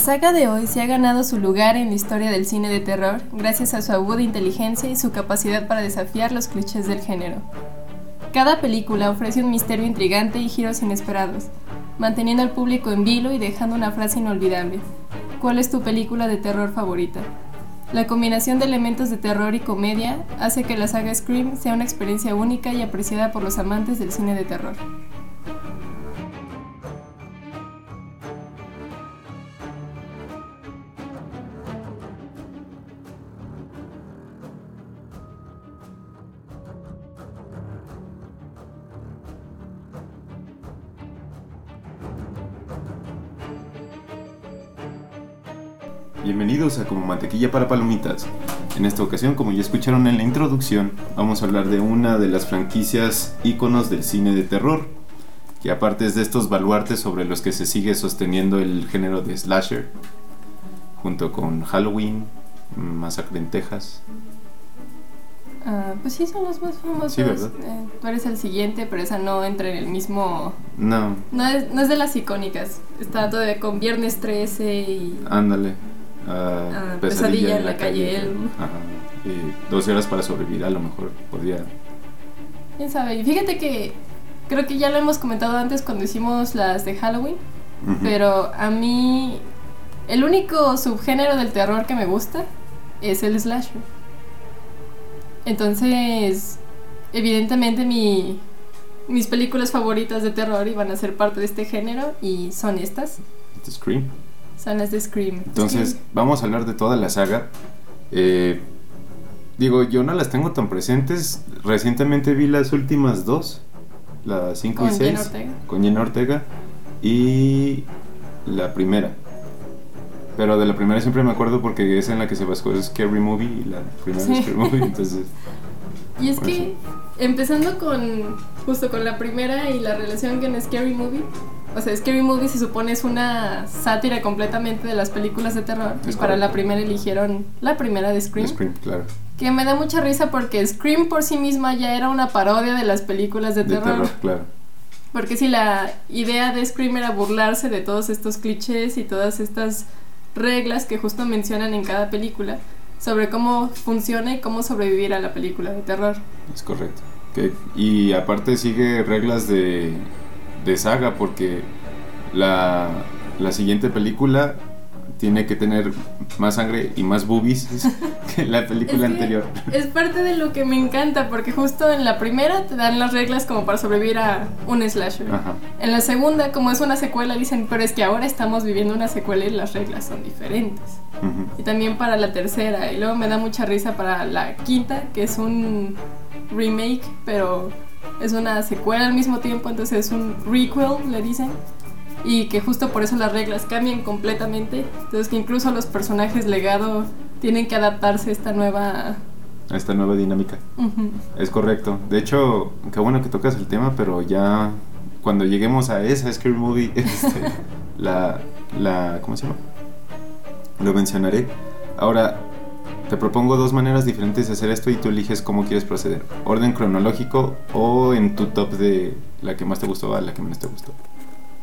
La saga de hoy se ha ganado su lugar en la historia del cine de terror gracias a su aguda inteligencia y su capacidad para desafiar los clichés del género. Cada película ofrece un misterio intrigante y giros inesperados, manteniendo al público en vilo y dejando una frase inolvidable. ¿Cuál es tu película de terror favorita? La combinación de elementos de terror y comedia hace que la saga Scream sea una experiencia única y apreciada por los amantes del cine de terror. Mantequilla para Palomitas. En esta ocasión, como ya escucharon en la introducción, vamos a hablar de una de las franquicias íconos del cine de terror, que aparte es de estos baluartes sobre los que se sigue sosteniendo el género de slasher, junto con Halloween, Masacre en Texas. Ah, pues sí, son los más famosos. Sí, ¿verdad? Eh, tú eres el siguiente, pero esa no entra en el mismo... No, No es, no es de las icónicas. Está todavía con Viernes 13 y... ándale. Ah, Pesadilla en la calle Elm. Ajá. Y 12 horas para sobrevivir, a lo mejor podría. ¿Quién sabe? Y fíjate que creo que ya lo hemos comentado antes cuando hicimos las de Halloween, pero a mí el único subgénero del terror que me gusta es el slasher. Entonces, evidentemente mi, mis películas favoritas de terror iban a ser parte de este género y son estas, The Scream. Son las de Scream. Entonces, vamos a hablar de toda la saga. Eh, digo, yo no las tengo tan presentes. Recientemente vi las últimas dos, la 5 y Con 6, Jenna Ortega. con Jenna Ortega, y la primera. Pero de la primera siempre me acuerdo porque es en la que se basó Scary Movie y la primera Sí. Scary Movie. Entonces, Y es que, empezando con justo con la primera y la relación con Scary Movie, o sea, Scary Movie se supone es una sátira completamente de las películas de terror. Es y para la primera eligieron la primera de Scream, Scream, claro. Que me da mucha risa porque Scream por sí misma ya era una parodia de las películas de, De terror. terror, claro. Porque si la idea de Scream era burlarse de todos estos clichés y todas estas reglas que justo mencionan en cada película sobre cómo funciona y cómo sobrevivir a la película de terror. Es correcto. Y aparte sigue reglas de, de saga porque la, la siguiente película tiene que tener más sangre y más boobies que la película Es que anterior. Es parte de lo que me encanta, porque justo en la primera te dan las reglas como para sobrevivir a un slasher. Ajá. En la segunda, como es una secuela, dicen, pero es que ahora estamos viviendo una secuela y las reglas son diferentes. Y también para la tercera, y luego me da mucha risa para la quinta, que es un remake, pero es una secuela al mismo tiempo, entonces es un requel, le dicen. Y que justo por eso las reglas cambian completamente. Entonces que incluso los personajes legado tienen que adaptarse a esta nueva... A esta nueva dinámica. Ujú. Es correcto. De hecho, qué bueno que tocas el tema, pero ya cuando lleguemos a esa Scary Movie, este, la, la. ¿Cómo se llama? Lo mencionaré. Ahora, te propongo dos maneras diferentes de hacer esto y tú eliges cómo quieres proceder: orden cronológico o en tu top de la que más te gustó a la que menos te gustó.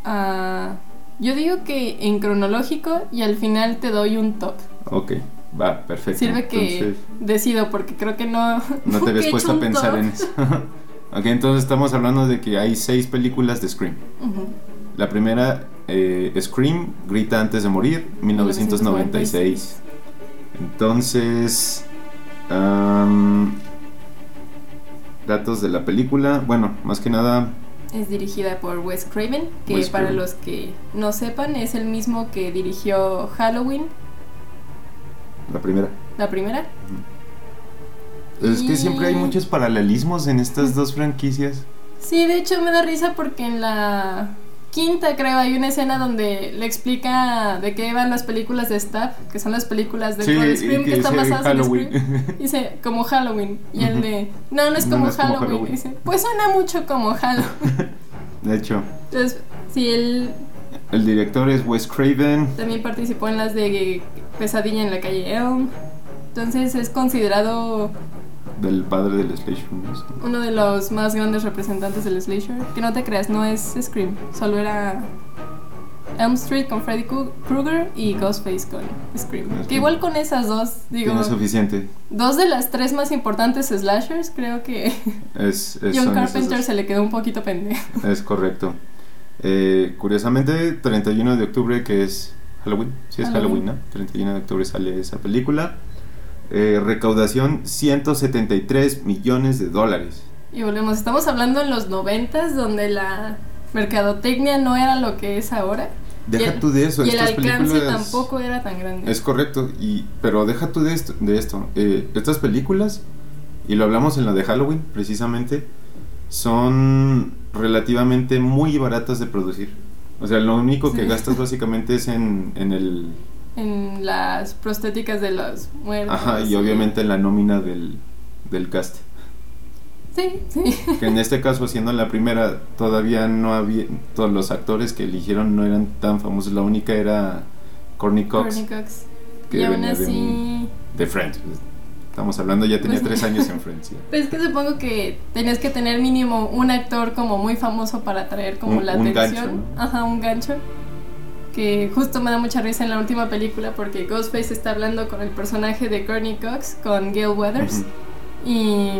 Ah, yo digo que en cronológico y al final te doy un top. Ok, va, perfecto. Sirve que Entonces, decido porque creo que no... no te habías puesto a pensar top. en eso. ok, entonces estamos hablando de que hay seis películas de Scream. La primera, eh, Scream, Grita antes de morir, 1996. Entonces, datos de la película. Bueno, más que nada, Es dirigida por Wes Craven, que Wes para Craven. los que no sepan es el mismo que dirigió Halloween, la primera. la primera. Es que siempre hay muchos paralelismos en estas dos franquicias. Sí, de hecho me da risa porque en la quinta creo hay una escena donde le explica de qué van las películas de Stab, que son las películas de Sí, Scream que, que están basadas en Halloween. Scream. Dice como Halloween y el Ujú. de no, no es como no es como Halloween. Halloween. Dice, pues suena mucho como Halloween. De hecho, Entonces, sí, él el director es Wes Craven. también participó en las de Pesadilla en la calle Elm. Entonces es considerado Del padre del slasher. ¿no? uno de los más grandes representantes del slasher. Que no te creas, no es Scream, solo era Elm Street con Freddy Kru- Krueger y Ghostface con Scream. Que igual con esas dos, digo, Tiene suficiente. dos de las tres más importantes slashers, creo que Es, es- John Carpenter se le quedó un poquito pendejo. Es correcto. Eh, curiosamente, 31 de octubre, que es Halloween. Sí, es Halloween, Halloween. ¿no? 31 de octubre sale esa película. Eh, recaudación 173 millones de dólares. Y volvemos, estamos hablando en los noventas, donde la mercadotecnia no era lo que es ahora. Deja el- tú de eso. Y el estas alcance películas- tampoco era tan grande. Es correcto, y, pero deja tú de esto. De esto. Eh, estas películas, y lo hablamos en la de Halloween precisamente, son relativamente muy baratas de producir. O sea, lo único que Sí. gastas básicamente es en, en el... En las prostéticas de los muertos. Ajá, y obviamente en la nómina del, del cast. Sí, sí. Que en este caso, siendo la primera, todavía no había... Todos los actores que eligieron no eran tan famosos. La única era Courtney Cox, Courtney Cox. que y aún de, así. un- de Friends. Estamos hablando, ya tenía Pues- tres años en Friends. ya. Pues es que supongo que tenías que tener mínimo un actor como muy famoso para atraer como Un- la un atención. gancho, ¿no? Ajá, un gancho. Que justo me da mucha risa en la última película porque Ghostface está hablando con el personaje de Courtney Cox, con Gail Weathers. Y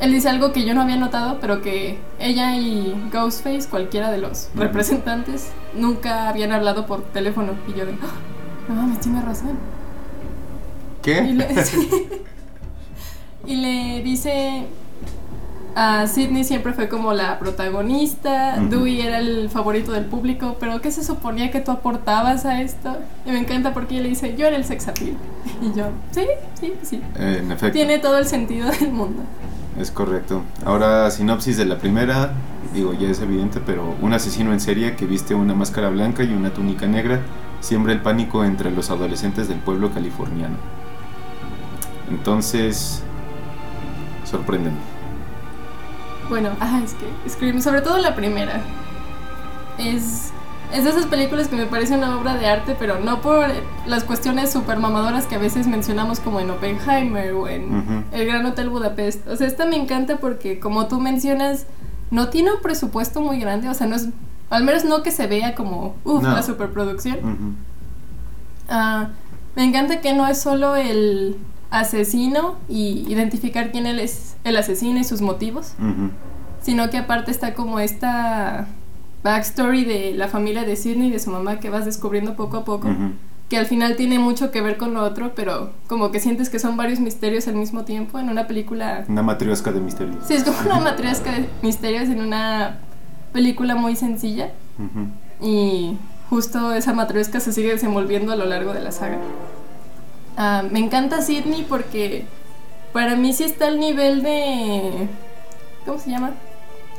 él dice algo que yo no había notado, pero que ella y Ghostface, cualquiera de los representantes, nunca habían hablado por teléfono. Y yo de, "Ah, no mames, tiene razón. ¿Qué? Y le dice a Sidney siempre fue como la protagonista. Dewey era el favorito del público, pero ¿qué se suponía que tú aportabas a esto? Y me encanta porque ella le dice, yo era el sex appeal. Y yo, sí, sí, sí. Eh, en efecto, Tiene todo el sentido del mundo. es correcto. Ahora, sinopsis de la primera, digo, ya es evidente, pero un asesino en serie que viste una máscara blanca y una túnica negra siembra el pánico entre los adolescentes del pueblo californiano. Entonces, sorprendente. Bueno, ah, es que Scream, sobre todo la primera, es, es de esas películas que me parece una obra de arte, pero no por las cuestiones super mamadoras que a veces mencionamos como en Oppenheimer o en. El Gran Hotel Budapest. O sea, esta me encanta porque, como tú mencionas, no tiene un presupuesto muy grande, o sea, no es, al menos no que se vea como, uff, No. la superproducción. Ah, me encanta que no es solo el asesino y identificar quién él es el asesino y sus motivos, sino que aparte está como esta backstory de la familia de Sidney y de su mamá que vas descubriendo poco a poco, que al final tiene mucho que ver con lo otro, pero como que sientes que son varios misterios al mismo tiempo en una película. Una matriosca de misterios. Sí, es como una matriosca de misterios en una película muy sencilla y justo esa matriosca se sigue desenvolviendo a lo largo de la saga. Ah, me encanta Sidney porque para mí sí está al nivel de... ¿Cómo se llama?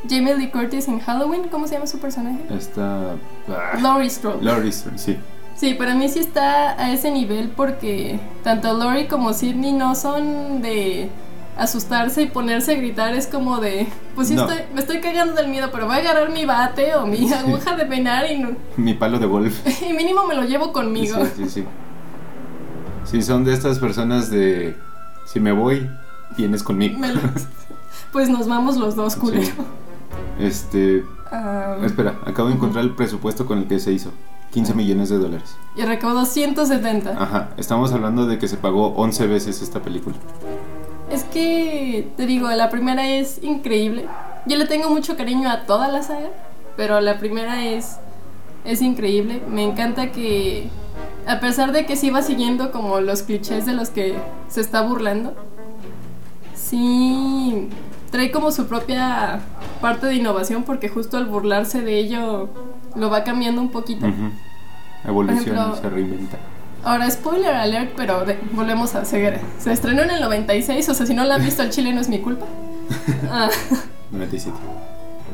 Jamie Lee Curtis en Halloween, ¿cómo se llama su personaje? Esta. ah, Laurie Strode. Laurie Strode, sí. Sí, para mí sí está a ese nivel porque tanto Laurie como Sidney no son de asustarse y ponerse a gritar, es como de, pues sí No. estoy, me estoy cagando del miedo, pero voy a agarrar mi bate o mi aguja de peinar y, no- Mi palo de golf. y mínimo me lo llevo conmigo. Sí, sí, sí. Sí, son de estas personas de. Si me voy, vienes conmigo. Pues nos vamos los dos, culero. Sí. Este. Ah, Espera, acabo de encontrar el presupuesto con el que se hizo: 15 millones de dólares. y recaudó 170. Ajá, estamos hablando de que se pagó 11 veces esta película. Es que, te digo, la primera es increíble. Yo le tengo mucho cariño a toda la saga, pero la primera es, es increíble. Me encanta que, a pesar de que sí va siguiendo como los clichés de los que se está burlando, sí trae como su propia parte de innovación porque justo al burlarse de ello lo va cambiando un poquito. Ujú. Evoluciona, ejemplo, se reinventa. Ahora, spoiler alert, pero de- volvemos a ceguera. Se estrenó en el 96, o sea, si no la han visto al chile no es mi culpa. Ah, 97.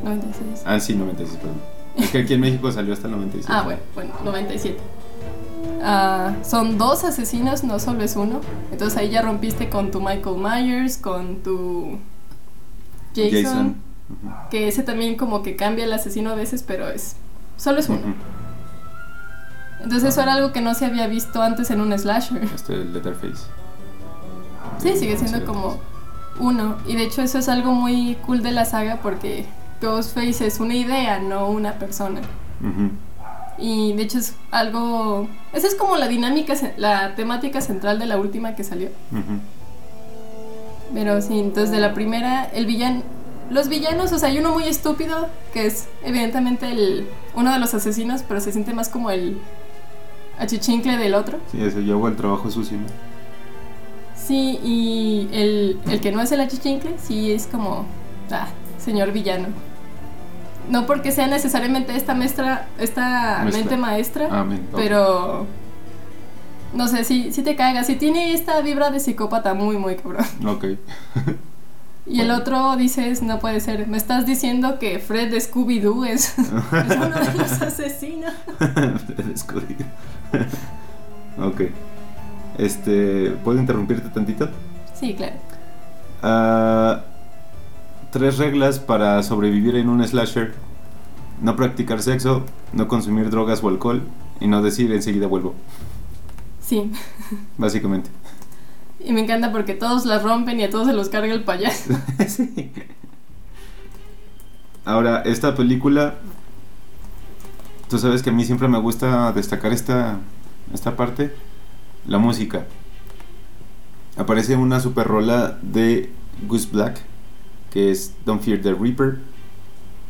96. Ah, sí, 96, perdón. Es que aquí en México salió hasta el 97. Ah, bueno, bueno, 97. Ah, son dos asesinos, no solo es uno. Entonces ahí ya rompiste con tu Michael Myers, con tu Jason, Ujú. que ese también como que cambia el asesino a veces, pero es solo es uno. Entonces eso era algo que no se había visto antes en un slasher. Este Letterface. Sí, sigue siendo como uno. Y de hecho eso es algo muy cool de la saga porque Ghostface es una idea, no una persona. Ujú. Y de hecho es algo... Esa es como la dinámica, la temática central de la última que salió. Ujú. Pero sí, entonces de la primera, el villano... Los villanos, o sea, hay uno muy estúpido, que es evidentemente el, uno de los asesinos, pero se siente más como el achichincle del otro. Sí, eso yo hago el trabajo sucio. ¿no? Sí, y el, el que no es el achichincle, sí es como, ah, señor villano. No porque sea necesariamente esta maestra, esta mente maestra, Amén. Pero no sé, sí, sí te cagas. Sí tiene esta vibra de psicópata muy, muy cabrón. Ok. Y el otro dices, no puede ser, me estás diciendo que Fred de Scooby-Doo es, es uno de los asesinos. Descubrí. ok. Este, ¿puedo interrumpirte tantito? Sí, claro. Ah, tres reglas para sobrevivir en un slasher. No practicar sexo, no consumir drogas o alcohol y no decir enseguida vuelvo, Sí. básicamente. Y me encanta porque todos las rompen y a todos se los carga el payaso. Sí. Ahora, esta película, tú sabes que a mí siempre me gusta destacar esta, esta parte, la música. Aparece una super rola de Goose Black, que es Don't Fear the Reaper,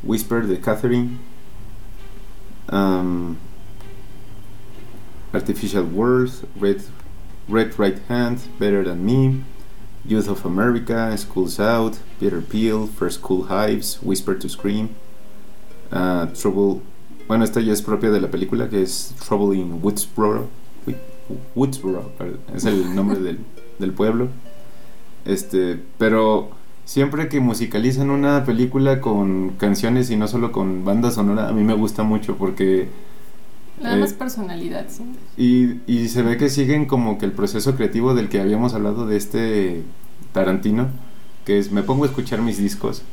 Whisper de Catherine, um, Artificial Words, Red, Red Right Hand, Better Than Me, Youth of America, Schools Out, Peter Peel, First School Hives, Whisper to Scream, uh, Trouble. Bueno, esta ya es propia de la película, que es Trouble in Woodsboro. Woodsboro, es el nombre del, del pueblo. Este, pero siempre que musicalizan una película con canciones y no solo con banda sonora, a mí me gusta mucho porque Le da Eh, más personalidad, sí. y, y se ve que siguen como que el proceso creativo del que habíamos hablado de este Tarantino, que es me pongo a escuchar mis discos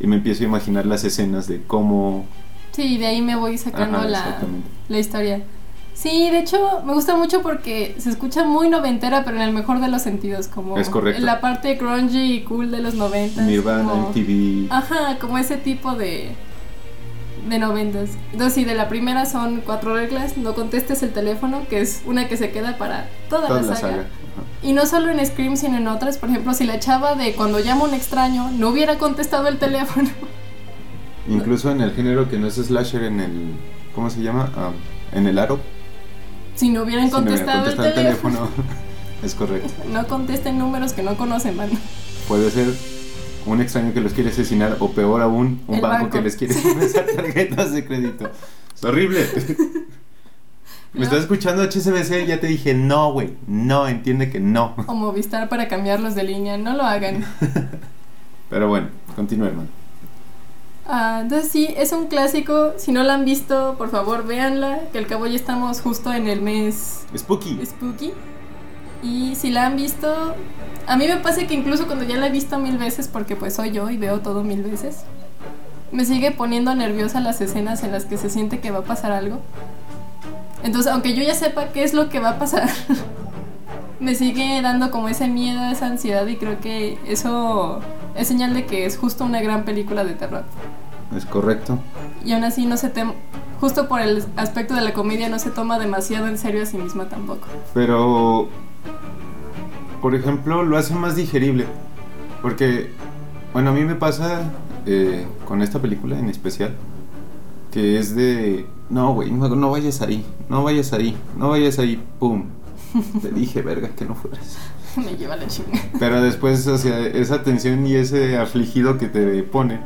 y me empiezo a imaginar las escenas de cómo... Sí, de ahí me voy sacando Ajá, la, la historia. Sí, de hecho me gusta mucho porque se escucha muy noventera, pero en el mejor de los sentidos, como Es correcto. en la parte grungy y cool de los noventas. Nirvana, como- MTV... Ajá, como ese tipo de de noventas. Entonces, sí, de la primera son cuatro reglas, no contestes el teléfono, que es una que se queda para toda, toda la la saga. Y no solo en Scream, sino en otras. Por ejemplo, si la chava de cuando llama un extraño no hubiera contestado el teléfono. Incluso en el género que no es slasher, en el... ¿Cómo se llama? Ah, en el aro. Si no hubieran si no hubiera contestado el contestado teléfono. es correcto. No contesten números que no conocen, man. Puede ser un extraño que los quiere asesinar o peor aún, un banco, banco. que les quiere ingresar tarjetas de crédito. Es horrible. Me No. estás escuchando HSBC, ya te dije no, güey. No, entiende que no. O Movistar para cambiarlos de línea. No lo hagan. Pero bueno, continúa, hermano. Ah, entonces sí, es un clásico. Si no la han visto, por favor, véanla. Que al cabo ya estamos justo en el mes Spooky. spooky. Y si la han visto, a mí me pasa que incluso cuando ya la he visto mil veces, porque pues soy yo y veo todo mil veces, me sigue poniendo nerviosa las escenas en las que se siente que va a pasar algo. Entonces, aunque yo ya sepa qué es lo que va a pasar, me sigue dando como ese miedo, esa ansiedad y creo que eso es señal de que es justo una gran película de terror. Es correcto. Y aún así no se tem justo por el aspecto de la comedia no se toma demasiado en serio a sí misma tampoco. Pero, por ejemplo, lo hace más digerible. Porque, bueno, a mí me pasa eh, con esta película en especial, que es de, no, güey, no, no vayas ahí, no vayas ahí, no vayas ahí, pum. Te dije, verga, que no fueras. me lleva la chinga. Pero después, o sea, esa tensión y ese afligido que te pone,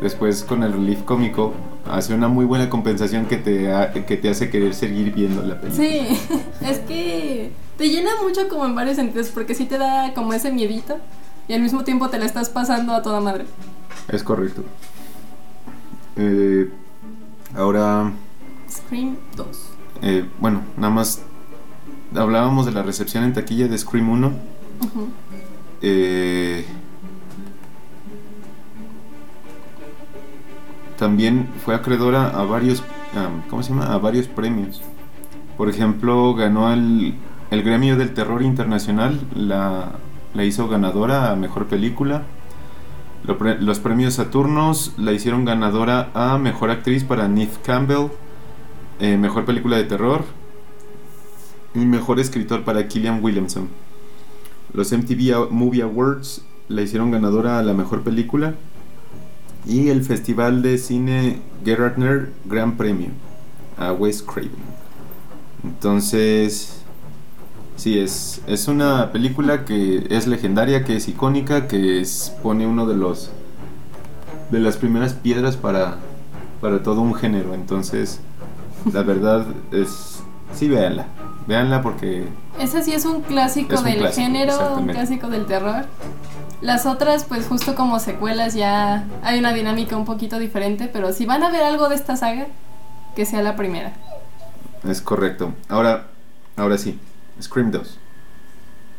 después con el relief cómico hace una muy buena compensación que te, ha- que te hace querer seguir viendo la película. Sí, es que te llena mucho como en varios sentidos, porque sí te da como ese miedito y al mismo tiempo te la estás pasando a toda madre. Es correcto. Eh, ahora, Scream 2. eh, bueno, nada más hablábamos de la recepción en taquilla de Scream 1. Ujú. Eh, también fue acreedora a varios, ¿cómo se llama? A varios premios. Por ejemplo, ganó el, el Gremio del Terror Internacional, la, la hizo ganadora a Mejor Película. Los premios Saturnos la hicieron ganadora a Mejor Actriz para Neve Campbell, eh, Mejor Película de Terror y Mejor Escritor para Killian Williamson. Los MTV Movie Awards la hicieron ganadora a la mejor película. Y el Festival de Cine Gerardner Gran Premio a Wes Craven. Entonces, sí, es, es una película que es legendaria, que es icónica, que es, pone uno de los de las primeras piedras para, para todo un género. Entonces, la verdad es, sí, véanla. Véanla porque Ese sí es un clásico Es un del clásico, género, un clásico del terror. Las otras, pues justo como secuelas ya hay una dinámica un poquito diferente, pero si van a ver algo de esta saga, que sea la primera. Es correcto. Ahora, ahora sí, Scream 2.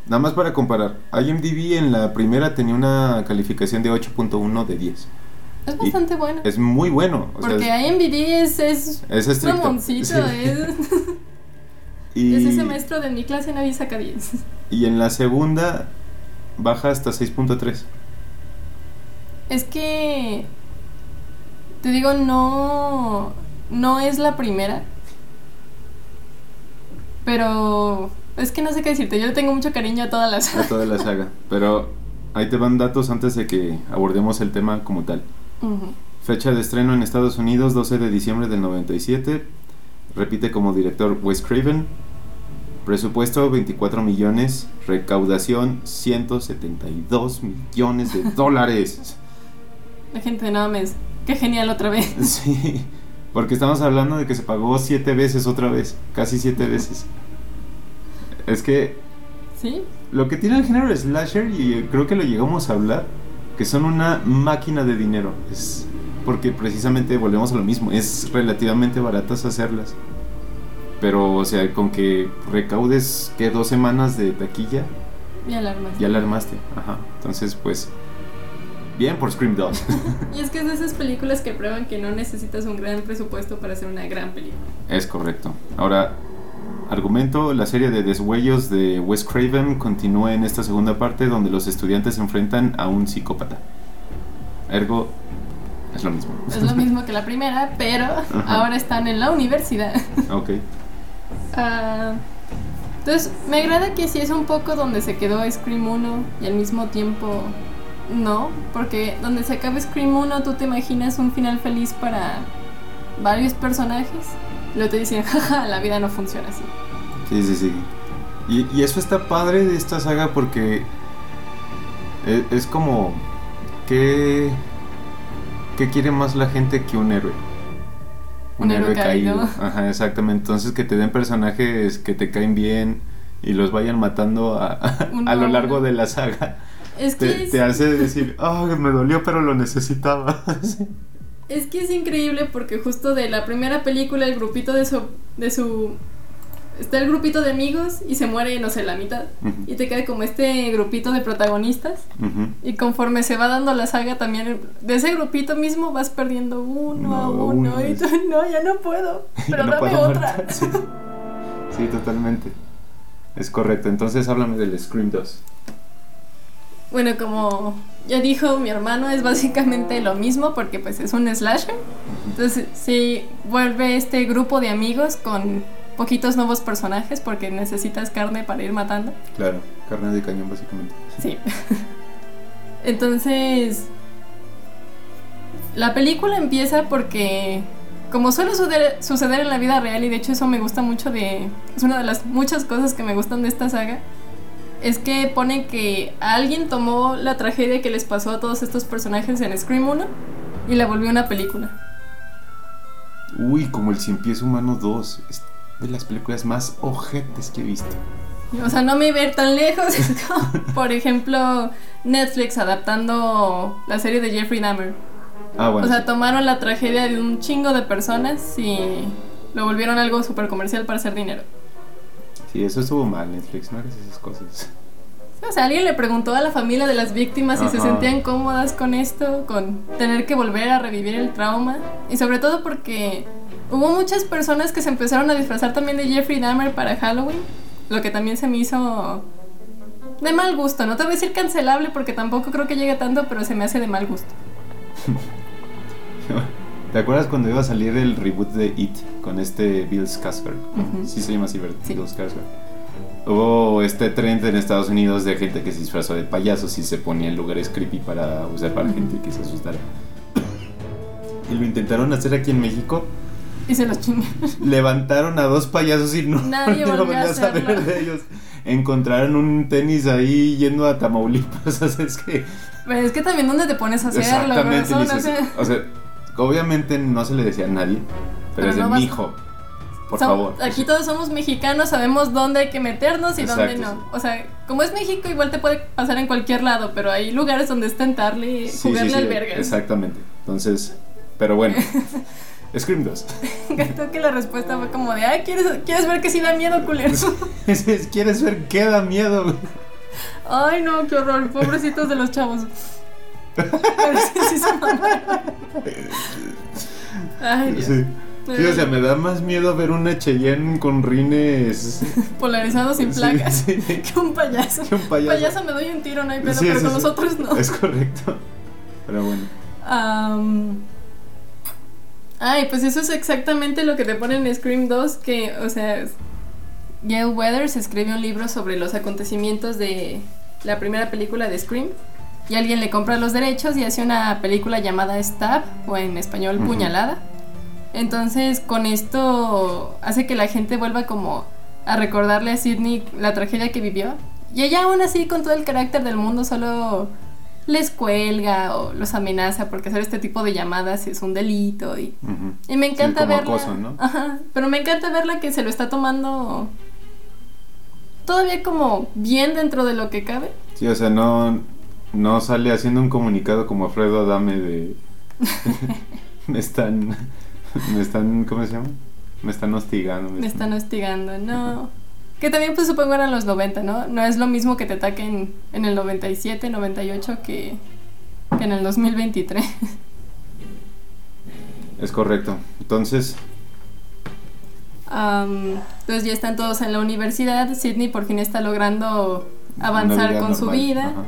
Nada más para comparar. IMDb en la primera tenía una calificación de 8.1 de 10. Es bastante bueno. Es muy bueno. o sea, Porque es, IMDb es, es es estricto. Sí. es, Y, es ese maestro de mi clase nadie saca 10. y en la segunda baja hasta 6.3. Es que te digo, no no es la primera. Pero es que no sé qué decirte, yo le tengo mucho cariño a todas las A toda la saga. Pero ahí te van datos antes de que abordemos el tema como tal. Fecha de estreno en Estados Unidos, 12 de diciembre del 97. Repite como director Wes Craven. Presupuesto 24 millones. Recaudación 172 millones de dólares. La gente no mames, qué genial otra vez. Sí, porque estamos hablando de que se pagó 7 veces otra vez. Casi 7 veces. Es que ¿Sí? lo que tiene el género slasher, y creo que lo llegamos a hablar, que son una máquina de dinero. Es porque precisamente volvemos a lo mismo, es relativamente baratas hacerlas. Pero, o sea, con que recaudes que dos semanas de taquilla, ya la armaste. Ajá. Entonces, pues, bien por Scream 2. Y es que es de esas películas que prueban que no necesitas un gran presupuesto para hacer una gran película. es correcto. Ahora, argumento, la serie de deshuellos de Wes Craven continúa en esta segunda parte donde los estudiantes se enfrentan a un psicópata. Ergo, es lo mismo. Es lo mismo que la primera, pero ahora están en la universidad. ok. Ah, entonces, me agrada que sí es un poco donde se quedó Scream 1 y al mismo tiempo no, porque donde se acaba Scream 1 tú te imaginas un final feliz para varios personajes. Luego te dicen, jaja, la vida no funciona así. Sí, sí, sí. Y, y eso está padre de esta saga porque es, es como que ¿qué quiere más la gente que un héroe? Un héroe caído. Ajá, exactamente. Entonces que te den personajes que te caen bien y los vayan matando a, a, lo largo de la saga. Es que Te, es, te hace decir, ah, me dolió pero lo necesitaba. Es que es increíble porque justo de la primera película el grupito de su de su está el grupito de amigos y se muere, no sé, la mitad. Y te queda como este grupito de protagonistas. Y conforme se va dando la saga también, de ese grupito mismo vas perdiendo uno a No, uno. uno y es- tú, no, ya no puedo. Pero no dame otra. Sí, totalmente. Es correcto. Entonces háblame del Scream 2. Bueno, como ya dijo mi hermano, es básicamente lo mismo porque pues es un slasher. Entonces sí, vuelve este grupo de amigos con poquitos nuevos personajes porque necesitas carne para ir matando. Claro, carne de cañón básicamente. Sí. Entonces, la película empieza porque, como suele suceder, suceder en la vida real, y de hecho eso me gusta mucho de... Es una de las muchas cosas que me gustan de esta saga, es que pone que alguien tomó la tragedia que les pasó a todos estos personajes en Scream 1 y la volvió una película. Uy, como el Cien Pies Humano 2. De las películas más ojetes que he visto. O sea, no me iba a ir tan lejos. Por ejemplo, Netflix adaptando la serie de Jeffrey Dahmer. Ah, bueno. O sea, sí. tomaron la tragedia de un chingo de personas y lo volvieron algo súper comercial para hacer dinero. Sí, eso estuvo mal, Netflix. No hagas esas cosas. O sea, alguien le preguntó a la familia de las víctimas si se Ajá. sentían cómodas con esto, con tener que volver a revivir el trauma. Y sobre todo porque hubo muchas personas que se empezaron a disfrazar también de Jeffrey Dahmer para Halloween. Lo que también se me hizo de mal gusto. No te voy a decir cancelable porque tampoco creo que llegue tanto, pero se me hace de mal gusto. ¿Te acuerdas cuando iba a salir el reboot de It con este Bill Skarsgård? Ujú. Sí se llama así. Sí. Bill Skarsgård. Hubo este trend en Estados Unidos de gente que se disfrazó de payasos y se ponía en lugares creepy para usar para gente que se asustara. Y lo intentaron hacer aquí en México. Y se los chingan. Levantaron a dos payasos y no, Nadie no volvió a saber de ellos. Encontraron un tenis ahí yendo a Tamaulipas. O sea, es que. Pero es que también dónde te pones a hacerlo, Exactamente, corazón? dices, O sea, o sea, obviamente no se le decía a nadie, pero, Pero es de no mi hijo. Por Som- favor. Aquí todos somos mexicanos, sabemos dónde hay que meternos y dónde Exacto, no. sí. O sea, como es México, igual te puede pasar en cualquier lado, pero hay lugares donde es tentarle, Sí, jugarle sí, al. Exactamente. Entonces, pero bueno. Scream 2. Creo que la respuesta fue como de, ay, ¿quieres, ¿quieres ver que sí da miedo, culero? Es- es- ¿Quieres ver qué da miedo? ay, no, qué horror, pobrecitos de los chavos. Pero sí, sí se mamaron. Ay, Dios. Sí. Sí, o sea, me da más miedo ver una Cheyenne con rines. Polarizado sin placas. sí. Que un payaso. Que un payaso. me doy un tiro, no hay pedo, Sí, pero con sí. nosotros no. Es correcto. Pero bueno. Am, Ay, pues eso es exactamente lo que te pone en Scream 2, que, o sea, Gail Weathers escribe un libro sobre los acontecimientos de la primera película de Scream, y alguien le compra los derechos y hace una película llamada Stab, o en español. Puñalada. Entonces, con esto hace que la gente vuelva como a recordarle a Sidney la tragedia que vivió. Y ella aún así, con todo el carácter del mundo, solo les cuelga o los amenaza porque hacer este tipo de llamadas es un delito y, y me encanta como verla. acoso, ¿no? Ajá, pero me encanta verla que se lo está tomando todavía como bien dentro de lo que cabe. Sí, o sea, no, no sale haciendo un comunicado como Alfredo Adame de... me están... Me están... ¿Cómo se llama? Me están hostigando. Me están hostigando, no. Que también pues supongo eran los 90, ¿no? No es lo mismo que te ataquen en el 97, 98 que, que en el 2023. Es correcto. Entonces, Am, entonces ya están todos en la universidad. Sidney por fin está logrando avanzar con su vida. Ajá.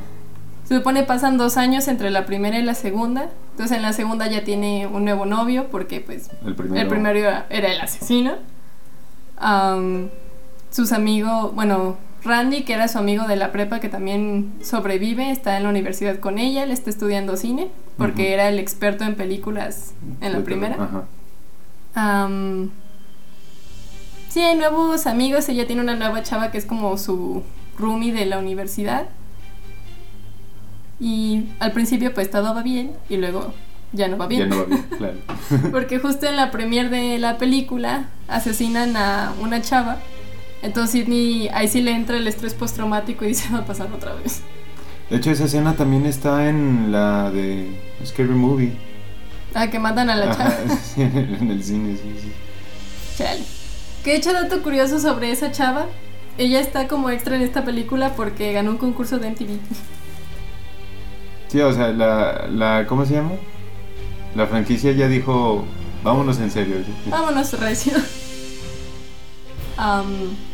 Se supone pasan dos años entre la primera y la segunda. Entonces en la segunda ya tiene un nuevo novio porque pues El primero. el primero era el asesino. Am, sus amigos, bueno, Randy, que era su amigo de la prepa que también sobrevive, está en la universidad con ella, él está estudiando cine porque era el experto en películas en la Sí, primera. Ajá. Sí, hay nuevos amigos. Ella tiene una nueva chava que es como su roomie de la universidad. Y al principio pues todo va bien y luego ya no va bien. Ya no va bien, claro. Porque justo en la premier de la película asesinan a una chava. Entonces Sidney ahí sí le entra el estrés postraumático y dice va a pasar otra vez. De hecho, esa escena también está en la de Scary Movie. Ah, que matan a la chava. en el cine, sí, sí. Chale. Que hecho, dato curioso sobre esa chava. Ella está como extra en esta película porque ganó un concurso de MTV. Sí, o sea, la, la. ¿Cómo se llama? La franquicia ya dijo. Vámonos en serio. Vámonos, recio. Am,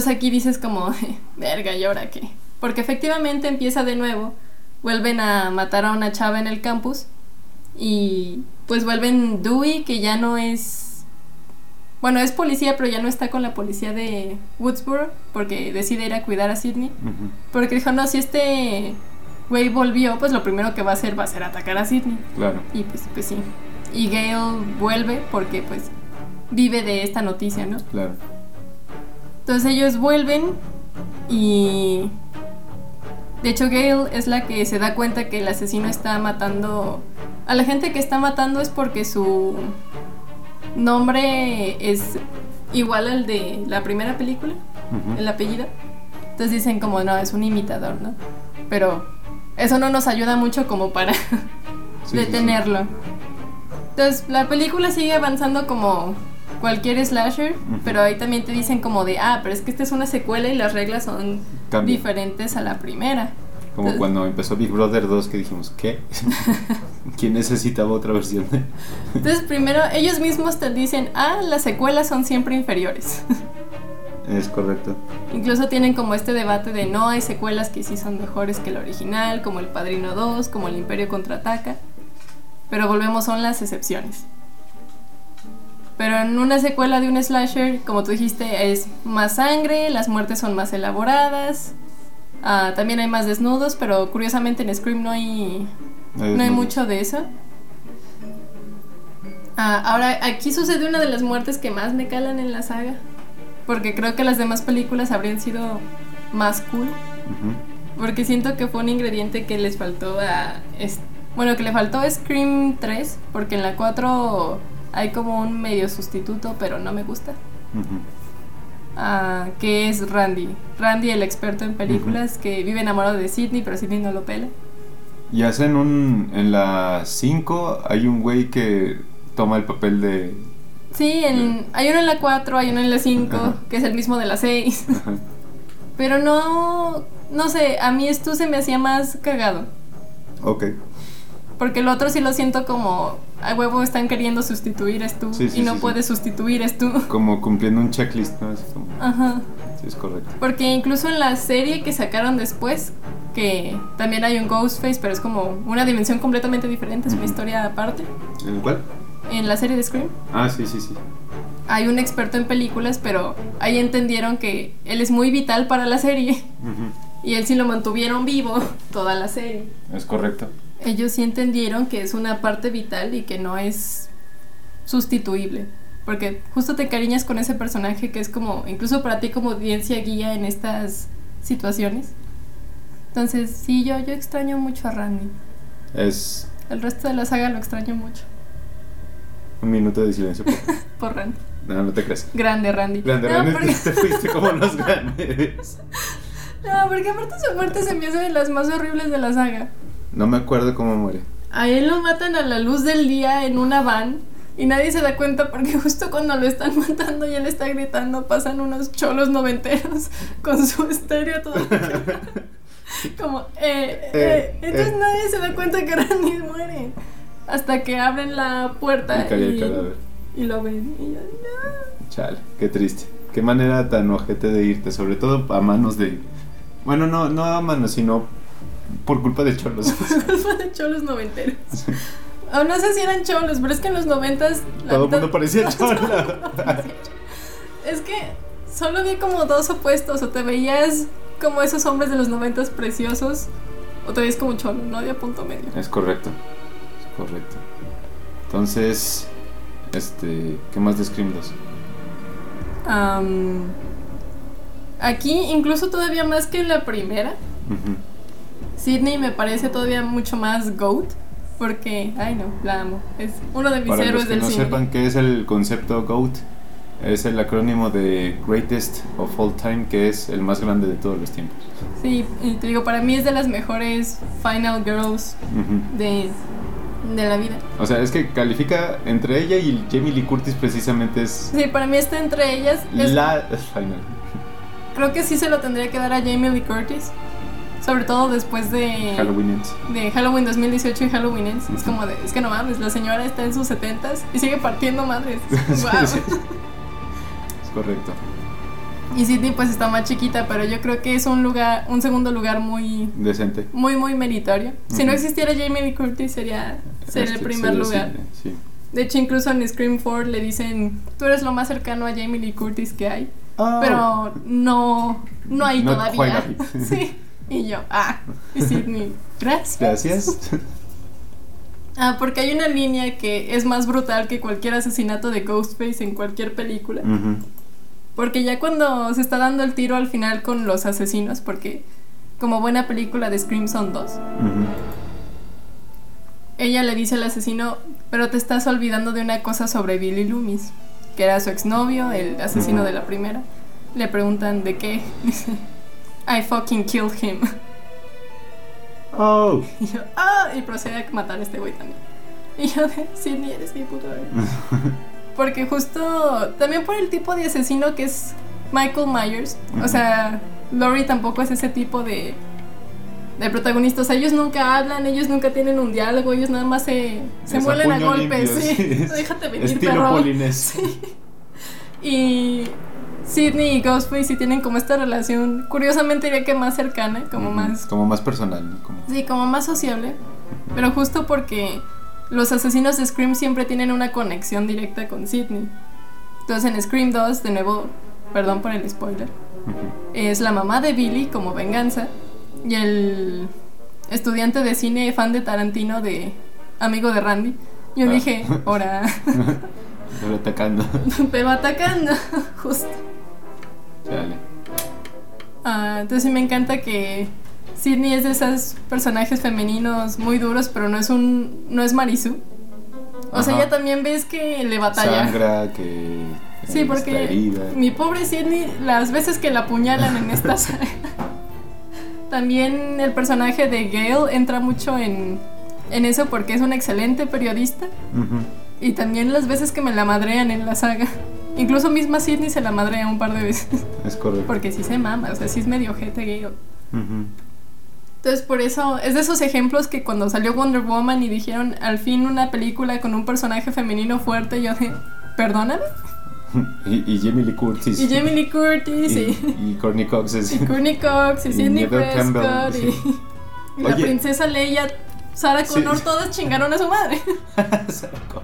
sé, aquí dices como, verga, ¿y ahora qué? Porque efectivamente empieza de nuevo. Vuelven a matar a una chava en el campus. Y pues vuelven Dewey, que ya no es. Bueno, es policía, pero ya no está con la policía de Woodsboro. Porque decide ir a cuidar a Sidney. Porque dijo, no, si este güey volvió, pues lo primero que va a hacer va a ser atacar a Sidney. Claro. Y pues, pues sí. Y Gail vuelve porque pues vive de esta noticia, ¿no? Claro. Entonces ellos vuelven y De hecho, Gail es la que se da cuenta que el asesino está matando... A la gente que está matando es porque su nombre es igual al de la primera película, el apellido. Entonces dicen como, no, es un imitador, ¿no? Pero eso no nos ayuda mucho como para Sí, sí, sí. detenerlo. Entonces, la película sigue avanzando como cualquier slasher, Ujú. pero ahí también te dicen como de, ah, pero es que esta es una secuela y las reglas son Cambia. diferentes a la primera. Como Entonces- cuando empezó Big Brother 2 que dijimos, ¿qué? ¿Quién necesitaba otra versión? Entonces, primero, ellos mismos te dicen, ah, las secuelas son siempre inferiores. es correcto. Incluso tienen como este debate de no hay secuelas que sí son mejores que la original, como El Padrino 2, como El Imperio Contraataca. Pero volvemos, son las excepciones. Pero en una secuela de un slasher, como tú dijiste, es más sangre, las muertes son más elaboradas, ah, también hay más desnudos, pero curiosamente en Scream no hay, no hay mucho de eso. Ah, ahora, aquí sucede una de las muertes que más me calan en la saga. Porque creo que las demás películas habrían sido más cool. Ujú. Porque siento que fue un ingrediente que les faltó a. bueno, que le faltó a Scream 3. Porque en la 4 hay como un medio sustituto, pero no me gusta. Ujú. Ah, que es Randy. Randy, el experto en películas, que vive enamorado de Sidney, pero Sidney no lo pela. Y hacen un. En la 5 hay un güey que toma el papel de. Sí, en- hay uno en la 4, hay uno en la 5, Ajá. que es el mismo de la 6. Ajá. Pero no, no sé, a mí esto se me hacía más cagado. ok. Porque el otro sí lo siento como, a huevo están queriendo sustituir es tú Sí, sí, y no sí, puedes sustituir es tú. Como cumpliendo un checklist, ¿no? Así como- Ajá. sí, es correcto. Porque incluso en la serie que sacaron después, que también hay un Ghostface, pero es como una dimensión completamente diferente, es una historia aparte. ¿En el cual? En la serie de Scream Ah, sí, sí, sí. hay un experto en películas, pero ahí entendieron que él es muy vital para la serie y él sí lo mantuvieron vivo toda la serie. Es correcto. Ellos sí entendieron que es una parte vital y que no es sustituible. Porque justo te cariñas con ese personaje que es como, incluso para ti como audiencia guía en estas situaciones. Entonces, sí, yo, yo extraño mucho a Randy. Es El resto de la saga lo extraño mucho. un minuto de silencio. Por... Por Randy. No, no te creas. Grande Randy. Grande, no, grande, porque, te fuiste como los grandes. no, porque aparte su muerte se me hace de las más horribles de la saga. No me acuerdo cómo muere. A él lo matan a la luz del día en una van y nadie se da cuenta porque justo cuando lo están matando y él está gritando pasan unos cholos noventeros con su estéreo todo. Como, eh, eh, Eh, entonces eh. nadie se da cuenta que Randy muere. Hasta que abren la puerta Y el y lo ven. Y yo, no. Chale, qué triste. Qué manera tan ojete de irte, sobre todo a manos de. Bueno, no, no a manos, sino por culpa de cholos. Fue de cholos noventeros. O no sé si eran cholos, pero es que en los noventas... Todo el mundo parecía cholo. Es que solo vi como dos opuestos, o te veías como esos hombres de los noventas preciosos, o te veías como cholo, no había punto medio. es correcto. Es correcto. Entonces, este. ¿Qué más de Scream 2? Am, aquí, incluso todavía más que en la primera, Ujú. Sidney me parece todavía mucho más GOAT, porque, ay no, la amo. Es uno de mis Para los héroes que del no cine. sepan qué es el concepto GOAT, es el acrónimo de Greatest of All Time, que es el más grande de todos los tiempos. Sí, y te digo, para mí es de las mejores Final Girls de, de la vida. O sea, es que califica entre ella y Jamie Lee Curtis precisamente es Sí, para mí está entre ellas. Es- la final. Creo que sí se lo tendría que dar a Jamie Lee Curtis. Sobre todo después de Halloween Ends. de Halloween 2018 y Halloween Ends. Es Ujú. como de, es que no mames, la señora está en sus 70s y sigue partiendo madres. Sí, Guau. sí. Es correcto. Y Sidney pues está más chiquita, pero yo creo que es un lugar, un segundo lugar muy, Decente. muy, muy meritorio. Si no existiera Jamie Lee Curtis sería, sería el Este, primer sería lugar. Sí. De hecho, incluso en Scream 4 le dicen, tú eres lo más cercano a Jamie Lee Curtis que hay. Pero no, no hay Not todavía. sí. Y yo, ah, y Sidney, gracias. Gracias. Ah, porque hay una línea que es más brutal que cualquier asesinato de Ghostface en cualquier película. Porque ya cuando se está dando el tiro al final con los asesinos, porque como buena película de Scream son dos. Ella le dice al asesino, pero te estás olvidando de una cosa sobre Billy Loomis, que era su exnovio, el asesino de la primera. Le preguntan de qué. I fucking killed him. Oh. Y yo, ah, y procede a matar a este güey también. Y yo de, sí, ni eres mi puto héroe". Porque justo, también por el tipo de asesino que es Michael Myers. O sea, Laurie tampoco es ese tipo de, de protagonistas. O sea, ellos nunca hablan, ellos nunca tienen un diálogo, ellos nada más se, se Es muelen a golpes. limpio, sí. sí. Déjate venir, Estilo perro. polinés. Y Sidney y Ghostface sí tienen como esta relación, curiosamente diría que más cercana, como más Como más personal, ¿no? Como... Sí, como más sociable. Pero justo porque los asesinos de Scream siempre tienen una conexión directa con Sidney. Entonces en Scream 2, de nuevo, perdón por el spoiler, es la mamá de Billy como venganza y el estudiante de cine fan de Tarantino de amigo de Randy. Yo Ah. dije, ahora, Pero atacando. pero atacando, justo. Chale. Ah, entonces sí me encanta que Sidney es de esos personajes femeninos muy duros, pero no es un no es Marisú. O sea, ella también ves que le batalla. Sangra, que. Sí, eh, porque herida. mi pobre Sidney, las veces que la apuñalan en esta saga. También el personaje de Gale entra mucho en, en eso porque es un excelente periodista. Y también las veces que me la madrean en la saga. Incluso misma Sidney se la madrea un par de veces. Es correcto. Porque sí se mama, o sea, sí es medio ojete Gale. Ujú. Entonces, por eso es de esos ejemplos que cuando salió Wonder Woman y dijeron al fin una película con un personaje femenino fuerte, yo de, perdóname. Y, y Jamie Lee Curtis. Y Jamie Lee Curtis y, y, y Courtney Cox. es- y Courtney Cox y y Sidney Prescott y, sí. y la princesa Leia, Sarah Sí. Connor, todas chingaron a su madre. Sarah Connor.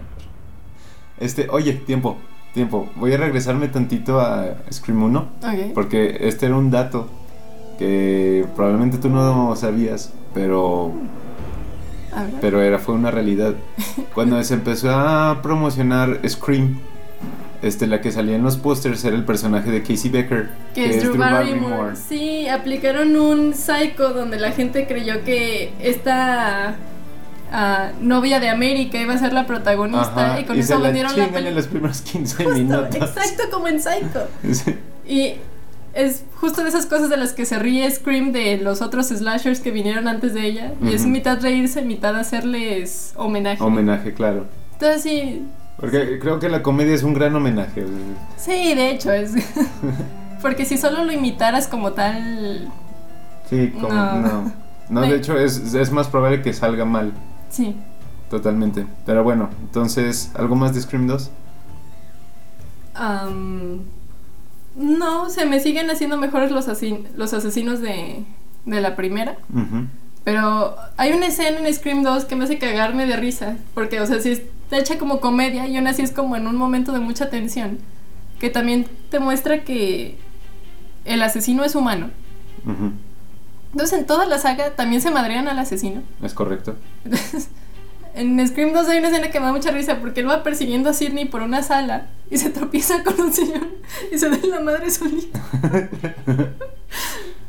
Este, oye, tiempo, tiempo. Voy a regresarme tantito a Scream 1. Ok. Porque este era un dato que probablemente tú no sabías, pero, pero era, fue una realidad. Cuando se empezó a promocionar Scream, este, la que salía en los pósters era el personaje de Casey Becker, que es Drew Barrymore. Sí, aplicaron un psycho donde la gente creyó que esta ah, novia de América iba a ser la protagonista Ajá, y con y eso se la vendieron la chingan en los primeros 15 Justo, minutos. exacto como en Psycho. Sí. Y es justo de esas cosas de las que se ríe Scream de los otros slashers que vinieron antes de ella. Y es mitad reírse, mitad hacerles homenaje. Homenaje, claro. Entonces sí, Porque creo que la comedia es un gran homenaje. sí, de hecho es... Porque si solo lo imitaras como tal... Sí, como, No. no. No, de hecho es, es más probable que salga mal. Sí. Totalmente. Pero bueno, entonces, ¿algo más de Scream 2? Am, no, se me siguen haciendo mejores los, asin- los asesinos de, de la primera. Pero hay una escena en Scream 2 que me hace cagarme de risa. Porque, o sea, si está hecha como comedia y aún así es como en un momento de mucha tensión. Que también te muestra que el asesino es humano. Entonces, en toda la saga también se madrean al asesino. Es correcto. Entonces, en Scream 2 hay una escena que me da mucha risa porque él va persiguiendo a Sidney por una sala y se tropieza con un señor y se da la madre solita.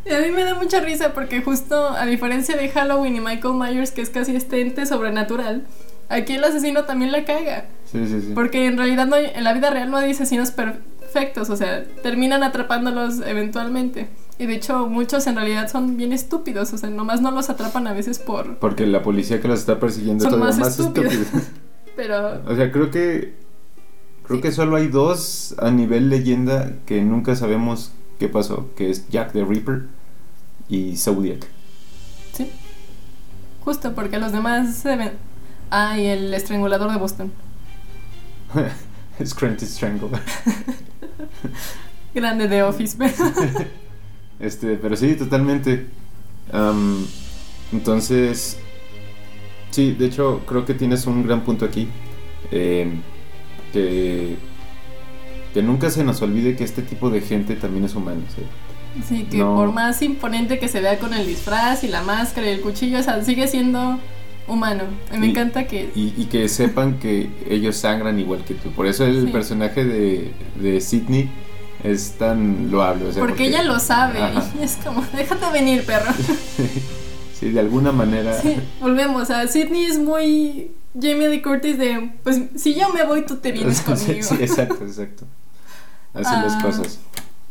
Y a mí me da mucha risa porque justo a diferencia de Halloween y Michael Myers, que es casi este ente sobrenatural, aquí el asesino también la caga. Sí, sí, sí. Porque en realidad no hay- en la vida real no hay asesinos perfectos, o sea, terminan atrapándolos eventualmente. Y de hecho muchos en realidad son bien estúpidos, o sea, nomás no los atrapan a veces por... Porque la policía que los está persiguiendo Son todavía más más estúpidos. Pero... o sea, creo que. Creo Sí. que solo hay dos a nivel leyenda que nunca sabemos qué pasó: que es Jack the Ripper y Zodiac. Sí. Justo porque los demás se ven... Ah, y el estrangulador de Boston. Scranton Strangle. Grande de Office. Este, pero sí, totalmente. Am, entonces, sí, de hecho, creo que tienes un gran punto aquí. em, que, que nunca se nos olvide que este tipo de gente también es humano. ¿sí? Sí, que No. por más imponente que se vea con el disfraz y la máscara y el cuchillo, o sea, sigue siendo humano. Y me Y- encanta que... Y, y que sepan que ellos sangran igual que tú. Por eso el Sí. personaje de, de Sidney es tan loable. O sea, porque, ella lo sabe. Ajá. Y es como, déjate venir, perro. sí, de alguna manera. Sí, volvemos a Sidney es muy Jamie Lee Curtis de, pues si yo me voy, tú te vienes conmigo. sí, exacto, exacto. Así las Ah. cosas.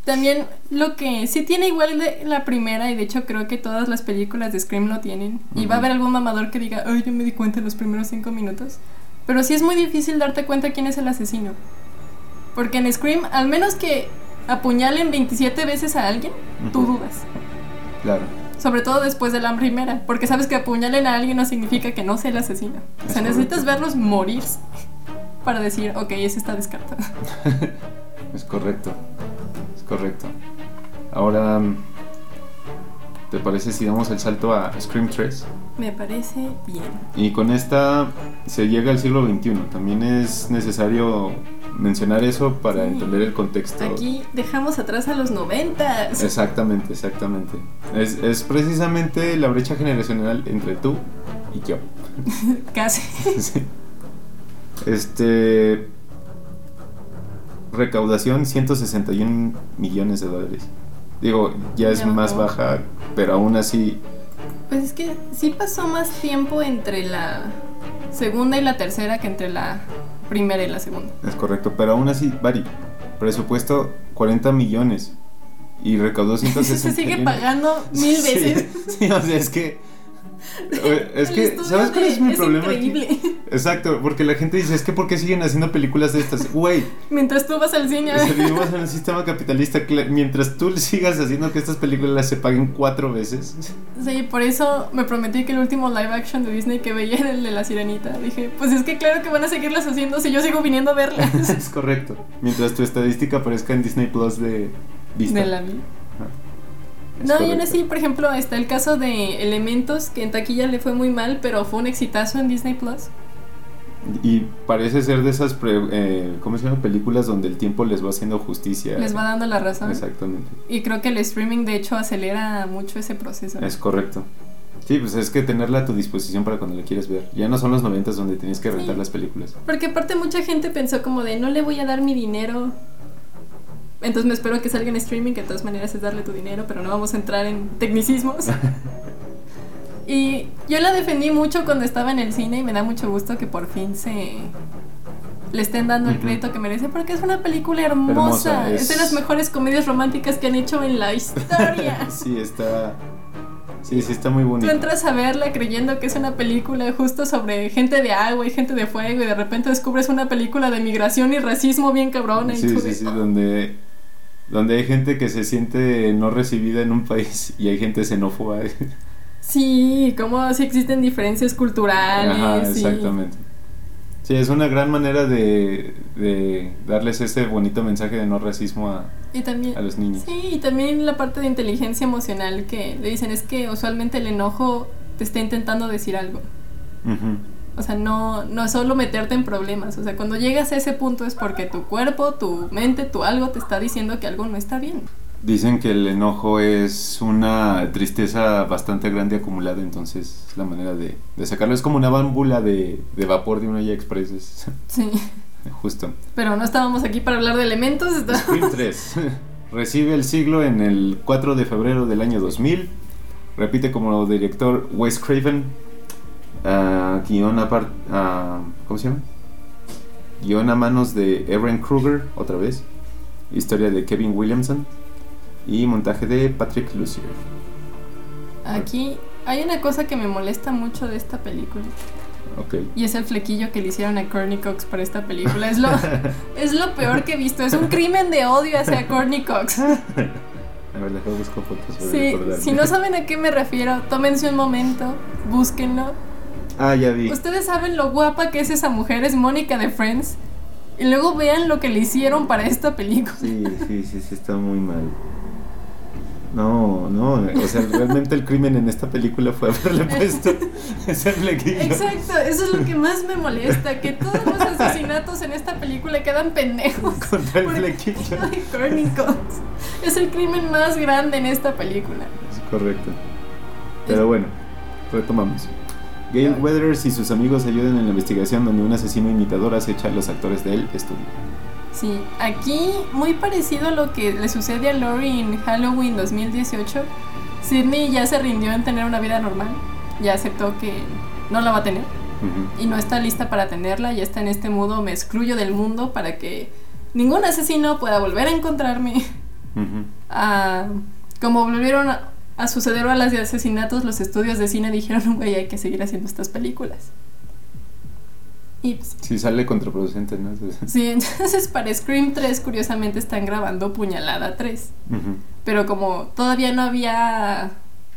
También lo que sí tiene igual de la primera, y de hecho creo que todas las películas de Scream lo tienen, y va a haber algún mamador que diga, ay, yo me di cuenta en los primeros cinco minutos. Pero sí es muy difícil darte cuenta quién es el asesino. Porque en Scream, al menos que apuñalen 27 veces a alguien, tú dudas. Claro. Sobre todo después de la primera, porque sabes que apuñalen a alguien no significa que no sea el asesino. O sea, necesitas correcto. verlos morirse para decir, ok, ese está descartado. Es correcto. Es correcto. Ahora, ¿te parece si damos el salto a Scream 3? Me parece bien. Y con esta se llega al siglo XXI. También es necesario mencionar eso para Sí. entender el contexto. Aquí dejamos atrás a los noventas. Exactamente, exactamente. Es, es precisamente la brecha generacional entre tú y yo. Casi. Sí. Este. Recaudación 161 millones de dólares. Digo, ya es más baja, pero aún así. Pues es que sí pasó más tiempo entre la segunda y la tercera que entre la primera y la segunda. Es correcto, pero aún así, Bari. Presupuesto 40 millones. Y recaudó 161. Se sigue pagando mil Sí, veces. Sí, o sea, es que. Es que, ¿sabes cuál es mi problema? aquí? increíble. Exacto, porque la gente dice, es que ¿por qué siguen haciendo películas de estas? Güey, Mientras tú vas al cine. O sea, vivimos en un sistema capitalista. Mientras tú sigas haciendo que estas películas se paguen cuatro veces. Sí, por eso me prometí que el último live action de Disney que veía era el de la sirenita. Dije, pues es que claro que van a seguirlas haciendo si yo sigo viniendo a verlas. es correcto. Mientras tu estadística aparezca en Disney Plus de vista. De la vida. Es No, y aún así, por ejemplo, está el caso de Elementos, que en taquilla le fue muy mal, pero fue un exitazo en Disney Plus. Y parece ser de esas, pre- eh, ¿cómo se llama? Películas donde el tiempo les va haciendo justicia. Les va dando la razón. Exactamente. Y creo que el streaming, de hecho, acelera mucho ese proceso. Es correcto. Sí, pues es que tenerla a tu disposición para cuando la quieres ver. Ya no son los noventas donde tenías que rentar Sí. las películas. Porque aparte mucha gente pensó como de, no le voy a dar mi dinero. Entonces me espero que salga en streaming, que de todas maneras es darle tu dinero, pero no vamos a entrar en tecnicismos. y yo la defendí mucho cuando estaba en el cine y me da mucho gusto que por fin se le estén dando el crédito que merece porque es una película hermosa. Hermosa, es... es- de las mejores comedias románticas que han hecho en la historia. sí, está. Sí, sí, está muy Tú bonito. entras a verla creyendo que es una película justo sobre gente de agua y gente de fuego y de repente descubres una película de migración y racismo bien cabrona y Sí, tú sí, de, sí, "Oh". donde, donde hay gente que se siente no recibida en un país y hay gente xenófoba. Sí, como si existen diferencias culturales. Ajá, y- exactamente. Sí, es una gran manera de, de darles ese bonito mensaje de no racismo a, Y también a los niños. Sí, y también la parte de inteligencia emocional que le dicen es que usualmente el enojo te está intentando decir algo. Ujú. O sea, no, no es solo meterte en problemas. O sea, cuando llegas a ese punto es porque tu cuerpo, tu mente, tu algo te está diciendo que algo no está bien. Dicen que el enojo es una tristeza bastante grande acumulada, entonces la manera de, de sacarlo es como una bámbula de, de vapor de una olla express. es- Sí. Justo. Pero no estábamos aquí para hablar de elementos. Scream 3 recibe el siglo en el 4 de febrero del año 2000. Repite como director Wes Craven. Ah, guion apar- ¿Cómo se llama? Guión a manos de Evan Kruger, otra vez. Historia de Kevin Williamson. Y montaje de Patrick Lucier. Aquí hay una cosa que me molesta mucho de esta película. Ok. Y es el flequillo que le hicieron a Courtney Cox para esta película. Es lo, es lo peor que he visto. Es un crimen de odio hacia Courtney Cox. A ver, buscar fotos Sí, si no saben a qué me refiero, tómense un momento, búsquenlo. Ah, ya vi. Ustedes saben lo guapa que es esa mujer, es Mónica de Friends. Y luego vean lo que le hicieron para esta película. Sí, sí, sí, sí, está muy mal. No, no, o sea, realmente el crimen en esta película fue haberle puesto ese flequillo. Exacto, eso es lo que más me molesta, que todos los asesinatos en esta película quedan pendejos. Contra el flequillo. Es el crimen más grande en esta película. Es correcto. Pero bueno, retomamos. Gail Weathers y sus amigos ayudan en la investigación donde un asesino imitador acecha a los actores del estudio. Sí, aquí muy parecido a lo que le sucede a Lori en Halloween 2018. Sidney ya se rindió en tener una vida normal, ya aceptó que no la va a tener Ujú. y no está lista para tenerla, ya está en este modo, me excluyo del mundo para que ningún asesino pueda volver a encontrarme. Ujú. Ah, como volvieron a, a suceder a las de asesinatos, los estudios de cine dijeron, güey, hay que seguir haciendo estas películas. Y pues, Sí, sale contraproducente, ¿no? Sí, entonces para Scream 3 curiosamente están grabando Puñalada 3. Ujú. Pero como todavía no había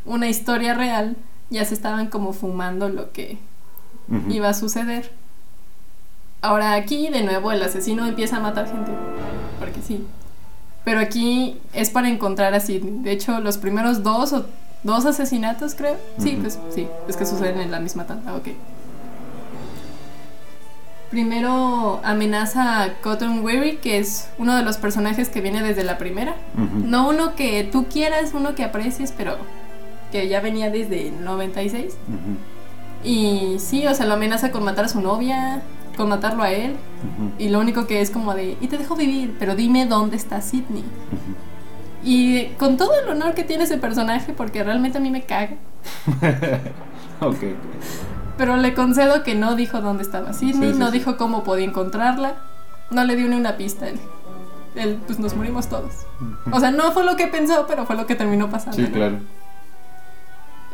una historia real, ya se estaban como fumando lo que iba a suceder. Ahora aquí de nuevo el asesino empieza a matar gente, porque sí. Pero aquí es para encontrar a Sidney. De hecho, los primeros dos o dos asesinatos, creo. Sí, pues sí, es que suceden en la misma tanda, ok. Primero amenaza a Cotton Weary, que es uno de los personajes que viene desde la primera. No uno que tú quieras, uno que aprecies, pero que ya venía desde el 96. Ujú. Y sí, o sea, lo amenaza con matar a su novia, con matarlo a él. Ujú. Y lo único que es como de, y te dejo vivir, pero dime dónde está Sidney. Ujú. Y con todo el honor que tiene ese personaje, porque realmente a mí me caga, ok. pero le concedo que no dijo dónde estaba Sidney, Sí, sí, no sí. dijo cómo podía encontrarla, no le dio ni una pista. Él, él, pues nos morimos todos. O sea, no fue lo que pensó, pero fue lo que terminó pasando. Sí, ¿no? claro.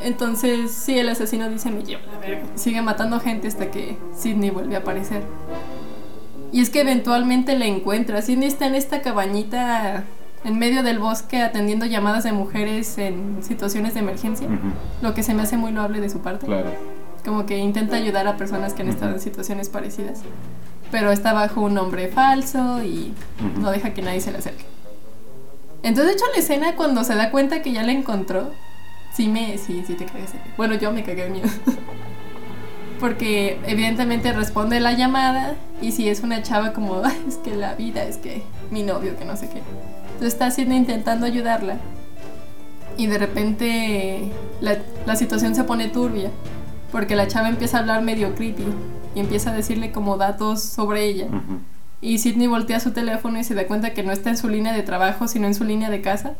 Entonces, sí, el asesino dice, me lleva la verga. Sigue matando gente hasta que Sidney vuelve a aparecer. Y es que eventualmente la encuentra. Sidney está en esta cabañita en medio del bosque atendiendo llamadas de mujeres en situaciones de emergencia. Ujú. Lo que se me hace muy loable de su parte. Claro. Como que intenta ayudar a personas que han estado en situaciones parecidas. Pero está bajo un nombre falso y no deja que nadie se le acerque. Entonces, de hecho, la escena cuando se da cuenta que ya la encontró, sí me, sí, sí te cagas. de- Bueno, yo me cagué de miedo. Porque evidentemente responde la llamada y si es una chava como, "Ay, es que la vida, es que mi novio, que no sé qué. Entonces está haciendo intentando ayudarla y de repente la, la situación se pone turbia porque la chava empieza a hablar medio creepy y empieza a decirle como datos sobre ella. Ujú. Y Sidney voltea su teléfono y se da cuenta que no está en su línea de trabajo, sino en su línea de casa.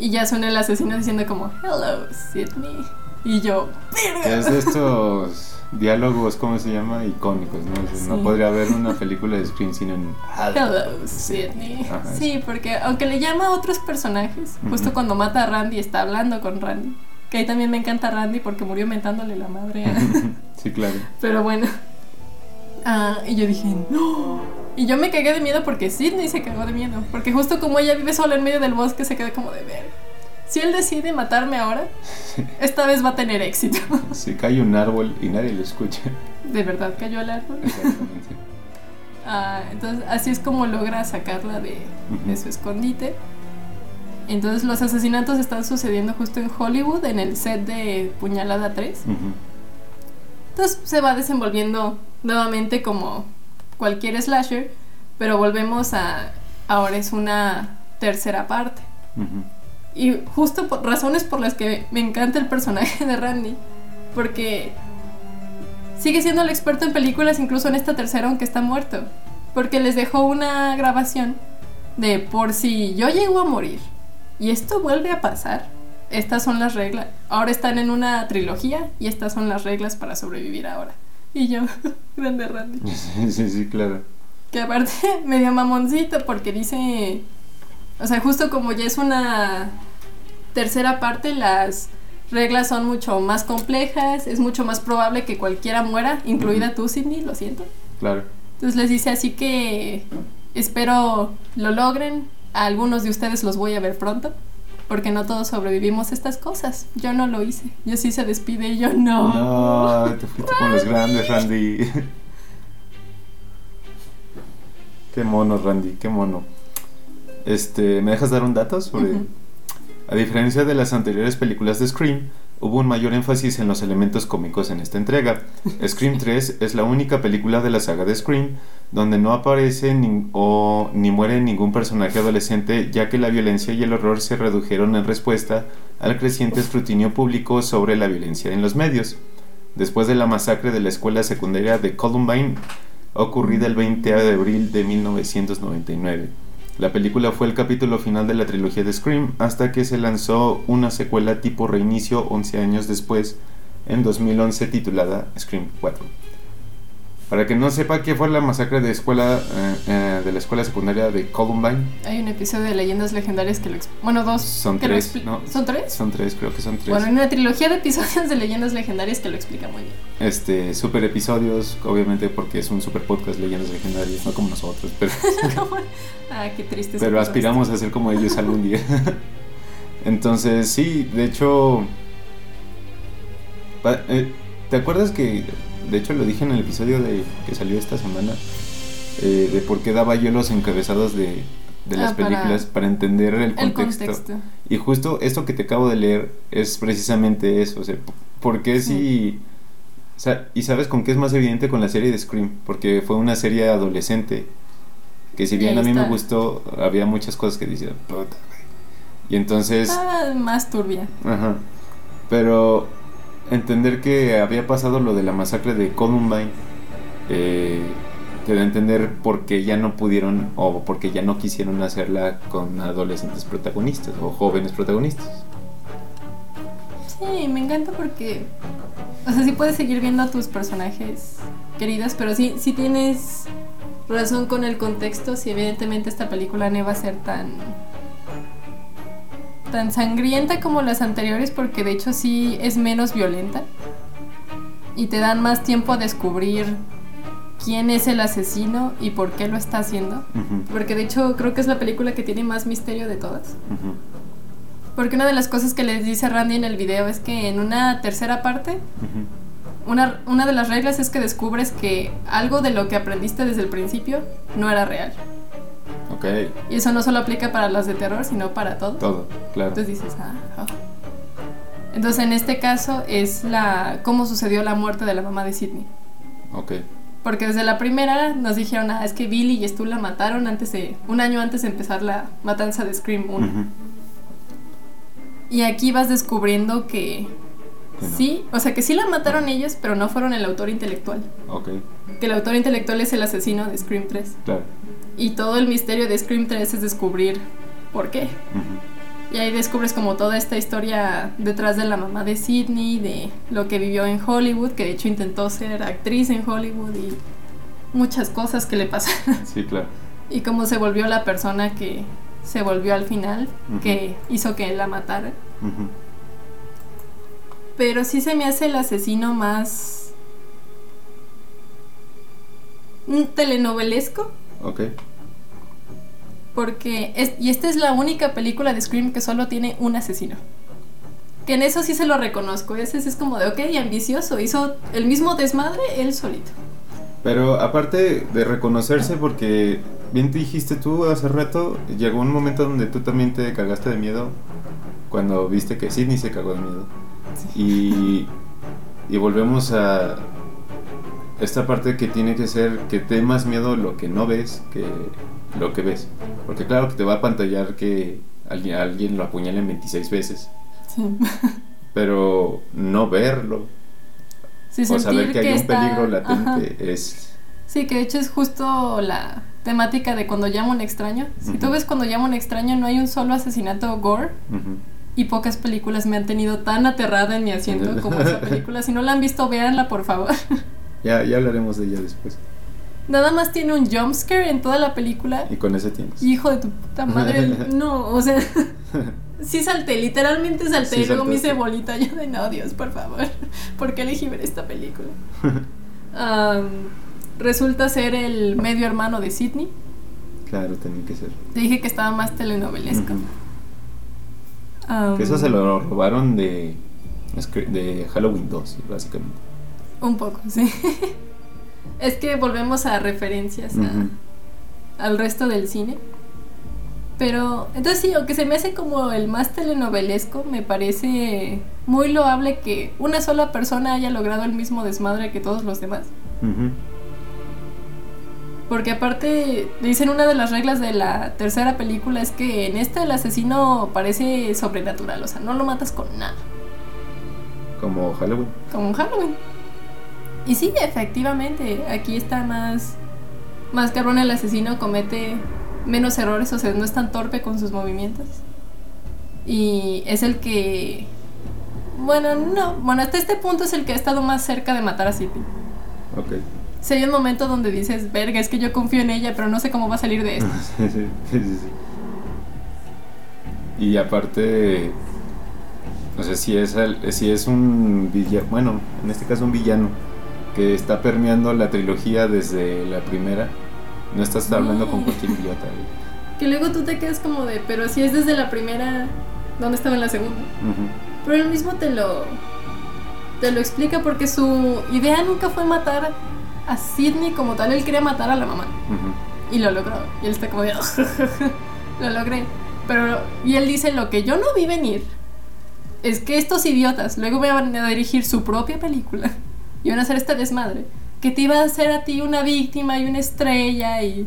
Y ya suena el asesino diciendo como, hello, Sidney. Y yo, verga. Es de estos diálogos, ¿cómo se llama? Icónicos, ¿no? No podría haber una película de Scream sin un Hello, Sidney. Ajá, Sí, porque aunque le llama a otros personajes, justo cuando mata a Randy está hablando con Randy. Que ahí también me encanta Randy porque murió mentándole la madre. Sí, claro. Pero bueno. Ah, y yo dije, no. Y yo me cagué de miedo porque Sidney se cagó de miedo. Porque justo como ella vive sola en medio del bosque, se queda como de ver. Si él decide matarme ahora, esta vez va a tener éxito. Si cae un árbol y nadie lo escucha. De verdad cayó al árbol. Exactamente. Ah, entonces, así es como logra sacarla de, su escondite. Entonces, los asesinatos están sucediendo justo en Hollywood, en el set de Puñalada 3. Ujú. Entonces se va desenvolviendo nuevamente como cualquier slasher, pero volvemos a ahora es una tercera parte. Y justo por razones por las que me encanta el personaje de Randy, porque sigue siendo el experto en películas incluso en esta tercera aunque está muerto, porque les dejó una grabación de por si yo llego a morir y esto vuelve a pasar, estas son las reglas. Ahora están en una trilogía y estas son las reglas para sobrevivir ahora. Y yo, grande Randy. Sí, sí, sí, claro. Que aparte medio mamoncito porque dice, o sea, justo como ya es una tercera parte, las reglas son mucho más complejas, es mucho más probable que cualquiera muera, incluida Ujú. tú, Sidney, lo siento. Claro. Entonces les dice así que espero lo logren, a algunos de ustedes los voy a ver pronto, porque no todos sobrevivimos a estas cosas. Yo no lo hice, yo sí se despide y yo no. No, te fuiste con los grandes, Randy. Qué mono, Randy, qué mono. Este, ¿me dejas dar un dato sobre. A diferencia de las anteriores películas de Scream, hubo un mayor énfasis en los elementos cómicos en esta entrega. Scream 3 es la única película de la saga de Scream donde no aparece ni, o ni muere ningún personaje adolescente, ya que la violencia y el horror se redujeron en respuesta al creciente escrutinio público sobre la violencia en los medios. Después de la masacre de la escuela secundaria de Columbine, ocurrida el 20 de abril de 1999. La película fue el capítulo final de la trilogía de Scream hasta que se lanzó una secuela tipo reinicio 11 años después, en 2011 titulada Scream 4. Para que no sepa qué fue la masacre de escuela eh, eh, de la escuela secundaria de Columbine. Hay un episodio de Leyendas Legendarias que lo Bueno, dos. Son que tres. Lo ¿no? ¿Son tres? Son tres, creo que son tres. Bueno, hay una trilogía de episodios de Leyendas Legendarias que lo explica muy bien. Este, super episodios, obviamente porque es un super podcast leyendas legendarias, no como nosotros, pero, ah, qué triste. pero aspiramos a ser como ellos algún día. Entonces, sí, de hecho, eh, ¿te acuerdas que, de hecho lo dije en el episodio de que salió esta semana, eh, de por qué daba yo los encabezados de, de las Ah, películas para entender el El contexto? Y justo esto que te acabo de leer es precisamente eso. O sea, ¿por qué Sí. si... y sabes con qué es más evidente con la serie de Scream? Porque fue una serie adolescente. Que si bien a mí me gustó, había muchas cosas que decían, "Puta, güey". Y entonces... Ah, más turbia. Ajá. Pero entender que había pasado lo de la masacre de Columbine eh, te da a entender por qué ya no pudieron o por qué ya no quisieron hacerla con adolescentes protagonistas o jóvenes protagonistas. Sí, me encanta porque. O sea, sí puedes seguir viendo a tus personajes queridos, pero sí, sí tienes razón con el contexto. Si evidentemente esta película no iba a ser tan. Tan sangrienta como las anteriores, porque de hecho sí es menos violenta. Y te dan más tiempo a descubrir quién es el asesino y por qué lo está haciendo. Porque de hecho creo que es la película que tiene más misterio de todas. Porque una de las cosas que les dice Randy en el video es que en una tercera parte, una, una de las reglas es que descubres que algo de lo que aprendiste desde el principio no era real. Ok, Y eso no solo aplica para las de terror, sino para todo. todo, claro. Entonces dices, ah, oh". Entonces en este caso es la cómo sucedió la muerte de la mamá de Sidney. Ok, Porque desde la primera nos dijeron, ah, es que Billy y Stu la mataron antes de, un año antes de empezar la matanza de Scream 1. ujú, Y aquí vas descubriendo que Que no. sí, o sea que sí la mataron ellos, pero no fueron el autor intelectual. ok, Que el autor intelectual es el asesino de Scream 3. claro. Y todo el misterio de Scream 3 es descubrir por qué. Y ahí descubres como toda esta historia detrás de la mamá de Sidney, de lo que vivió en Hollywood, que de hecho intentó ser actriz en Hollywood y muchas cosas que le pasaron. Sí, claro. y cómo se volvió la persona que se volvió al final, que hizo que la matara. Pero sí se me hace el asesino más mm, telenovelesco. Ok, Porque, es, y esta es la única película de Scream que solo tiene un asesino. Que en eso sí se lo reconozco. Ese es como de, ok, ambicioso. Hizo el mismo desmadre él solito. Pero aparte de reconocerse, porque bien te dijiste tú hace rato, llegó un momento donde tú también te cagaste de miedo cuando viste que Sidney se cagó de miedo. Y, y volvemos a esta parte que tiene que ser que te dé más miedo lo que no ves que lo que ves. Porque claro que te va a pantallar que alguien, alguien lo apuñalen 26 veces, Sí. pero no verlo Sí, o saber que hay un está- peligro ajá. latente es... Sí, que de hecho es justo la temática de cuando llama un extraño. Si tú Ujú. ves cuando llama un extraño, no hay un solo asesinato gore. Y pocas películas me han tenido tan aterrada en mi asiento como esa película. Si no la han visto, véanla, por favor. Ya, ya hablaremos de ella después. Nada más tiene un jumpscare en toda la película. Y con ese tienes. Hijo de tu puta madre. No, o sea. Sí salté, literalmente salté. Sí y luego me hice bolita. Yo de no, Dios, por favor. ¿Por qué elegí ver esta película? Am, resulta ser el medio hermano de Sidney. Claro, tenía que ser. Te dije que estaba más telenovelesco. Am, Que eso se lo robaron de, de Halloween 2, básicamente. Un poco, sí. es que volvemos a referencias a- al resto del cine. Pero, entonces sí, aunque se me hace como el más telenovelesco, me parece muy loable que una sola persona haya logrado el mismo desmadre que todos los demás. Porque aparte, dicen una de las reglas de la tercera película es que en esta el asesino parece sobrenatural, o sea, no lo matas con nada. Como Halloween. como en Halloween. Y sí, efectivamente, aquí está más más cabrón el asesino comete menos errores, o sea, no es tan torpe con sus movimientos. Y es el que... Bueno, no, bueno, hasta este punto es el que ha estado más cerca de matar a City. Ok. Si hay un momento donde dices, verga, es que yo confío en ella, pero no sé cómo va a salir de esto. sí, sí, sí, sí. Y aparte, o sea, si es, el- si es un villano, bueno, en este caso un villano, que está permeando la trilogía desde la primera, no estás hablando con cualquier idiota. güey. Que luego tú te quedas como de, pero si es desde la primera, ¿dónde estaba en la segunda? Pero él mismo te lo, te lo explica porque su idea nunca fue matar a Sidney como tal, él quería matar a la mamá. Y lo logró. Y él está como de, lo logré. Pero, y él dice, lo que yo no vi venir es que estos idiotas luego me van a dirigir su propia película y van a hacer este desmadre. Que te iba a hacer a ti una víctima y una estrella y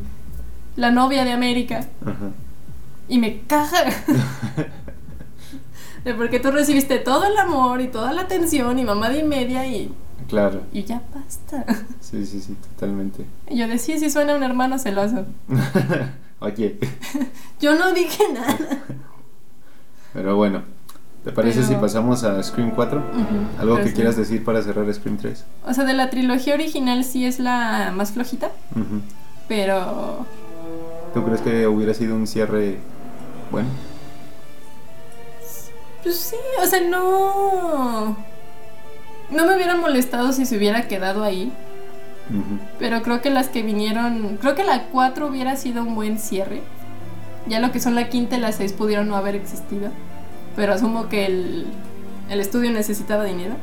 la novia de América. Ajá. Y me caja. De porque tú recibiste todo el amor y toda la atención y mamá de media y, Claro, y ya basta. sí, sí, sí, totalmente. Y yo decía, sí suena un hermano celoso. Oye, Yo no dije nada. pero bueno, ¿te parece Pero- si pasamos a Scream 4? Ujú, ¿Algo pero que sí. quieras decir para cerrar Scream 3? O sea, de la trilogía original sí es la más flojita, pero ¿Tú crees que hubiera sido un cierre bueno? pues sí, o sea, no no me hubiera molestado si se hubiera quedado ahí, pero creo que las que vinieron, creo que la 4 hubiera sido un buen cierre. Ya lo que son la quinta y la 6 pudieron no haber existido, pero asumo que el el estudio necesitaba dinero.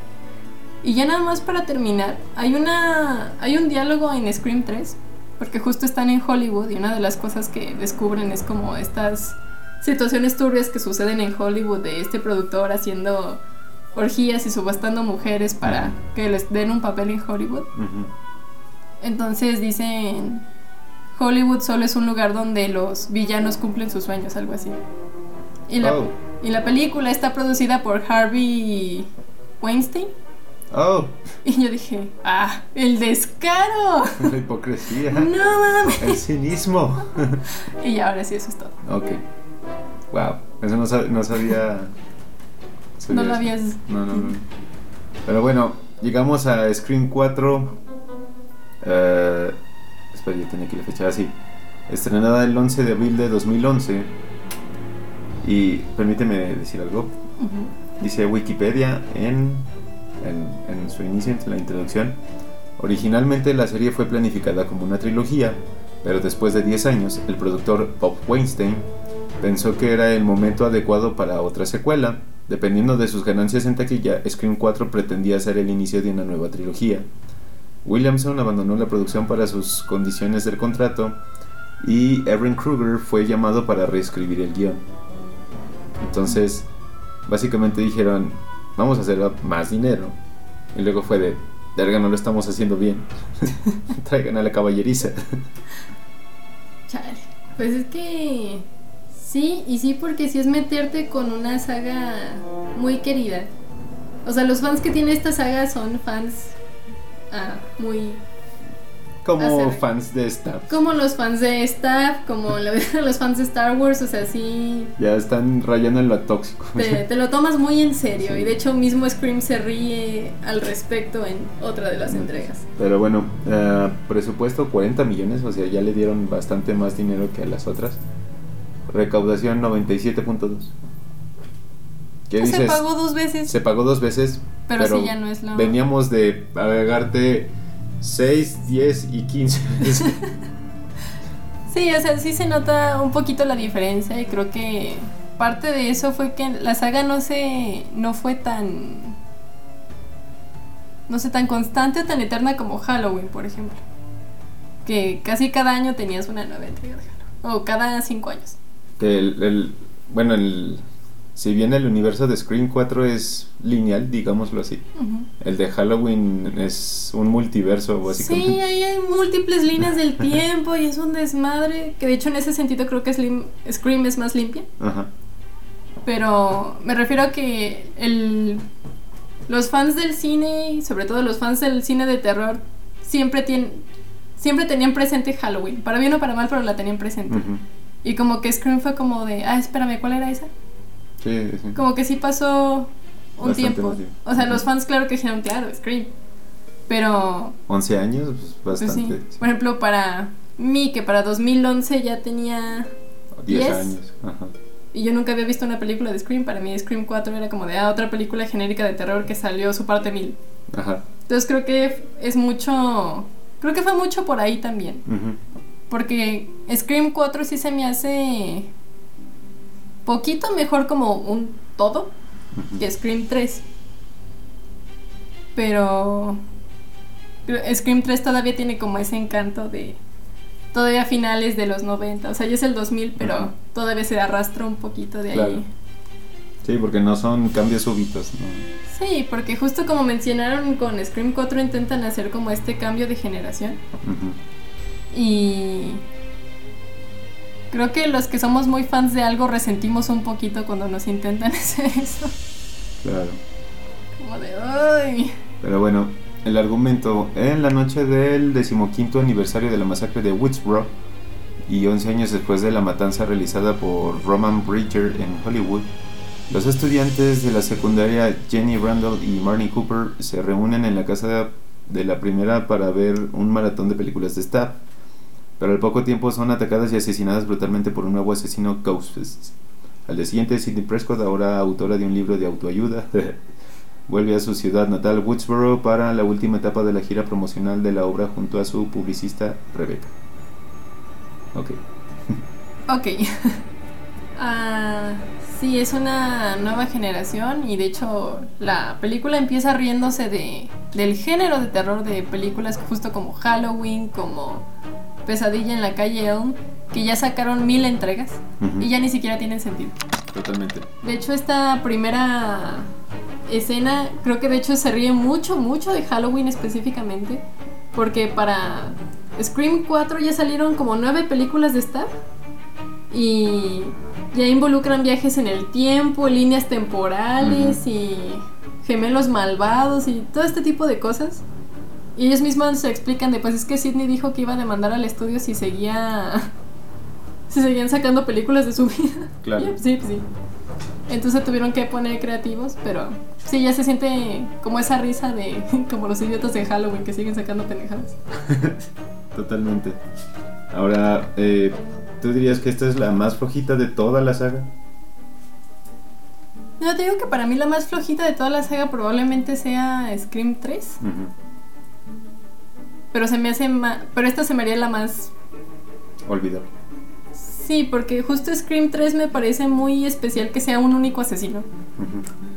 Y ya nada más para terminar, hay una hay un diálogo en Scream 3 porque justo están en Hollywood y una de las cosas que descubren es como estas situaciones turbias que suceden en Hollywood de este productor haciendo orgías y subastando mujeres para que les den un papel en Hollywood. Entonces dicen Hollywood solo es un lugar donde los villanos cumplen sus sueños, algo así. Y la, Oh. Y la película está producida por Harvey Weinstein. Oh, Y yo dije, ah, el descaro. la hipocresía, No mames. el cinismo. Y ya, ahora sí, eso es todo. Ok. Wow, eso no, sab- no sabía. sabía No lo habías... No, no, no. Pero bueno, llegamos a Scream 4. Eh, espera, yo tenía aquí la fecha así. Estrenada el 11 de abril de 2011. Y permíteme decir algo. Dice Wikipedia en, en, en su inicio, en la introducción. Originalmente la serie fue planificada como una trilogía, pero después de 10 años, el productor Bob Weinstein pensó que era el momento adecuado para otra secuela. Dependiendo de sus ganancias en taquilla, Scream 4 pretendía ser el inicio de una nueva trilogía. Williamson abandonó la producción para sus condiciones del contrato y Erin Kruger fue llamado para reescribir el guion. Entonces, básicamente dijeron, vamos a hacer más dinero. Y luego fue de, verga, no lo estamos haciendo bien. Traigan a la caballeriza. Chale. Pues es que sí, y sí, porque sí es meterte con una saga muy querida. O sea, los fans que tiene esta saga son fans ah, muy. Como fans de Star. como los fans de Staff, como la- los fans de Star Wars, o sea, sí. Ya están rayando en lo tóxico. Te, te lo tomas muy en serio. Sí. Y de hecho, mismo Scream se ríe al respecto en otra de las entregas. Pero bueno, eh, presupuesto 40 millones, o sea, ya le dieron bastante más dinero que a las otras. Recaudación 97.2. ¿Qué dices? se pagó dos veces. Se pagó dos veces. Pero sí, ya no es lo- Veníamos de agregarte 6, 10 y 15. Sí, o sea, sí se nota un poquito la diferencia y creo que parte de eso fue que la saga no se no fue tan no sé tan constante o tan eterna como Halloween, por ejemplo. Que casi cada año tenías una nueva entrega de Halloween o cada cinco años. El- bueno, el, si bien el universo de Scream 4 es lineal, digámoslo así, el de Halloween es un multiverso, básicamente. Sí, ahí hay múltiples líneas del tiempo y es un desmadre. Que de hecho en ese sentido creo que Slim- Scream es más limpia. Ajá. Pero me refiero a que el, los fans del cine, y sobre todo los fans del cine de terror, siempre tienen, siempre tenían presente Halloween, para bien o para mal, pero la tenían presente. Y como que Scream fue como de, ah, espérame, ¿cuál era esa? Sí, sí. Como que sí pasó un Bastante tiempo. O sea, los fans claro que dijeron, claro, Scream. Pero, 11 años, pues pues bastante. sí. Por ejemplo, para mí, que para 2011 ya tenía... 10 10. años. Ajá. Y yo nunca había visto una película de Scream. Para mí Scream 4 era como de, ah, otra película genérica de terror que salió su parte 1000. Ajá. Entonces creo que es mucho... Creo que fue mucho por ahí también. Porque Scream 4 sí se me hace poquito mejor como un todo que Scream 3. Pero Scream 3 todavía tiene como ese encanto de todavía finales de los 90. O sea, ya es el 2000, pero todavía se arrastra un poquito de Claro. ahí. Sí, porque no son cambios súbitos, ¿no? Sí, porque justo como mencionaron con Scream 4 intentan hacer como este cambio de generación. Y creo que los que somos muy fans de algo resentimos un poquito cuando nos intentan hacer eso. Claro. Como de, ay. Pero bueno, el argumento. En la noche del decimoquinto aniversario de la masacre de Woodsboro y 11 años después de la matanza realizada por Roman Bridger en Hollywood, los estudiantes de la secundaria Jenny Randall y Marnie Cooper se reúnen en la casa de la primera para ver un maratón de películas de Stab. Pero al poco tiempo son atacadas y asesinadas brutalmente por un nuevo asesino Ghostface. Al día siguiente, Sidney Prescott, ahora autora de un libro de autoayuda, vuelve a su ciudad natal, Woodsboro, para la última etapa de la gira promocional de la obra junto a su publicista Rebecca. Ok. Ok. Ah, sí, es una nueva generación y de hecho la película empieza riéndose de, del género de terror de películas justo como Halloween, como Pesadilla en la calle Elm, que ya sacaron mil entregas y ya ni siquiera tienen sentido. Totalmente. De hecho, esta primera escena creo que de hecho se ríe mucho, mucho de Halloween específicamente. Porque para Scream 4 ya salieron como nueve películas de Stab. Y ya involucran viajes en el tiempo, líneas temporales y gemelos malvados y todo este tipo de cosas. Y ellos mismos se explican de pues es que Sidney dijo que iba a demandar al estudio si seguía si seguían sacando películas de su vida. Claro. Sí, pues, sí. Entonces tuvieron que poner creativos, pero sí, ya se siente como esa risa de como los idiotas de Halloween que siguen sacando pendejadas. Totalmente. Ahora, eh, ¿tú dirías que esta es la más flojita de toda la saga? No, te digo que para mí la más flojita de toda la saga probablemente sea Scream 3, Ujú. Pero se me hace ma- pero esta se me haría la más Olvidable. Sí, porque justo Scream 3 me parece muy especial que sea un único asesino.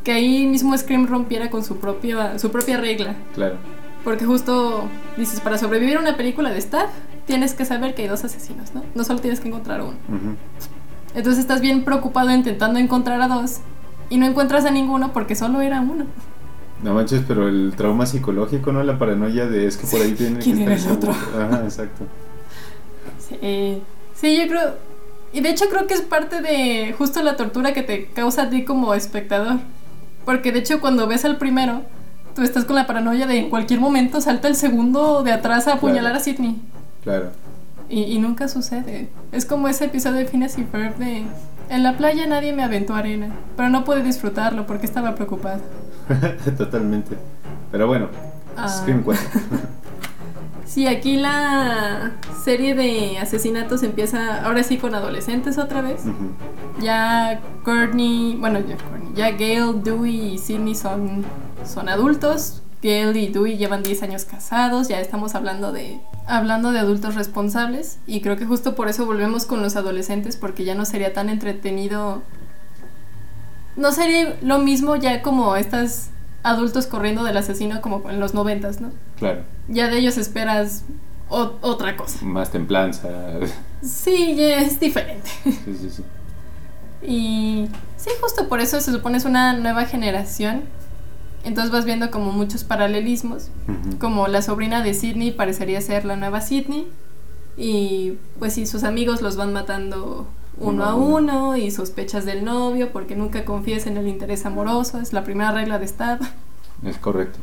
Que ahí mismo Scream rompiera con su propia, su propia regla. Claro. Porque justo dices, para sobrevivir a una película de staff, tienes que saber que hay dos asesinos, ¿no? No solo tienes que encontrar uno. Entonces estás bien preocupado intentando encontrar a dos y no encuentras a ninguno porque solo era uno. No manches, pero el trauma psicológico, ¿no? La paranoia de es que por ahí tiene ¿Quién que era estar el otro? Ajá, exacto. Sí, sí, yo creo... Y de hecho creo que es parte de justo la tortura que te causa a ti como espectador. Porque de hecho cuando ves al primero, tú estás con la paranoia de en cualquier momento salta el segundo de atrás a apuñalar Claro. a Sidney. Claro. Y, y nunca sucede. Es como ese episodio de Phineas y Ferb de... En la playa nadie me aventó arena, pero no pude disfrutarlo porque estaba preocupada. Totalmente. Pero bueno, Ah. Scream 4. Sí, aquí la serie de asesinatos empieza ahora sí con adolescentes otra vez. Ya Courtney, bueno, ya, Courtney, ya Gail, Dewey y Sidney son, son adultos. Gail y Dewey llevan 10 años casados, ya estamos hablando de hablando de adultos responsables y creo que justo por eso volvemos con los adolescentes porque ya no sería tan entretenido. No sería lo mismo ya como estos adultos corriendo del asesino como en los noventas, ¿no? Claro. Ya de ellos esperas o- otra cosa. Más templanza. Sí, ya es diferente. Sí, sí, sí. Y sí, justo por eso se supone es una nueva generación. Entonces vas viendo como muchos paralelismos. Como la sobrina de Sidney parecería ser la nueva Sidney. Y pues sí, sus amigos los van matando uno a uno y sospechas del novio porque nunca confíes en el interés amoroso. Es la primera regla de Stab. Es correcto.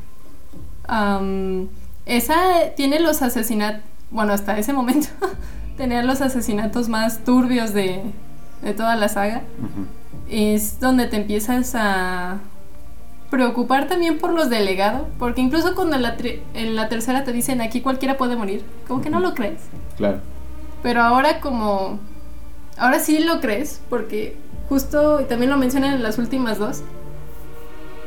Esa tiene los asesinatos. bueno, hasta ese momento, tener los asesinatos más turbios de, de toda la saga, Ujú. es donde te empiezas a preocupar también por los del legado, porque incluso cuando en la, tri- en la tercera te dicen aquí cualquiera puede morir, como que no lo crees. Claro. Pero ahora como... Ahora sí lo crees, porque justo, y también lo mencionan en las últimas dos,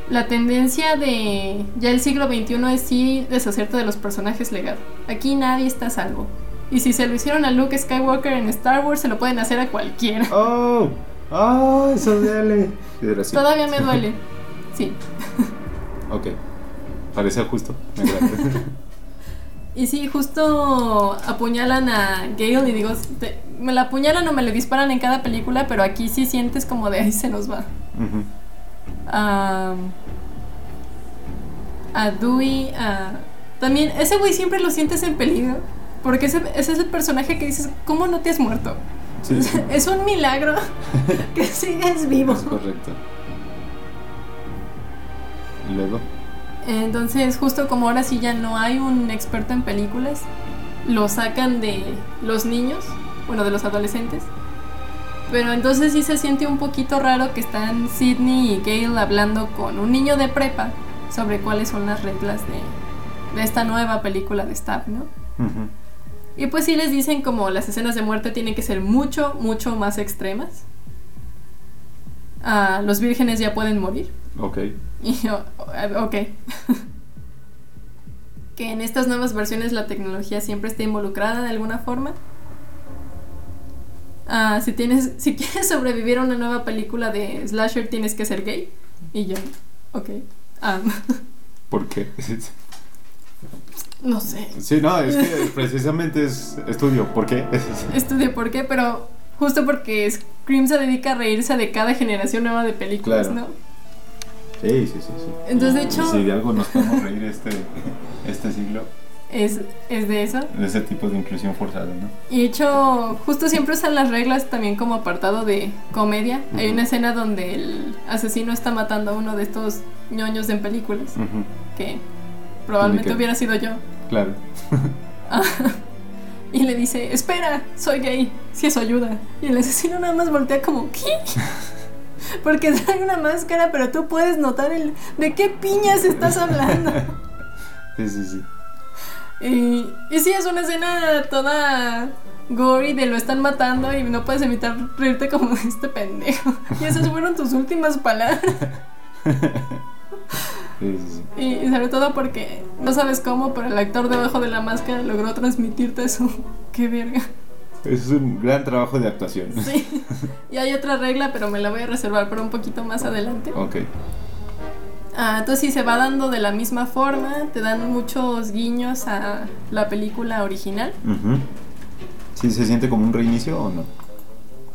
la tendencia de ya el siglo XXI es sí deshacerte de los personajes legado. Aquí nadie está a salvo. Y si se lo hicieron a Luke Skywalker en Star Wars, se lo pueden hacer a cualquiera. ¡Oh! ¡Oh! Eso duele. Todavía me duele. Sí. Ok. Parece justo. Me. Y sí, justo apuñalan a Gale y digo, te- me la apuñalan o me le disparan en cada película, pero aquí sí sientes como de ahí se nos va. Ujú. a, a Dewey, a... También, ese güey siempre lo sientes en peligro, porque ese, ese es el personaje que dices, ¿cómo no te has muerto? Sí, sí. Es un milagro que sigues vivo. Es correcto. Y luego. Entonces, justo como ahora sí ya no hay un experto en películas, lo sacan de los niños, bueno, de los adolescentes. Pero entonces sí se siente un poquito raro que están Sidney y Gale hablando con un niño de prepa sobre cuáles son las reglas de, de esta nueva película de Stab, ¿no? Y pues sí les dicen como las escenas de muerte tienen que ser mucho, mucho más extremas. Ah, los vírgenes ya pueden morir. Ok. Y yo, ok. que en estas nuevas versiones la tecnología siempre está involucrada de alguna forma. Ah, si tienes, si quieres sobrevivir a una nueva película de slasher tienes que ser gay. Y yo, ok. Ah, ¿Por qué? no sé. Sí, no, es que precisamente es estudio. ¿Por qué? Estudié por qué, pero justo porque Scream se dedica a reírse de cada generación nueva de películas, Claro. ¿no? Sí, sí, sí, sí. Entonces, de hecho- Si de algo nos podemos reír este, este siglo, Es, es de eso. de ese tipo de inclusión forzada, ¿no? Y de hecho, justo siempre usan las reglas también como apartado de comedia. Hay una escena donde el asesino está matando a uno de estos ñoños en películas, que probablemente hubiera sido yo. Claro. Y le dice, espera, soy gay, si eso ayuda. Y el asesino nada más voltea como, ¿qué? Porque trae una máscara, pero tú puedes notar el de qué piñas estás hablando. Sí, sí, sí. Y, y sí, es una escena toda gory de lo están matando y no puedes evitar reírte como de este pendejo. Y esas fueron tus últimas palabras. Sí, sí, sí. Y, y sobre todo porque no sabes cómo, pero el actor debajo de la máscara logró transmitirte eso. Qué verga. Es un gran trabajo de actuación. Sí. Y hay otra regla, pero me la voy a reservar para un poquito más adelante. Ok. Ah, entonces sí se va dando de la misma forma, te dan muchos guiños a la película original. Ujú. ¿Sí se siente como un reinicio o no?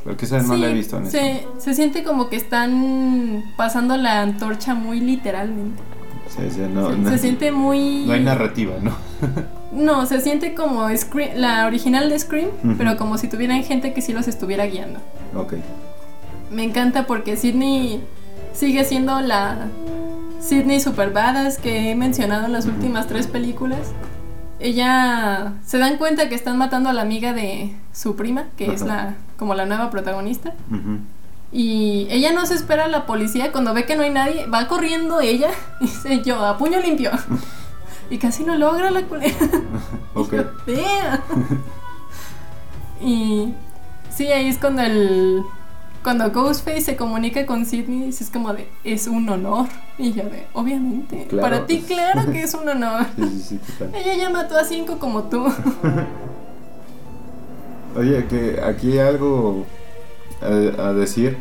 Porque esa no Sí, la he visto en eso. se, se siente como que están pasando la antorcha muy literalmente. Sí, sí, no, se, no- se siente muy... no hay narrativa, ¿no? No, se siente como Scream- la original de Scream, pero como si tuvieran gente que sí los estuviera guiando. Ok. Me encanta porque Sidney sigue siendo la Sidney super badass que he mencionado en las últimas tres películas. Ella se dan cuenta que están matando a la amiga de su prima, que es la como la nueva protagonista. Y ella no se espera a la policía cuando ve que no hay nadie, va corriendo ella y dice yo, a puño limpio. y casi no logra la culera. Ok. Y sí, ahí es cuando el cuando Ghostface se comunica con Sidney, es como de es un honor. Y yo de, obviamente, Claro. para ti claro que es un honor. Sí, sí, sí, total. Ella ya mató a cinco como tú. Oye, que aquí hay algo a, a decir.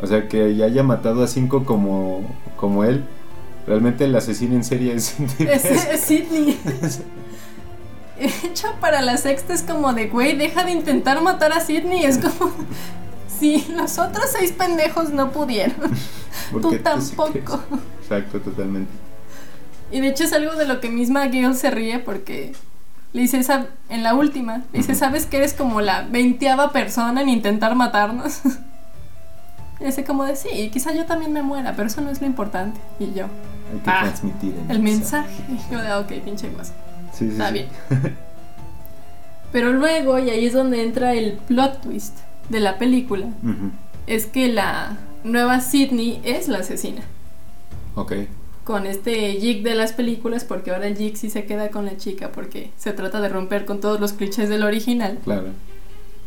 O sea, que ya haya matado a cinco como, como él. Realmente el asesino en serie es... es, es Sidney. De hecho, para la sexta es como de, güey, deja de intentar matar a Sidney. Es como, si los otros seis pendejos no pudieron, ¿Por tú tampoco. Exacto, totalmente. Y de hecho es algo de lo que misma Gale se ríe porque le dice esa, en la última, le dice. ¿sabes que eres como la veinteava persona en intentar matarnos? Y dice como de, sí, quizá yo también me muera, pero eso no es lo importante. Y yo, Hay que Ah, transmitir el mensaje. Y yo de, "Ah, ok, pinche guasa. Sí, sí, Está sí. bien. Pero luego, y ahí es donde entra el plot twist de la película, Ujú. es que la nueva Sidney es la asesina. Ok. Con este jig de las películas, porque ahora el jig sí se queda con la chica, porque se trata de romper con todos los clichés del original. Claro.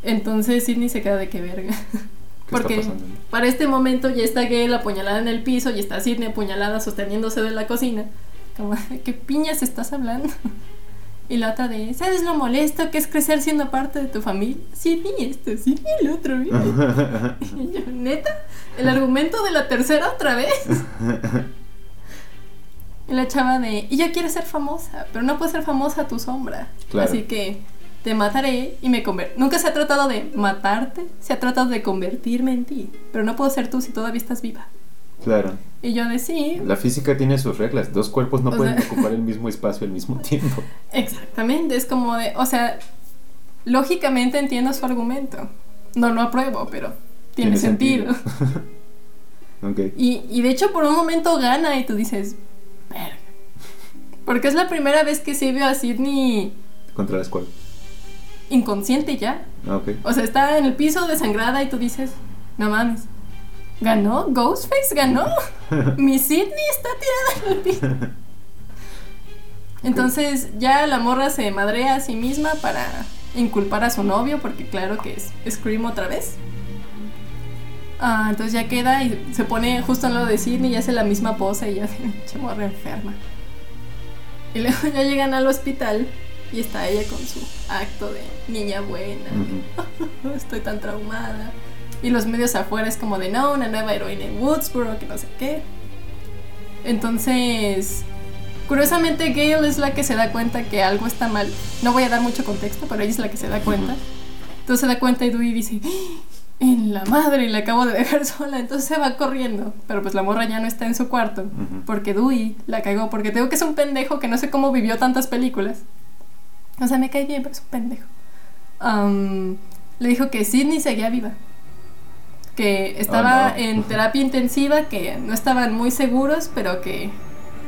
Entonces Sidney se queda de que verga. ¿Qué Porque para este momento ya está Gail apuñalada en el piso y está Sidney apuñalada sosteniéndose de la cocina. Como, ¿de qué piñas estás hablando? Y la otra de, ¿sabes lo molesto que es crecer siendo parte de tu familia? Sidney esto, Sidney el otro. mira". Y yo, ¿neta? ¿El argumento de la tercera otra vez? Y la chava de, y yo quiero ser famosa, pero no puedo ser famosa a tu sombra. Claro. Así que te mataré y me convertiré. Nunca se ha tratado de matarte, se ha tratado de convertirme en ti. Pero no puedo ser tú si todavía estás viva. claro. Y yo de sí, La física tiene sus reglas. Dos cuerpos no pueden sea- ocupar el mismo espacio al mismo tiempo. exactamente, es como de, o sea, lógicamente entiendo su argumento. No lo apruebo, pero tiene, sentido. ok. Y, y de hecho por un momento gana y tú dices, verga. Porque es la primera vez que se vio a Sidney Contra la escuela. Inconsciente ya. Ah, ok. O sea, está en el piso desangrada y tú dices, no mames. ¿Ganó? ¿Ghostface ganó? Mi Sidney está tirada en el piso. Entonces ya la morra se madrea a sí misma para inculpar a su novio, porque claro que es Scream otra vez. Ah, entonces ya queda y se pone justo al lado de Sidney y hace la misma pose y ya se morra enferma. Y luego ya llegan al hospital y está ella con su acto de niña buena. Ujú. Estoy tan traumada. Y los medios afuera es como de no, una nueva heroína en Woodsboro, que no sé qué. Entonces, curiosamente, Gail es la que se da cuenta que algo está mal. No voy a dar mucho contexto, pero ella es la que se da cuenta. Entonces se da cuenta y Dewey dice: "¡Ah! En la madre, la acabo de dejar sola. Entonces se va corriendo. Pero pues la morra ya no está en su cuarto. Porque Dewey la cagó. Porque tengo que es un pendejo que no sé cómo vivió tantas películas. O sea, me cae bien, pero es un pendejo. Le dijo que Sidney seguía viva. Que estaba Oh, no. en terapia intensiva, que no estaban muy seguros, pero que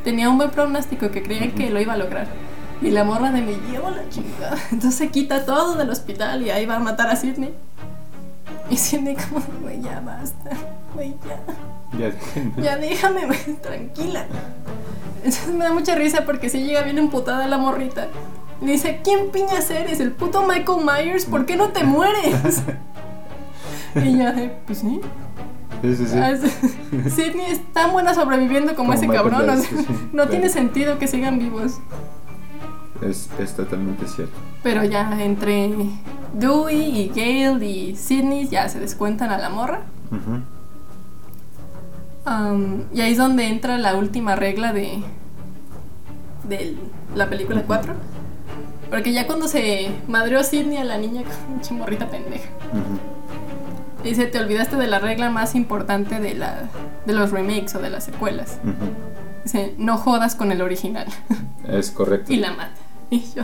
tenía un buen pronóstico, que creían que lo iba a lograr. Y la morra de me llevo la chingada. Entonces se quita todo del hospital y ahí va a matar a Sidney. Y Sidney como, güey, ya basta, güey, ya. Ya. Ya déjame, güey, tranquila. Entonces me da mucha risa porque si llega bien emputada la morrita. Le dice, ¿quién piñas eres? ¿El puto Michael Myers? ¿Por qué no te mueres? y ya de, pues sí. Sí, sí, sí. Sidney es tan buena sobreviviendo como, Como ese Michael cabrón. o sea, no claro. tiene sentido que sigan vivos. Es, es totalmente cierto. Pero ya entre Dewey y Gale y Sidney ya se descuentan a la morra. Um, y ahí es donde entra la última regla de, de la película 4. Porque ya cuando se madreó Sidney a la niña con pinche morrita pendeja. Ujú. Dice, te olvidaste de la regla más importante de, la, de los remakes o de las secuelas. Dice, no jodas con el original. Es correcto. y la mata. Y yo,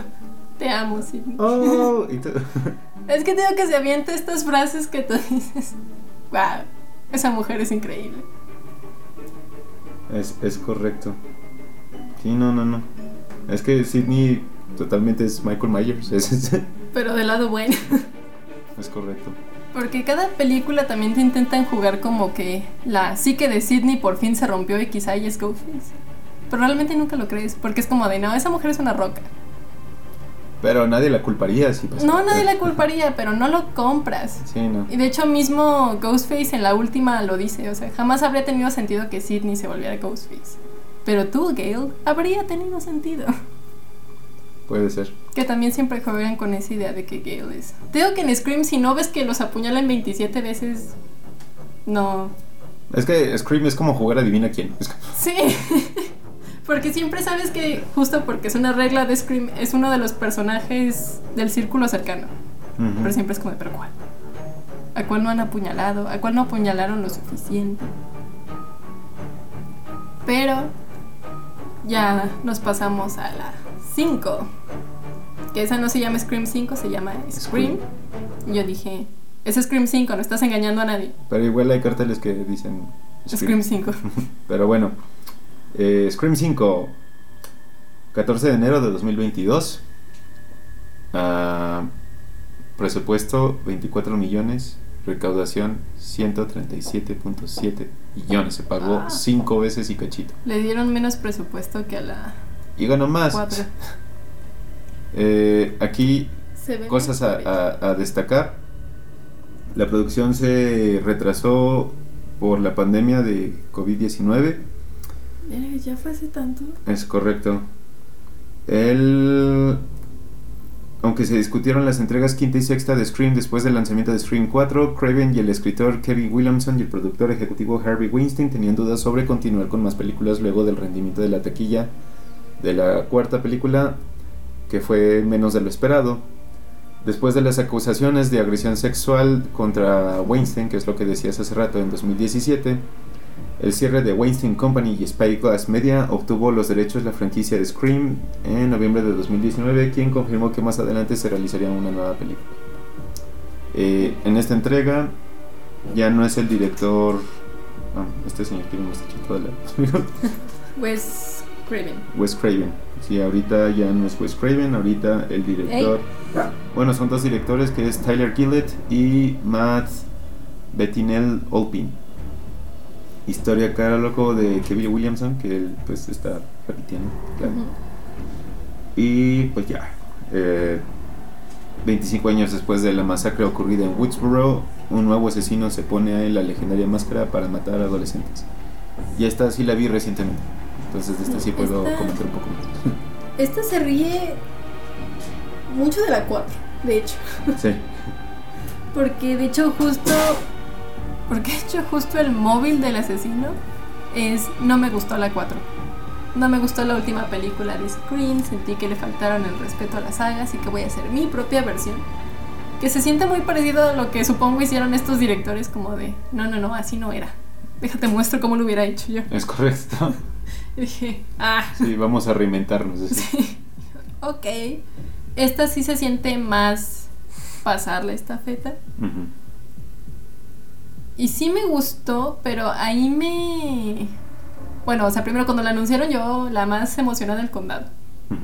te amo, Sidney. Oh, y tú- Es que tengo que se avienta estas frases que tú dices, wow, esa mujer es increíble. es, es correcto. Sí, no, no, no. Es que Sidney totalmente es Michael Myers. Es, es, Pero del lado bueno. es correcto. Porque cada película también te intentan jugar como que la psique de Sidney por fin se rompió y quizá ella es Ghostface. Pero realmente nunca lo crees, porque es como de, no, esa mujer es una roca. Pero nadie la culparía si pasa. No, nadie la culparía, pero no lo compras. Sí, no. Y de hecho mismo Ghostface en la última lo dice, o sea, jamás habría tenido sentido que Sidney se volviera Ghostface. Pero tú, Gail, habría tenido sentido. Puede ser. Que también siempre juegan con esa idea de que Gale es. Te digo que en Scream, si no ves que los apuñalan 27 veces, no. Es que Scream es como jugar a adivina quién. Es como- Sí. porque siempre sabes que, justo porque es una regla de Scream, es uno de los personajes del círculo cercano. Pero siempre es como, ¿pero cuál? ¿A cuál no han apuñalado? ¿A cuál no apuñalaron lo suficiente? Pero ya nos pasamos a la 5. Que esa no se llama Scream 5, se llama Scream. Y yo dije, es Scream 5, no estás engañando a nadie. Pero igual hay carteles que dicen Scream 5. Pero bueno, eh, Scream 5, 14 de enero de 2022. Ah, Presupuesto 24 millones, recaudación 137.7 millones. Se pagó Ah. cinco veces y cachito. Le dieron menos presupuesto que a la Y ganó más. 4. Eh, aquí cosas a, a- a destacar. La producción se retrasó por la pandemia de COVID-19. Verga, Ya fue hace tanto. Es correcto. El... Aunque se discutieron las entregas quinta y sexta de Scream después del lanzamiento de Scream 4, Craven y el escritor Kevin Williamson y el productor ejecutivo Harvey Weinstein tenían dudas sobre continuar con más películas luego del rendimiento de la taquilla de la cuarta película, que fue menos de lo esperado. Después de las acusaciones de agresión sexual contra Weinstein, que es lo que decías hace rato, en 2017, el cierre de Weinstein Company y Spyglass Media obtuvo los derechos de la franquicia de Scream en noviembre de 2019, quien confirmó que más adelante se realizaría una nueva película. Eh, en esta entrega ya no es el director... ah, este señor tiene un mostachito de la... Wes Craven. Wes Craven. Sí, ahorita ya no es Wes Craven, ahorita el director... Bueno, son dos directores que es Tyler Gillett y Matt Bettinel Olpin. Historia acá loco de Kevin Williamson, que él pues está repitiendo. claro. Ujú. Y pues ya. eh, 25 años después de la masacre ocurrida en Woodsboro, un nuevo asesino se pone en la legendaria máscara para matar a adolescentes. Y esta sí la vi recientemente. Entonces de esta sí puedo Esta- comentar un poco más. Esta se ríe mucho de la 4, de hecho. sí. Porque de hecho justo. Porque de hecho justo el móvil del asesino es. No me gustó la 4. No me gustó la última película de Scream. Sentí que le faltaron el respeto a la saga. Así que voy a hacer mi propia versión. Que se siente muy parecido a lo que supongo hicieron estos directores. Como de. No, no, no, así no era. Déjate muestro cómo lo hubiera hecho yo. Es correcto. Y dije, ah, Sí, vamos a reinventarnos. Sí. Ok. Esta sí se siente más pasar la estafeta. Y sí me gustó, pero ahí me... Bueno, o sea, primero cuando la anunciaron yo la más emocionada del condado.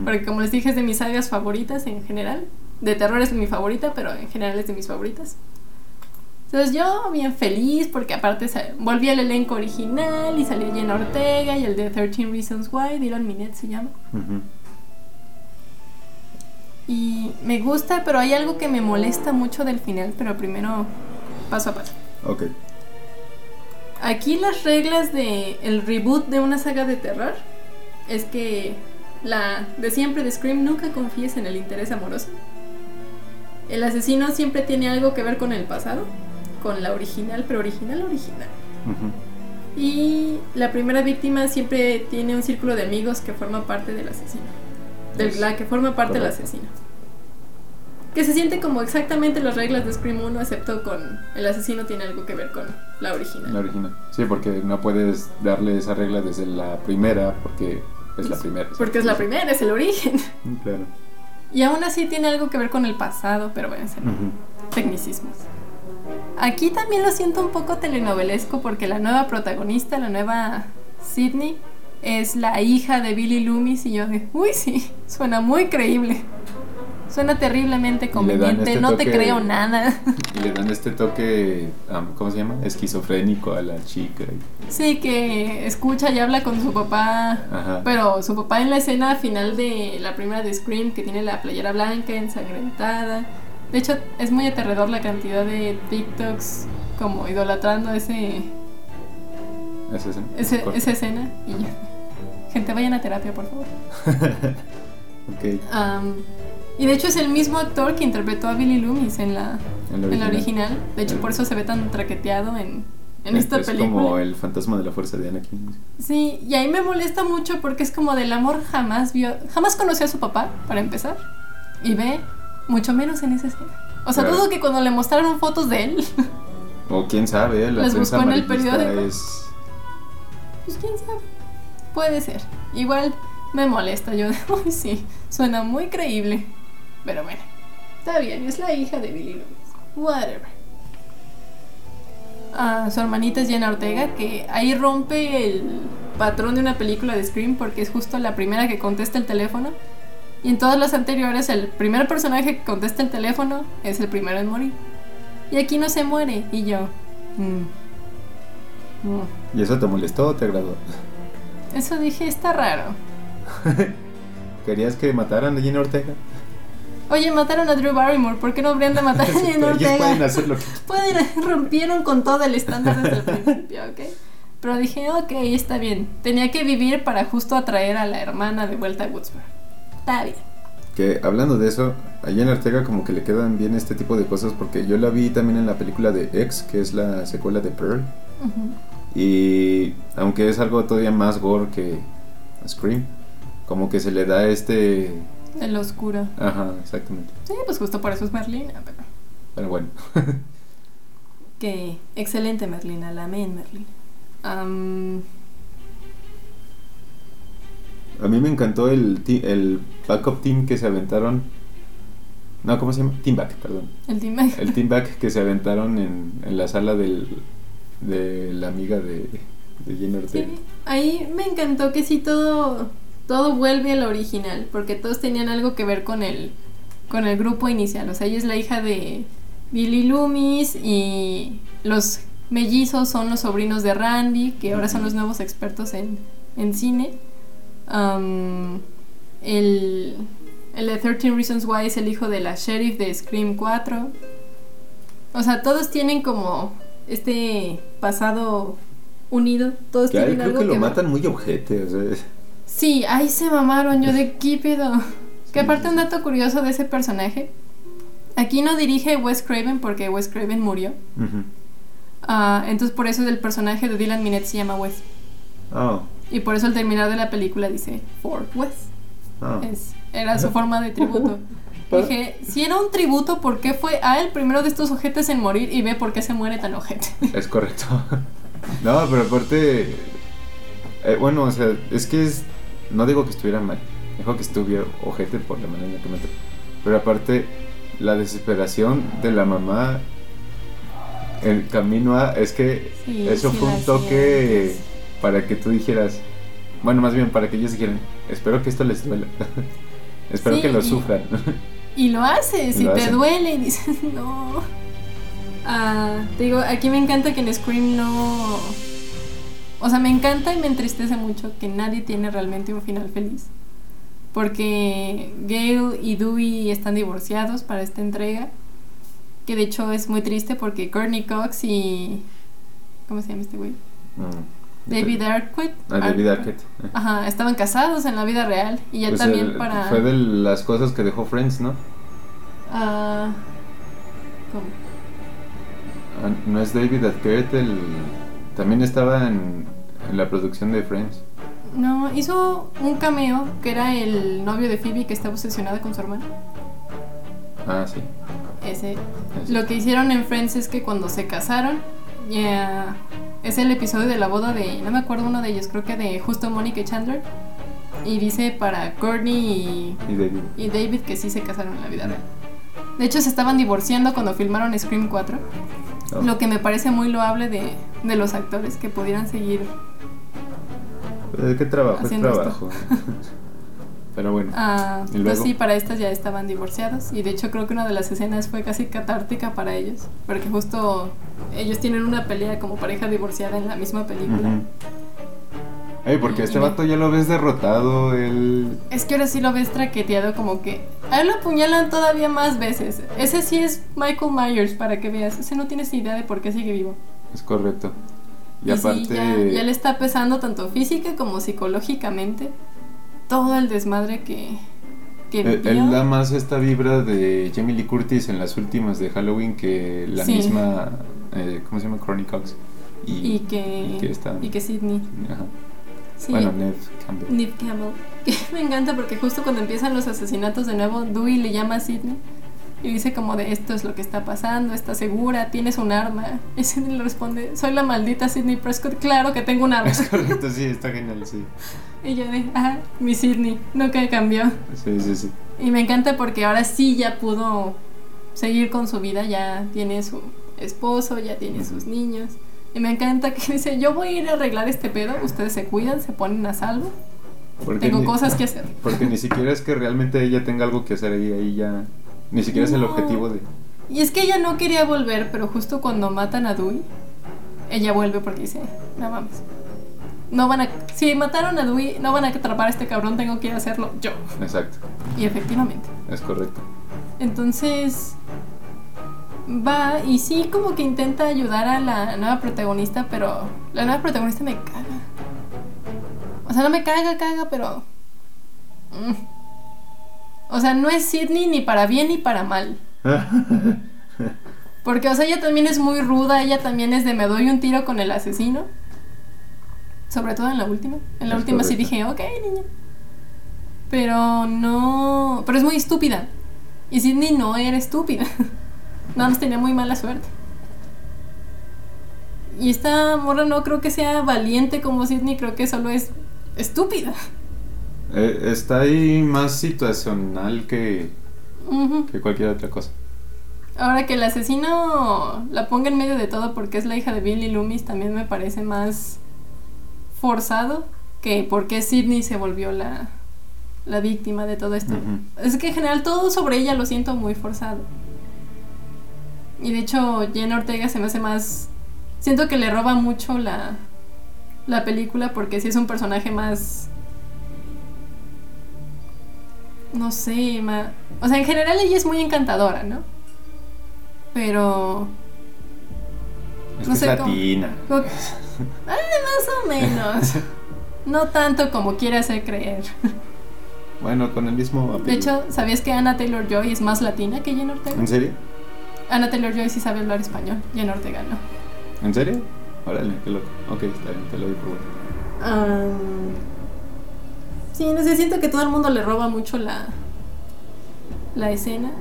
Porque como les dije es de mis sagas favoritas en general. De terror es mi favorita, pero en general es de mis favoritas. Entonces yo bien feliz porque aparte volví al elenco original y salió Jenna Ortega y el de 13 Reasons Why, Dylan Minette se llama. Y me gusta, pero hay algo que me molesta mucho del final, pero primero paso a paso. Ok. Aquí las reglas de el reboot de una saga de terror es que la de siempre de Scream nunca confíes en el interés amoroso. El asesino siempre tiene algo que ver con el pasado, con la original, pero original original. Ujú. Y la primera víctima siempre tiene un círculo de amigos que forma parte del asesino. De Es la que forma parte del asesino. Que se siente como exactamente las reglas de Scream 1, excepto con el asesino tiene algo que ver con la original. La original. Sí, porque no puedes darle esa regla desde la primera, porque es la primera. Porque es la primera, es el origen. Claro. Y aún así tiene algo que ver con el pasado, pero bueno, son Ujú. tecnicismos. Aquí también lo siento un poco telenovelesco porque la nueva protagonista, la nueva Sydney, es la hija de Billy Loomis y yo de, uy sí, suena muy creíble. Suena terriblemente conveniente, este no te creo nada. Y le dan este toque, ¿cómo se llama? Esquizofrénico a la chica. Sí, que escucha y habla con su papá, Ajá. pero su papá en la escena final de la primera de Scream, que tiene la playera blanca, ensangrentada. De hecho, es muy aterrador la cantidad de TikToks como idolatrando ese, ¿Es ese? ese- esa escena. Y ya. Gente, vayan a terapia, por favor. ok. Am, y de hecho es el mismo actor que interpretó a Billy Loomis en la, En la en la original. De hecho, por eso se ve tan traqueteado en, en Es- esta es película. como el fantasma de la fuerza de Anakin. Sí, y ahí me molesta mucho porque es como del amor jamás vio, jamás conoció a su papá, para empezar, y ve mucho menos en esa escena. O sea, Claro. dudo que cuando le mostraron fotos de él, O quién sabe, la Las buscó en el periódico. es... pues quién sabe, puede ser. Igual me molesta, yo de, uy, sí, suena muy creíble, pero bueno, está bien, es la hija de Billy Loomis, whatever. Ah, su hermanita es Jenna Ortega, que ahí rompe el patrón de una película de Scream porque es justo la primera que contesta el teléfono Y en todas las anteriores, el primer personaje que contesta el teléfono es el primero en morir. Y aquí no se muere. Y yo. mm, mm. ¿Y eso te molestó o te agradó? Eso dije, está raro. ¿Querías que mataran a Jenna Ortega? Oye, mataron a Drew Barrymore. ¿Por qué no habrían de matar a Ellos Ortega? pueden hacer lo que Pueden- rompieron con todo el estándar desde el principio, ¿ok? Pero dije, ok, está bien. Tenía que vivir para justo atraer a la hermana de vuelta a Woodsboro. Está bien. Que hablando de eso, a Jenna Ortega como que le quedan bien este tipo de cosas porque yo la vi también en la película de X, que es la secuela de Pearl. Ujú. Y aunque es algo todavía más gore que Scream, como que se le da este... El oscuro. Ajá, exactamente. Sí, pues justo por eso es Merlina, pero... Pero bueno. Que excelente Merlina, la amé en Merlina. Am, A mí me encantó el, el backup team que se aventaron. No, ¿cómo se llama? Team back, perdón. el team El team back que se aventaron en, en la sala del, de la amiga de, de Ortega. Sí, ahí me encantó que sí todo, todo vuelve al original, porque todos tenían algo que ver con el, con el grupo inicial. O sea, ella es la hija de Billy Loomis y los mellizos son los sobrinos de Randy, que ahora son los nuevos expertos en, en cine. Am, el, el de 13 Reasons Why es el hijo de la sheriff de Scream 4. O sea, todos tienen como este pasado unido. Todos creo algo que lo matan muy ojete. O sea, Sí, ahí se mamaron yo de qué pedo. Que aparte un dato curioso de ese personaje. Aquí no dirige Wes Craven porque Wes Craven murió. Ah, entonces por eso el personaje de Dylan Minnette se llama Wes. Oh, Y por eso al terminar de la película dice For Wes. oh. Es, era su forma de tributo. Dije, si era un tributo, ¿por qué fue A el primero de estos ojetes en morir y B por qué se muere tan ojete? Es correcto. No, pero aparte. eh, bueno, o sea, es que es. No digo que estuviera mal. Dijo que estuviera ojete por la manera en la que me. Pero aparte, la desesperación de la mamá. El camino a. Es que Sí, eso sí fue un toque. Para que tú dijeras. Bueno, más bien para que ellos dijeran. Espero que esto les duela. Espero Sí, que lo y- sufran. Y lo haces, Y te duele y dices, no. Ah, te digo, aquí me encanta que en Scream no. O sea, me encanta y me entristece mucho que nadie tiene realmente un final feliz. Porque Gail y Dewey están divorciados para esta entrega. Que de hecho es muy triste porque Courtney Cox y. ¿Cómo se llama este güey? Mm. David Arquette. Ah, David Arquette. eh. Ajá, estaban casados en la vida real. Y ya Pues también el- para. Fue de las cosas que dejó Friends, ¿no? ah, ¿cómo? Ah, No es David Arquette, el... también estaba en, en la producción de Friends. No, hizo un cameo que era el novio de Phoebe que estaba obsesionada con su hermano. Ah, sí. Ese. ese. Lo que hicieron en Friends es que cuando se casaron, ya es el episodio de la boda de, no me acuerdo uno de ellos, creo que de justo Mónica y Chandler. Y dice para Courtney Y David. y, y David que sí se casaron en la vida real. De hecho, se estaban divorciando cuando filmaron Scream 4. Oh. Lo que me parece muy loable de, de los actores que pudieran seguir Eh, ¿Qué trabajo? Es trabajo. Pero bueno. Ah, ¿Y pues sí, para estas ya estaban divorciados y de hecho creo que una de las escenas fue casi catártica para ellos, porque justo ellos tienen una pelea como pareja divorciada en la misma película. Ujú. Ey, porque este vato ya lo ves derrotado, él... Es que ahora sí lo ves traqueteado como que a él lo apuñalan todavía más veces. Ese sí es Michael Myers para que veas, ese no tienes idea de por qué sigue vivo. Es correcto. Y, Y, aparte... sí, ya, ya le está pesando tanto física como psicológicamente todo el desmadre que, que Él, vivió. él da más esta vibra de Jamie Lee Curtis en las últimas de Halloween que la Sí. misma... eh, ¿Cómo se llama? Courtney Cox. y que, y que está- y que Sidney. Ajá. Sí, Bueno, Neve Campbell. Neve Campbell. Que me encanta porque justo cuando empiezan los asesinatos de nuevo, Dewey le llama a Sidney y dice como de esto es lo que está pasando, ¿estás segura? ¿Tienes un arma? Y Sidney le responde, soy la maldita Sidney Prescott, claro que tengo un arma. Es correcto, sí, está genial, sí. Y yo de, ah, mi Sidney, nunca cambió. Sí, sí, sí. Y me encanta porque ahora sí ya pudo seguir con su vida, ya tiene su esposo, ya tiene sus niños. Y me encanta que dice, yo voy a ir a arreglar este pedo, ustedes se cuidan, se ponen a salvo Porque Tengo ni- cosas que hacer. Porque ni siquiera es que realmente ella tenga algo que hacer ahí, ahí ya. Ni siquiera es el objetivo de. Y es que ella no quería volver, pero justo cuando matan a Dewey, ella vuelve porque dice, no mames. No van a... Si mataron a Dewey, no van a atrapar a este cabrón, tengo que ir a hacerlo yo. Exacto, Y efectivamente. es correcto. Entonces va y sí como que intenta ayudar a la nueva protagonista, pero la nueva protagonista me caga. O sea, no me caga, caga, pero... mm. O sea, no es Sidney ni para bien ni para mal. Porque, o sea, ella también es muy ruda, ella también es de me doy un tiro con el asesino. Sobre todo en la última. En la Es última sí dije, ok, niña. Pero no... Pero es muy estúpida. Y Sidney no era estúpida. Nada más tenía muy mala suerte. Y esta morra no creo que sea valiente como Sidney, creo que solo es estúpida. Eh, está ahí más situacional que, que cualquier otra cosa. Ahora que el asesino la ponga en medio de todo porque es la hija de Billy Loomis también me parece más forzado que porque Sidney se volvió la, la víctima de todo esto. Es que en general todo sobre ella lo siento muy forzado. Y de hecho Jenna Ortega se me hace más... Siento que le roba mucho la, la película porque sí es un personaje más... No sé, ma- o sea, en general ella es muy encantadora, ¿no? Pero... Es No que sé es cómo- latina. Ah, más o menos. No tanto como quiere hacer creer. Bueno, con el mismo apellido. De hecho, ¿sabías que Anna Taylor Joy es más latina que Jenna Ortega? ¿En serio? Anna Taylor Joy sí sabe hablar español, Jenna Ortega no. ¿En serio? Órale, qué loco. Ok, está bien, te lo doy por bueno. Ah, sí, no sé, siento que todo el mundo le roba mucho la, la escena.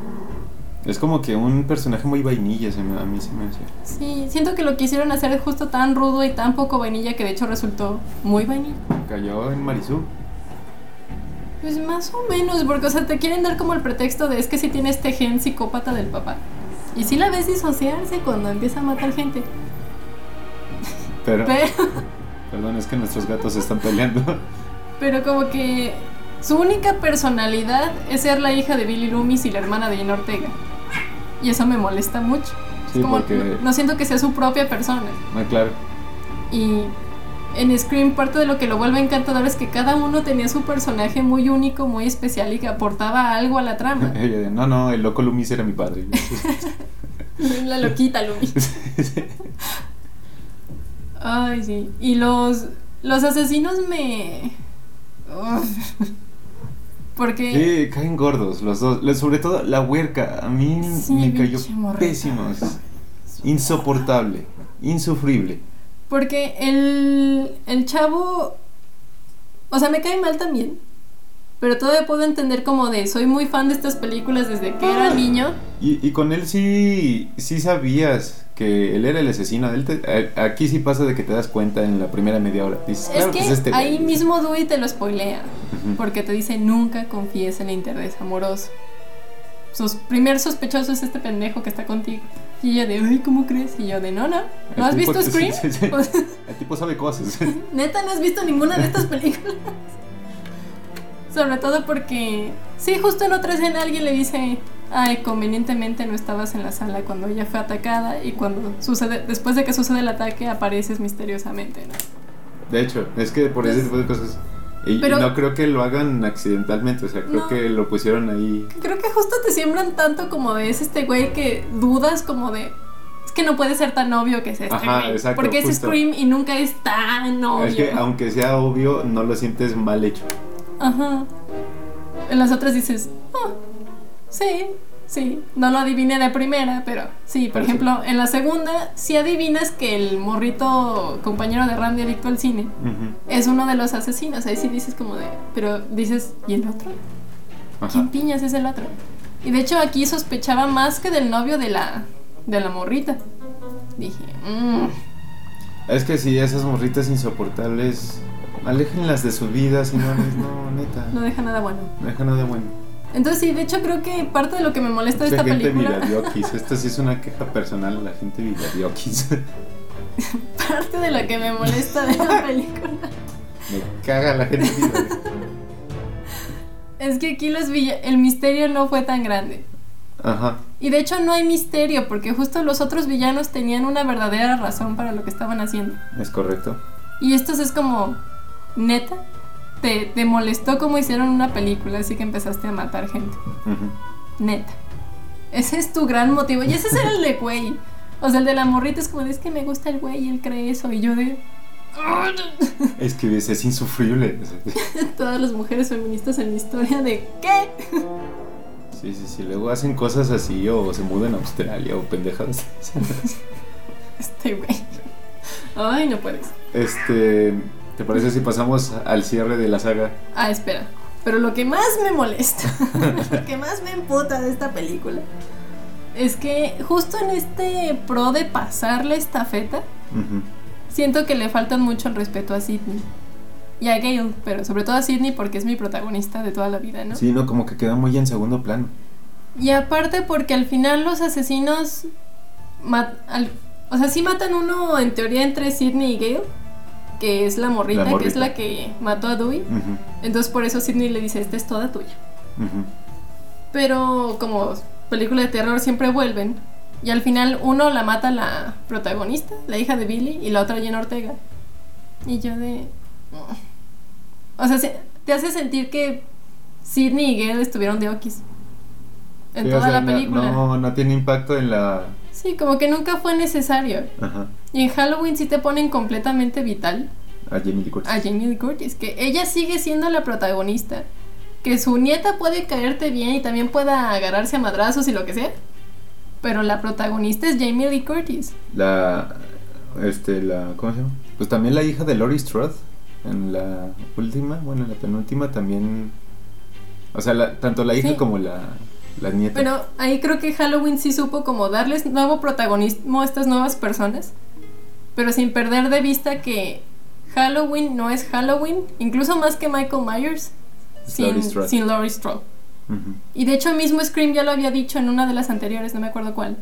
Es como que un personaje muy vainilla, se me- a mí se me hace. Sí, siento que lo quisieron hacer es justo tan rudo y tan poco vainilla que de hecho resultó muy vainilla. Cayó en Marisú. Pues más o menos, porque o sea, te quieren dar como el pretexto de es que si tiene este gen psicópata del papá. Y sí la ves disociarse cuando empieza a matar gente. Pero, Pero, perdón, es que nuestros gatos se están peleando. pero como que su única personalidad es ser la hija de Billy Loomis y la hermana de Jenna Ortega. Y eso me molesta mucho. Sí, es como, porque- no, no siento que sea su propia persona. Ah, claro. Y en Scream parte de lo que lo vuelve encantador es que cada uno tenía su personaje muy único, muy especial y que aportaba algo a la trama. No, no, el loco Loomis era mi padre. La loquita Lumi. Ay, sí. Y los, los asesinos me... Uf. Porque... Sí, caen gordos los dos. Sobre todo la huerca. A mí Sí, me cayó pinche morrita. pésimo. es Insoportable. Insufrible. Porque el, el chavo... O sea, me cae mal también. Pero todavía puedo entender como de... Soy muy fan de estas películas desde que era niño. Y, y con él sí, sí sabías que él era el asesino. Él te- a- aquí sí pasa de que te das cuenta en la primera media hora. Dices, Es claro que es este güey". ahí mismo Dewey te lo spoilea. Porque te dice nunca confíes en el interés amoroso. Su primer sospechoso es este pendejo que está contigo. Y ella de, ay, ¿cómo crees? Y yo de, no, no. El ¿No has visto Scream? sí, sí. Pues, El tipo sabe cosas. Neta, no has visto ninguna de estas películas. Sobre todo porque, sí, justo en otra escena alguien le dice, ay, convenientemente no estabas en la sala cuando ella fue atacada y cuando sucede, después de que sucede el ataque apareces misteriosamente, ¿no? De hecho, es que por ese tipo de cosas. Y, Pero- no creo que lo hagan accidentalmente. O sea, creo No. que lo pusieron ahí. Creo que justo te siembran tanto como de es este güey que dudas como de... Es que no puede ser tan obvio que es este Ajá, güey. exacto, porque es. Scream y nunca es tan obvio. Es que aunque sea obvio, no lo sientes mal hecho. Ajá. En las otras dices, "Ah, sí, sí. No lo adiviné de primera, pero sí. Por Pero sí. ejemplo, en la segunda, sí adivinas que el morrito compañero de Randy adicto al cine es uno de los asesinos. Ahí sí dices como de... Pero dices, ¿y el otro? ¿Quién piñas es el otro? Y de hecho aquí sospechaba más que del novio de la, de la morrita. Dije, mmm. Es que si esas morritas insoportables, aléjenlas de su vida, señores. No, neta. no deja nada bueno. No deja nada bueno. Entonces sí, de hecho creo que parte de lo que me molesta de Mucha esta gente película... viladiokis. Esta sí es una queja personal a la gente viladiokis. Parte de lo que me molesta de la película Me caga la gente viladiokis. Es que aquí los villa- el misterio no fue tan grande. Ajá. Y de hecho no hay misterio, porque justo los otros villanos tenían una verdadera razón para lo que estaban haciendo. Es correcto. Y estos es como, neta, te, te molestó como hicieron una película, así que empezaste a matar gente. Neta. Ese es tu gran motivo. Y ese es el de güey. O sea, el de la morrita es como, es que me gusta el güey y él cree eso. Y yo de... Es que es, es insufrible. Todas las mujeres feministas en la historia de ¿qué? Sí, sí, sí. Luego hacen cosas así o se mudan a Australia o pendejadas. Este güey. Ay, no puedes. Este. ¿Te parece si pasamos al cierre de la saga? Ah, espera. Pero lo que más me molesta, lo que más me emputa de esta película, es que justo en este pro de pasar la estafeta, Ujú. siento que le faltan mucho el respeto a Sidney. Y a Gale, pero sobre todo a Sidney porque es mi protagonista de toda la vida, ¿no? Sí, no, como que queda muy en segundo plano. Y aparte porque al final los asesinos... mat- al- o sea, sí matan uno en teoría entre Sidney y Gale, que es la morrita, La que es la que mató a Dewey. Entonces por eso Sidney le dice, esta es toda tuya. Pero como película de terror siempre vuelven. Y al final uno la mata la protagonista, la hija de Billy, y la otra Jenna Ortega. Y yo de... O sea, se- te hace sentir que Sidney y Gale estuvieron de Okis. En Sí, o toda sea, la película. No, no tiene impacto en la. Sí, como que nunca fue necesario. Ajá. Y en Halloween sí te ponen completamente vital A Jamie Lee Curtis. a Jamie Lee Curtis, que ella sigue siendo la protagonista. Que su nieta puede caerte bien y también pueda agarrarse a madrazos y lo que sea. Pero la protagonista es Jamie Lee Curtis. La. Este, la. ¿Cómo se llama? Pues también la hija de Laurie Strode. En la última, bueno, en la penúltima también. O sea, la- tanto la hija Sí. como la, la nieta. Pero ahí creo que Halloween sí supo como darles nuevo protagonismo a estas nuevas personas. Pero sin perder de vista que Halloween no es Halloween, incluso más que Michael Myers, sin, Laurie sin Laurie. Ujú. Y de hecho mismo Scream ya lo había dicho en una de las anteriores, no me acuerdo cuál.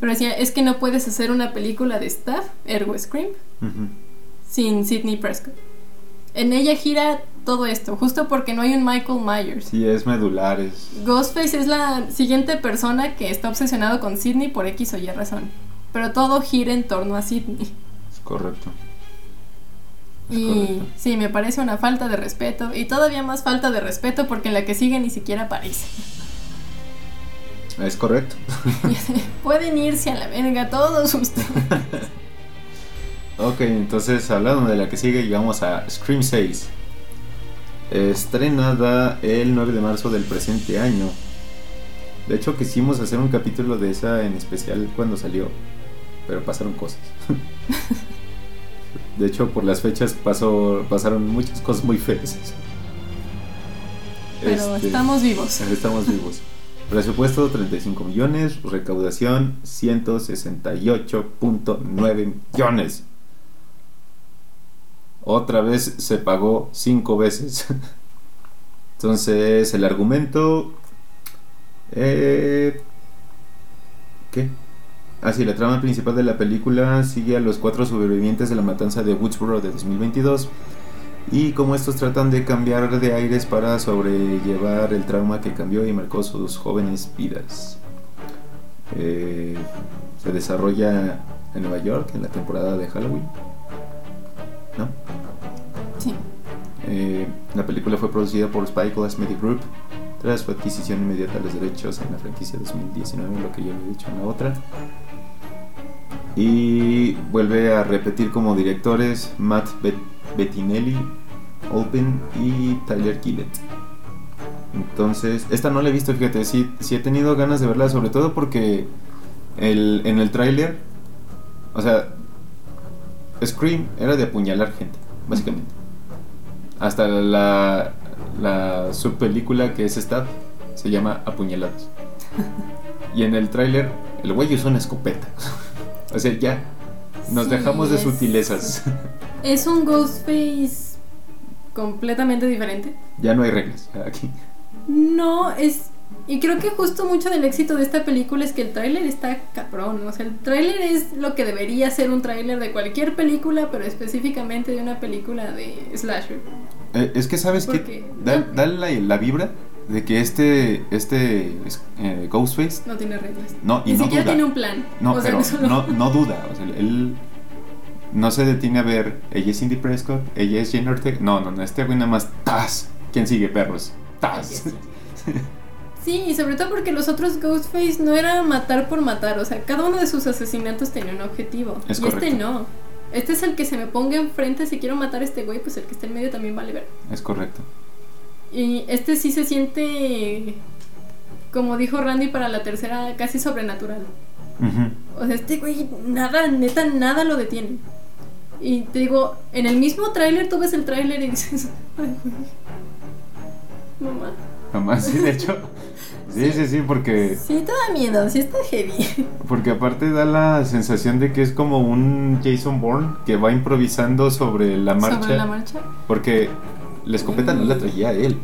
Pero decía, es que no puedes hacer una película de staff, ergo Scream, sin Sidney Prescott. En ella gira todo esto, justo porque no hay un Michael Myers. Sí, es medular, es. Ghostface es la siguiente persona que está obsesionado con Sidney por X o Y razón. Pero todo gira en torno a Sidney. es correcto. Es Y correcto. sí, me parece una falta de respeto. Y todavía más falta de respeto porque en la que sigue ni siquiera aparece. Es correcto. Pueden irse a la verga todos ustedes. Ok, entonces hablando de la que sigue, llegamos a Scream 6. Estrenada el 9 de marzo del presente año. De hecho, quisimos hacer un capítulo de esa en especial cuando salió, pero pasaron cosas. De hecho, por las fechas pasó, pasaron muchas cosas muy feas. Pero Este, estamos vivos. Estamos vivos. Presupuesto 35 millones, recaudación 168.9 millones. Otra vez se pagó 5 veces. Entonces, el argumento... Eh, ¿Qué? Ah, sí, la trama principal de la película sigue a los cuatro sobrevivientes de la matanza de Woodsboro de 2022 y cómo estos tratan de cambiar de aires para sobrellevar el trauma que cambió y marcó sus jóvenes vidas. Eh, se desarrolla en Nueva York en la temporada de Halloween. ¿No? Sí. Eh, la película fue producida por Spy Glass Media Group tras su adquisición inmediata de los derechos en la franquicia 2019, lo que ya había dicho en la otra. Y vuelve a repetir como directores Matt Bet- Bettinelli, Open y Tyler Gillett. Entonces, esta no la he visto, fíjate, sí, sí he tenido ganas de verla, sobre todo porque el, en el tráiler, o sea, Scream era de apuñalar gente, básicamente. Hasta la, la subpelícula que es Stab se llama Apuñalados. Y en el tráiler, el güey usa una escopeta. o sea, ya nos Sí, dejamos de es- sutilezas. Es un Ghostface completamente diferente. ya no hay reglas aquí. No, es... Y creo que justo mucho del éxito de esta película es que el tráiler está cabrón. O sea, el tráiler es lo que debería ser un tráiler de cualquier película, pero específicamente de una película de slasher. Eh, es que sabes que da, la, la vibra de que este este eh, Ghostface No tiene reglas. no y Ni no siquiera duda. tiene un plan. No, O sea, pero solo- no, no duda. O sea, él no se detiene a ver. Ella es Cindy Prescott, ella es Jane Ortega. No, no, no. Este güey nada más. ¡Tas! ¿Quién sigue, perros? ¡Tas! Sí, y sobre todo porque los otros Ghostface no era matar por matar. O sea, cada uno de sus asesinatos tenía un objetivo. Es y este no. Este es el que se me ponga enfrente. Si quiero matar a este güey, pues el que está en medio también vale ver. es correcto. Y este sí se siente, como dijo Randy para la tercera, casi sobrenatural. O sea, este güey, nada, neta, nada lo detiene. Y te digo, en el mismo tráiler tú ves el tráiler y dices, ay, güey. Mamá. Jamás, sí, de hecho. Sí, sí, sí, porque, Sí, te da miedo, sí está heavy. porque aparte da la sensación de que es como un Jason Bourne que va improvisando sobre la marcha. Sobre la marcha. Porque la escopeta no la traía él.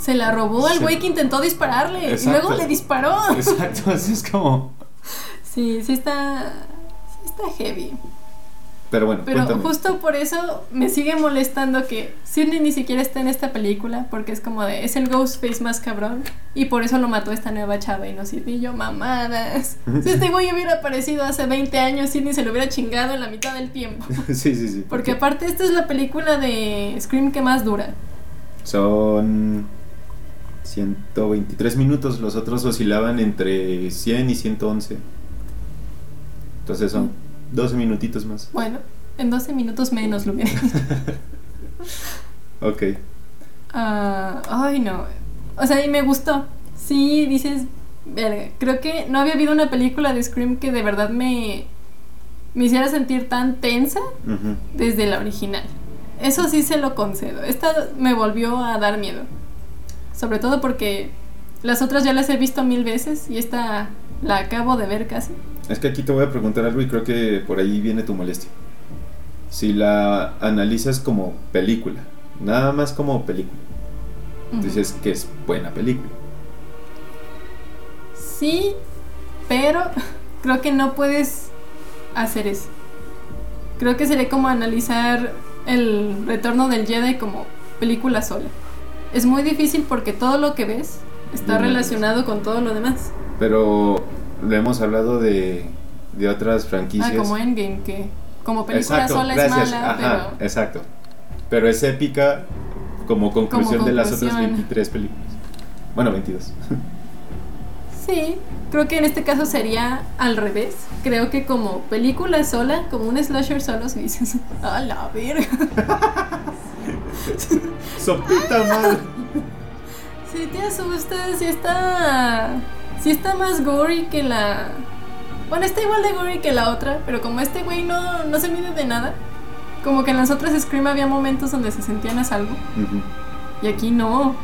Se la robó al Sí. güey que intentó dispararle Exacto. y luego le disparó. Exacto, así es como. Sí, sí está, sí está heavy. Pero bueno, Pero cuéntame. justo por eso me sigue molestando que Sidney ni siquiera está en esta película, porque es como de, es el Ghostface más cabrón, y por eso lo mató esta nueva chava y no Sidney. Yo, mamadas. Si este güey hubiera aparecido hace 20 años, Sidney se lo hubiera chingado en la mitad del tiempo. sí, sí, sí. Porque aparte esta es la película de Scream que más dura. Son 123 minutos, los otros oscilaban entre 100 y 111. Entonces son 12 minutitos más. Bueno, en 12 minutos menos lo hubiera. Ok. Ah, ay, no. O sea, y me gustó. Sí, dices, verga. Creo que no había habido una película de Scream que de verdad me, me hiciera sentir tan tensa desde la original. Eso sí se lo concedo. Esta me volvió a dar miedo. Sobre todo porque las otras ya las he visto mil veces y esta la acabo de ver casi. Es que aquí te voy a preguntar algo y creo que por ahí viene tu molestia. Si la analizas como película, nada más como película, dices que es buena película. Sí, pero creo que no puedes hacer eso. Creo que sería como analizar el retorno del Jedi como película sola. Es muy difícil porque todo lo que ves está relacionado con todo lo demás. Pero lo hemos hablado de, de otras franquicias. Ah, como Endgame, que como película Exacto, sola gracias. es mala, Ajá, pero exacto. Pero es épica como conclusión de las otras conclusión. 23 películas. Bueno, 22. sí, creo que en este caso sería al revés. Creo que como película sola, como un slasher solo, si dices, a la verga. Sopita mal. Si te asustas, si está. Si está más gory que la. Bueno, está igual de gory que la otra, pero como este güey no, no se mide de nada, como que en las otras Scream había momentos donde se sentían a salvo, y aquí no.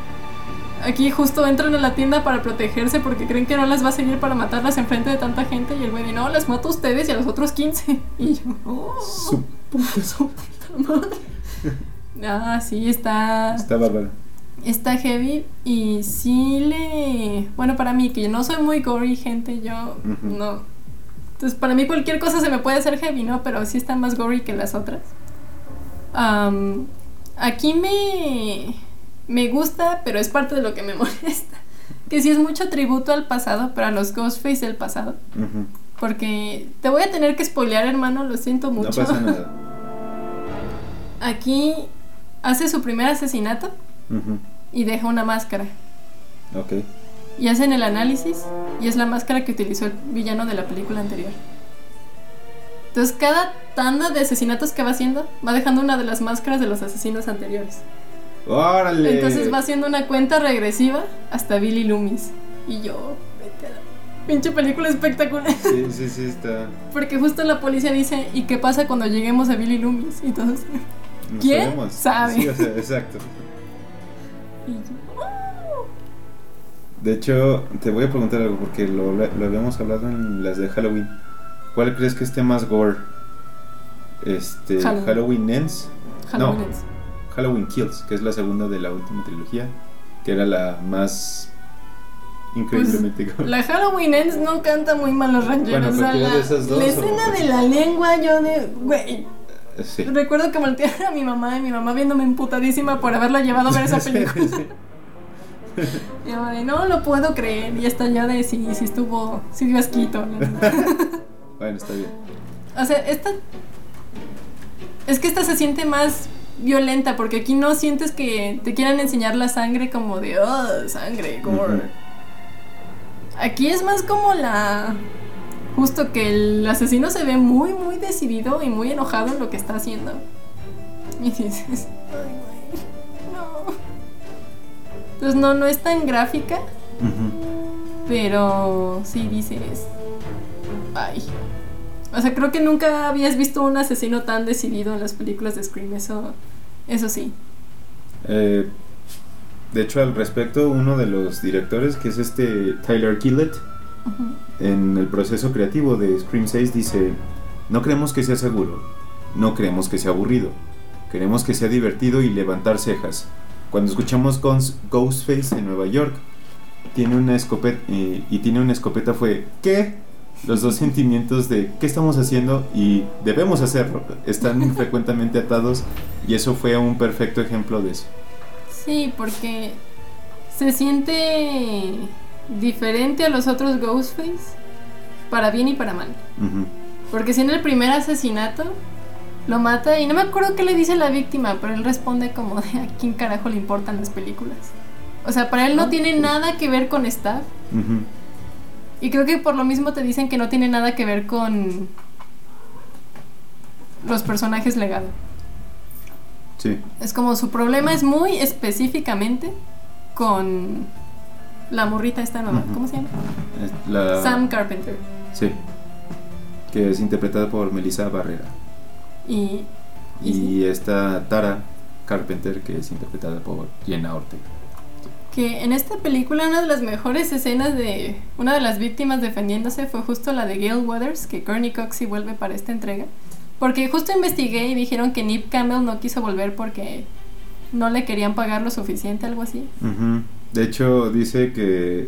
Aquí justo entran a la tienda para protegerse porque creen que no las va a seguir para matarlas enfrente de tanta gente, y el güey dice, no, las mato a ustedes y a los otros 15. Y yo, oh, Su puta madre. Ah, sí, está. Está bárbaro. Está heavy y sí le... Bueno, para mí, que yo no soy muy gory, gente, yo no. Entonces, para mí cualquier cosa se me puede hacer heavy, ¿no? Pero sí está más gory que las otras. Am, aquí me... Me gusta, pero es parte de lo que me molesta. Que sí es mucho tributo al pasado, pero a los Ghostface del pasado. Porque te voy a tener que spoilear, hermano, lo siento No mucho. pasa nada. Aquí hace su primer asesinato. Y deja una máscara. Ok. Y hacen el análisis y es la máscara que utilizó el villano de la película anterior. Entonces cada tanda de asesinatos que va haciendo va dejando una de las máscaras de los asesinos anteriores. ¡Órale! Entonces va haciendo una cuenta regresiva hasta Billy Loomis. Y yo, vete a la pinche película espectacular. Sí, sí, sí, está. Porque justo la policía dice, ¿y qué pasa cuando lleguemos a Billy Loomis? No ¿Quién sabemos. sabe? Sí, o sea, exacto. Y yo, "Oh". De hecho, te voy a preguntar algo porque lo, lo habíamos hablado en las de Halloween. ¿Cuál crees que esté más gore? Este, Halloween. Halloween Ends. Halloween no, Ends. Halloween Kills, que es la segunda de la última trilogía, que era la más increíblemente gore. Pues, La Halloween Ends no canta muy mal los rancheros. Bueno, o sea, cualquiera la, de esas dos, la escena de la lengua, yo de, güey, Sí. Recuerdo que volteé a mi mamá y mi mamá viéndome emputadísima por haberla llevado a ver esa película. Y de, no lo puedo creer. Y hasta yo de, sí, sí estuvo, sí dio asquito. ¿no? Bueno, está bien. O sea, esta. Es que esta se siente más violenta porque aquí no sientes que te quieran enseñar la sangre como de, oh, sangre, gore. Aquí es más como la. Justo que el asesino se ve muy, muy decidido y muy enojado en lo que está haciendo. Y dices, ay, no. Entonces, no, no es tan gráfica, pero sí dices, ay. O sea, creo que nunca habías visto un asesino tan decidido en las películas de Scream, eso, eso sí. Eh, de hecho, al respecto, uno de los directores, que es este Tyler Gillett, en el proceso creativo de Scream 6 dice, no creemos que sea seguro, no creemos que sea aburrido, queremos que sea divertido y levantar cejas. Cuando escuchamos Ghost- Ghostface en Nueva York, tiene una escopeta y tiene una escopeta fue ¿qué? Los dos sentimientos de ¿qué estamos haciendo? y debemos hacerlo están frecuentemente atados y eso fue un perfecto ejemplo de eso. Sí, porque se siente diferente a los otros Ghostface, para bien y para mal. Porque si en el primer asesinato lo mata y no me acuerdo qué le dice la víctima, pero él responde como de a quién carajo le importan las películas. O sea, para él no Ah, tiene nada que ver con Staff. Y creo que por lo mismo te dicen que no tiene nada que ver con los personajes legado. Sí. Es como su problema es muy específicamente con la morrita esta nueva. ¿Cómo se llama? La... Sam Carpenter. Sí. Que es interpretada por Melissa Barrera. Y, y esta Tara Carpenter, que es interpretada por Jenna Ortega. que en esta película una de las mejores escenas de una de las víctimas defendiéndose fue justo la de Gail Weathers, que Courtney Cox sí vuelve para esta entrega. Porque justo investigué y dijeron que Nip Campbell no quiso volver porque no le querían pagar lo suficiente, algo así. Ujú. De hecho, dice que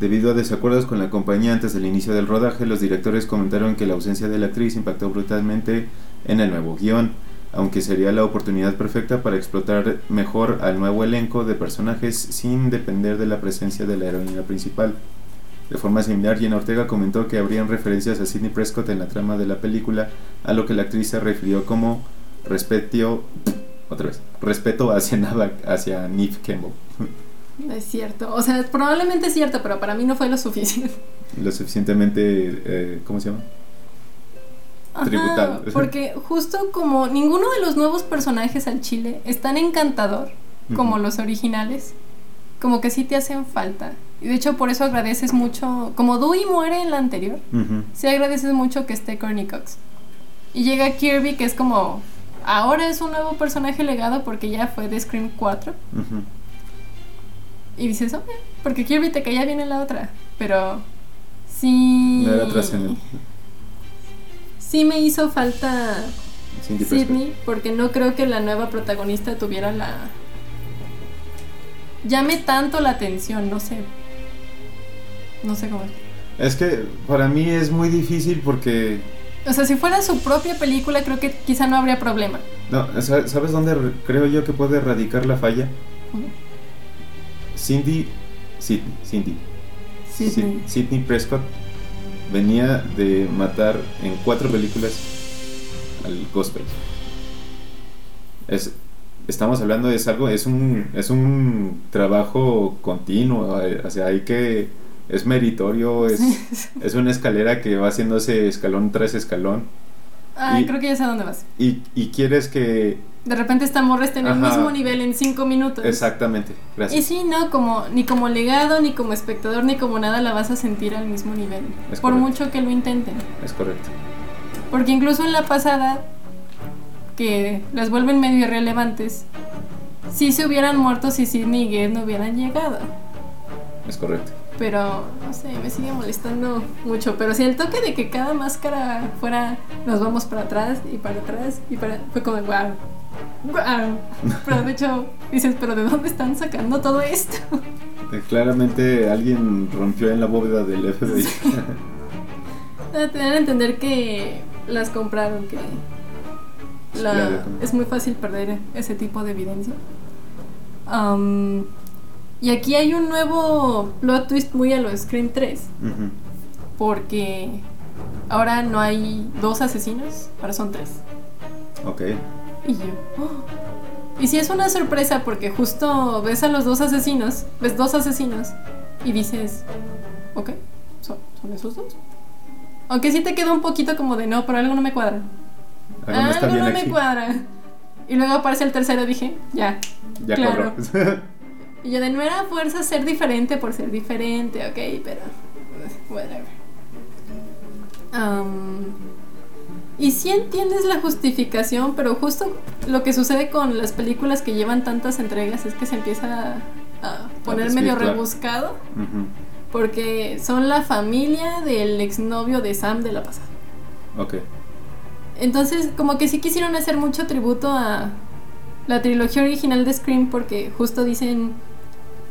debido a desacuerdos con la compañía antes del inicio del rodaje, los directores comentaron que la ausencia de la actriz impactó brutalmente en el nuevo guion, aunque sería la oportunidad perfecta para explotar mejor al nuevo elenco de personajes sin depender de la presencia de la heroína principal. De forma similar, Jenna Ortega comentó que habrían referencias a Sidney Prescott en la trama de la película, a lo que la actriz se refirió como respeto, otra vez, respeto hacia, Nava- hacia Neve Campbell. Es cierto. O sea, probablemente es cierto, pero para mí no fue lo suficiente. lo suficientemente, eh, ¿cómo se llama? Ajá, Tributado. porque justo como ninguno de los nuevos personajes al chile es tan encantador como Ujú. los originales, como que sí te hacen falta. Y de hecho por eso agradeces mucho, como Dewey muere en la anterior, Ujú. sí agradeces mucho que esté Courtney Cox. Y llega Kirby que es como, ahora es un nuevo personaje legado porque ya fue de Scream 4. Ujú. Y dices, ok, porque Kirby te caía bien en la otra, pero sí... No era trascendente. Sí me hizo falta Cindy. Sydney, porque no creo que la nueva protagonista tuviera la... Llame tanto la atención, no sé. No sé cómo. Es que para mí es muy difícil porque... O sea, si fuera su propia película, creo que quizá no habría problema. No, sa- ¿sabes dónde re- creo yo que puede radicar la falla? Cindy... Sidney, Cindy. Prescott venía de matar en cuatro películas al Ghostface. Es, estamos hablando de es algo, es un, es un trabajo continuo, eh, o sea, hay que, es meritorio, es, es una escalera que va haciéndose escalón tras escalón Ay, Y- creo que ya sé a dónde vas. y, y quieres que, De repente esta morra está en el mismo nivel en cinco minutos. exactamente, Y gracias. sí, no, como, ni como legado, ni como espectador, ni como nada la vas a sentir al mismo nivel. Es por correcto. mucho que lo intenten. Es correcto. Porque incluso en la pasada, que las vuelven medio irrelevantes, sí se hubieran muerto si Sidney y Gabe no hubieran llegado. Es correcto. Pero, no sé, me sigue molestando mucho. Pero si el toque de que cada máscara fuera, nos vamos para atrás y para atrás y para... Fue como, wow. Wow. Pero de hecho, dices, pero ¿de dónde están sacando todo esto? Eh, Claramente alguien rompió en la bóveda del FBI. Te dan a entender que las compraron, que La- es muy fácil perder ese tipo de evidencia. Y aquí hay un nuevo plot twist muy a lo Scream 3, Ujú. porque ahora no hay dos asesinos, ahora son tres. Ok. Y yo. "Oh". Y sí es una sorpresa porque justo ves a los dos asesinos, ves dos asesinos y dices, ok, son, son esos dos. Aunque sí te queda un poquito como de no, pero algo no me cuadra. Algo no algo no me cuadra. Y luego aparece el tercero, dije, ya. Ya Claro. Y yo de no era fuerza ser diferente por ser diferente, ok, pero. Whatever. Am, y sí entiendes la justificación, pero justo lo que sucede con las películas que llevan tantas entregas es que se empieza a poner medio rebuscado, porque son la familia del exnovio de Sam de la pasada. Ok. Entonces, como que sí quisieron hacer mucho tributo a la trilogía original de Scream porque justo dicen,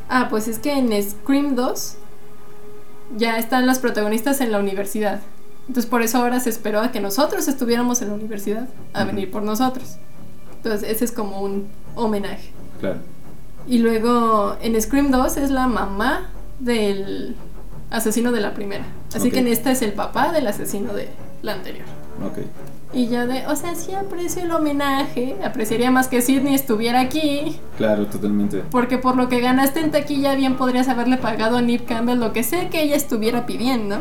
ah, pues es que en Scream 2 ya están las protagonistas en la universidad. Entonces por eso ahora se esperó a que nosotros estuviéramos en la universidad a venir por nosotros. Entonces ese es como un homenaje. Claro. Y luego en Scream 2 es la mamá del asesino de la primera. Así que en esta es el papá del asesino de la anterior. Ok. Y yo de, o sea, sí aprecio el homenaje, apreciaría más que Sidney estuviera aquí, Claro, totalmente. porque por lo que ganaste en taquilla bien podrías haberle pagado a Nip Campbell lo que sé que ella estuviera pidiendo.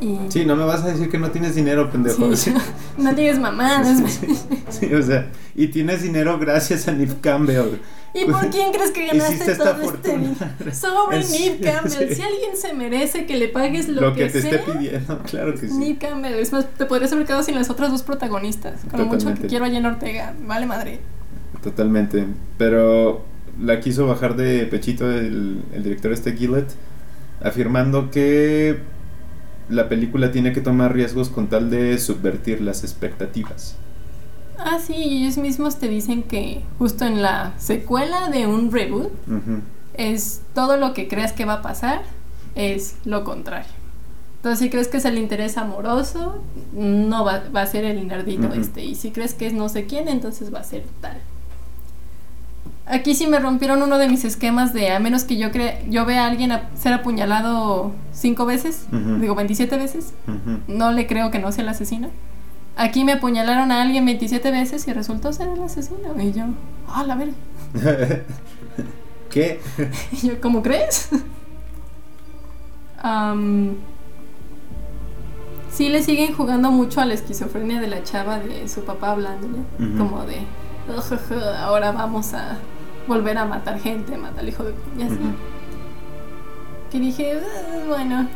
Y... Sí, no me vas a decir que no tienes dinero, pendejo. Sí, no digas mamadas. Sí, sí, o sea, y tienes dinero gracias a Nip Campbell. ¿Y por quién crees que ganaste todo este fortuna. dinero? Sobre Es- Nip Campbell. sí. Si alguien se merece que le pagues lo, Lo, que, te sea, esté pidiendo, claro que sí. Nip Campbell. Es más, te podrías haber quedado sin las otras dos protagonistas. Con lo mucho que quiero a Jenna Ortega. Vale madre. Totalmente. Pero la quiso bajar de pechito el, el director este Gillett, afirmando que la película tiene que tomar riesgos con tal de subvertir las expectativas. Ah, sí, y ellos mismos te dicen que justo en la secuela de un reboot es todo lo que creas que va a pasar es lo contrario. Entonces, si crees que es el interés amoroso, no va, va a ser el nerdito este. Y si crees que es no sé quién, entonces va a ser tal. Aquí sí me rompieron uno de mis esquemas de a menos que yo crea, yo vea a alguien a- ser apuñalado cinco veces, digo 27 veces, no le creo que no sea el asesino. Aquí me apuñalaron a alguien 27 veces y resultó ser el asesino. Y yo, ah, la verga. ¿Qué? Y yo, ¿cómo crees? Sí le siguen jugando mucho a la esquizofrenia de la chava de su papá hablándole. Ujú. Como de, "Ujujú, ahora vamos a volver a matar gente, matar al hijo de... Y así. Que dije, "Ah, bueno.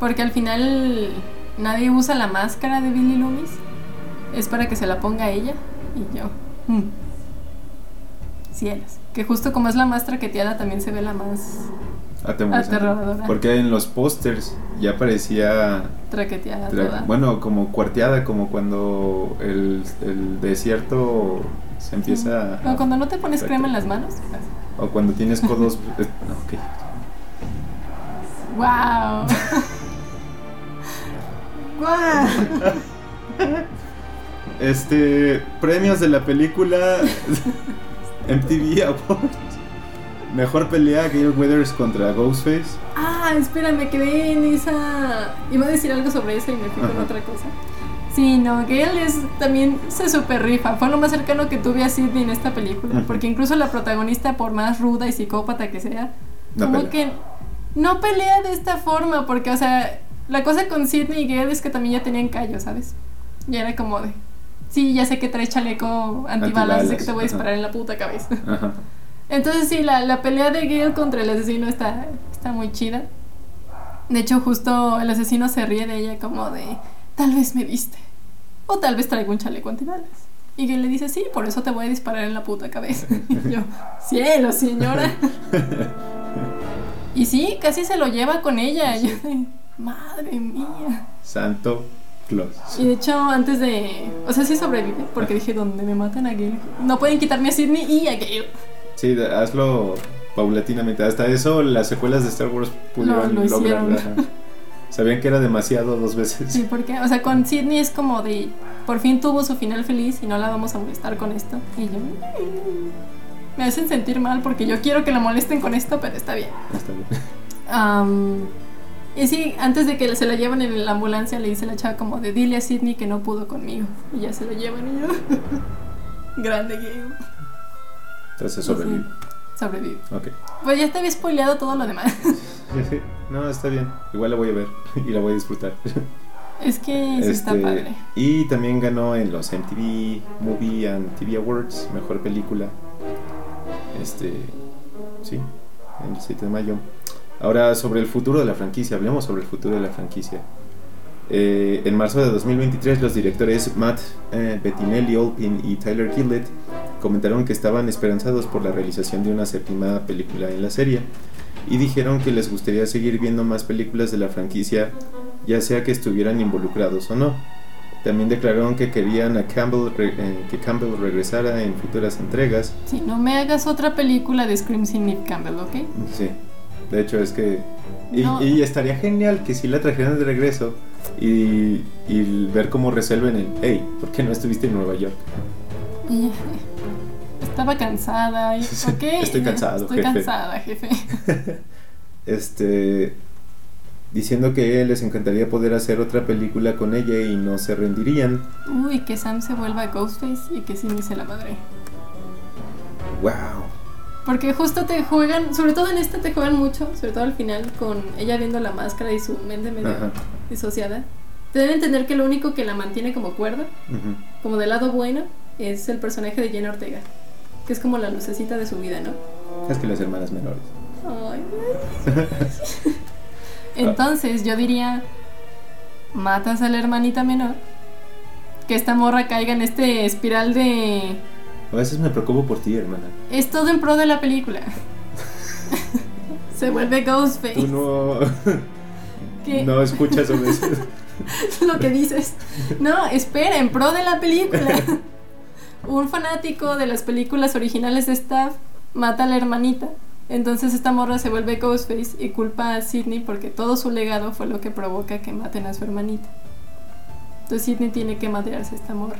Porque al final nadie usa la máscara de Billy Loomis. Es para que se la ponga ella. Y yo, "Mm". cielos. Que justo como es la más traqueteada, también se ve la más. Aterradora. Porque en los pósters ya parecía traqueteada tra- toda. bueno, como cuarteada, como cuando el, el desierto se empieza O cuando no te pones crema en las manos. o cuando tienes codos eh, ok. ¡Wow! Este, premios de la película MTV Awards. Mejor pelea Gail Weathers contra Ghostface. Ah, espera, me quedé en esa. Iba a decir algo sobre eso y me fui con Ajá. otra cosa. Sí, no, Gail es también se super rifa. Fue lo más cercano que tuve a Sidney en esta película. Ujú. Porque incluso la protagonista, por más ruda y psicópata que sea, No como pelea. que no pelea de esta forma. Porque, o sea, la cosa con Sidney y Gail es que también ya tenían callo, ¿sabes? Y era como de. Sí, ya sé que traes chaleco antibalas, sé que te voy a Antibalas, disparar ajá. en la puta cabeza. Ajá. Entonces sí, la, la pelea de Gale contra el asesino está, está muy chida. De hecho, justo el asesino se ríe de ella como de, tal vez me viste. O tal vez traigo un chaleco antibalas. Y Gale le dice, sí, por eso te voy a disparar en la puta cabeza. Y yo, cielo, señora. Y sí, casi se lo lleva con ella. Yo madre mía. Santo Claus. Y de hecho, antes de... O sea, sí sobrevive, porque dije, donde me matan a Gale, no pueden quitarme a Sidney y a Gale. Sí, hazlo paulatinamente. Hasta eso las secuelas de Star Wars pudieron Lo- lo ajá. Sabían que era demasiado dos veces. Sí, porque, o sea, con Sidney es como de por fin tuvo su final feliz y no la vamos a molestar con esto. Y yo, "Mm". me hacen sentir mal porque yo quiero que la molesten con esto, pero está bien. Está bien. Y sí, antes de que se la llevan en la ambulancia, le dice la chava como de dile a Sidney que no pudo conmigo. Y ya se la llevan y yo. Grande Gale. Entonces sobrevive. Sobrevive. Ok. Pues ya te había spoileado todo lo demás. No, está bien. Igual la voy a ver y la voy a disfrutar. es que sí está Este, padre. Y también ganó en los MTV Movie and TV Awards, mejor película. Este, sí, el 7 de mayo. Ahora sobre el futuro de la franquicia, hablemos sobre el futuro de la franquicia. Eh, en marzo de 2023 los directores Matt eh, Bettinelli Olpin y Tyler Gillett comentaron que estaban esperanzados por la realización de una séptima película en la serie y dijeron que les gustaría seguir viendo más películas de la franquicia ya sea que estuvieran involucrados o no. También declararon que querían a Campbell eh, que Campbell regresara en futuras entregas. Sí, no me hagas otra película de Scream sin Nick Campbell, ¿ok? Sí, de hecho es que... Y, No. y estaría genial que si la trajeran de regreso y, y ver cómo resuelven el, hey, ¿por qué no estuviste en Nueva York? Estaba cansada. Y, Sí, ¿ok? estoy cansado, Estoy jefe. cansada, jefe. Este... Diciendo que les encantaría poder hacer otra película con ella y no se rendirían. Uy, que Sam se vuelva Ghostface y que Sidney se la madre. ¡Wow! Porque justo te juegan, sobre todo en esta te juegan mucho, sobre todo al final, con ella viendo la máscara y su mente medio Ajá. disociada. Te deben entender que lo único que la mantiene como cuerda, como del lado bueno, es el personaje de Jenna Ortega. Que es como la lucecita de su vida, ¿no? Es que las hermanas menores. Ay. Entonces yo diría, matas a la hermanita menor, que esta morra caiga en este espiral de... A veces me preocupo por ti, hermana. Es todo en pro de la película. Se vuelve Ghostface. Tú no, ¿Qué? no escuchas sobre eso. Lo que dices. No, espera, en pro de la película. Un fanático de las películas originales de Staff mata a la hermanita. Entonces esta morra se vuelve Ghostface y culpa a Sidney porque todo su legado fue lo que provoca que maten a su hermanita. Entonces Sidney tiene que madrearse a esta morra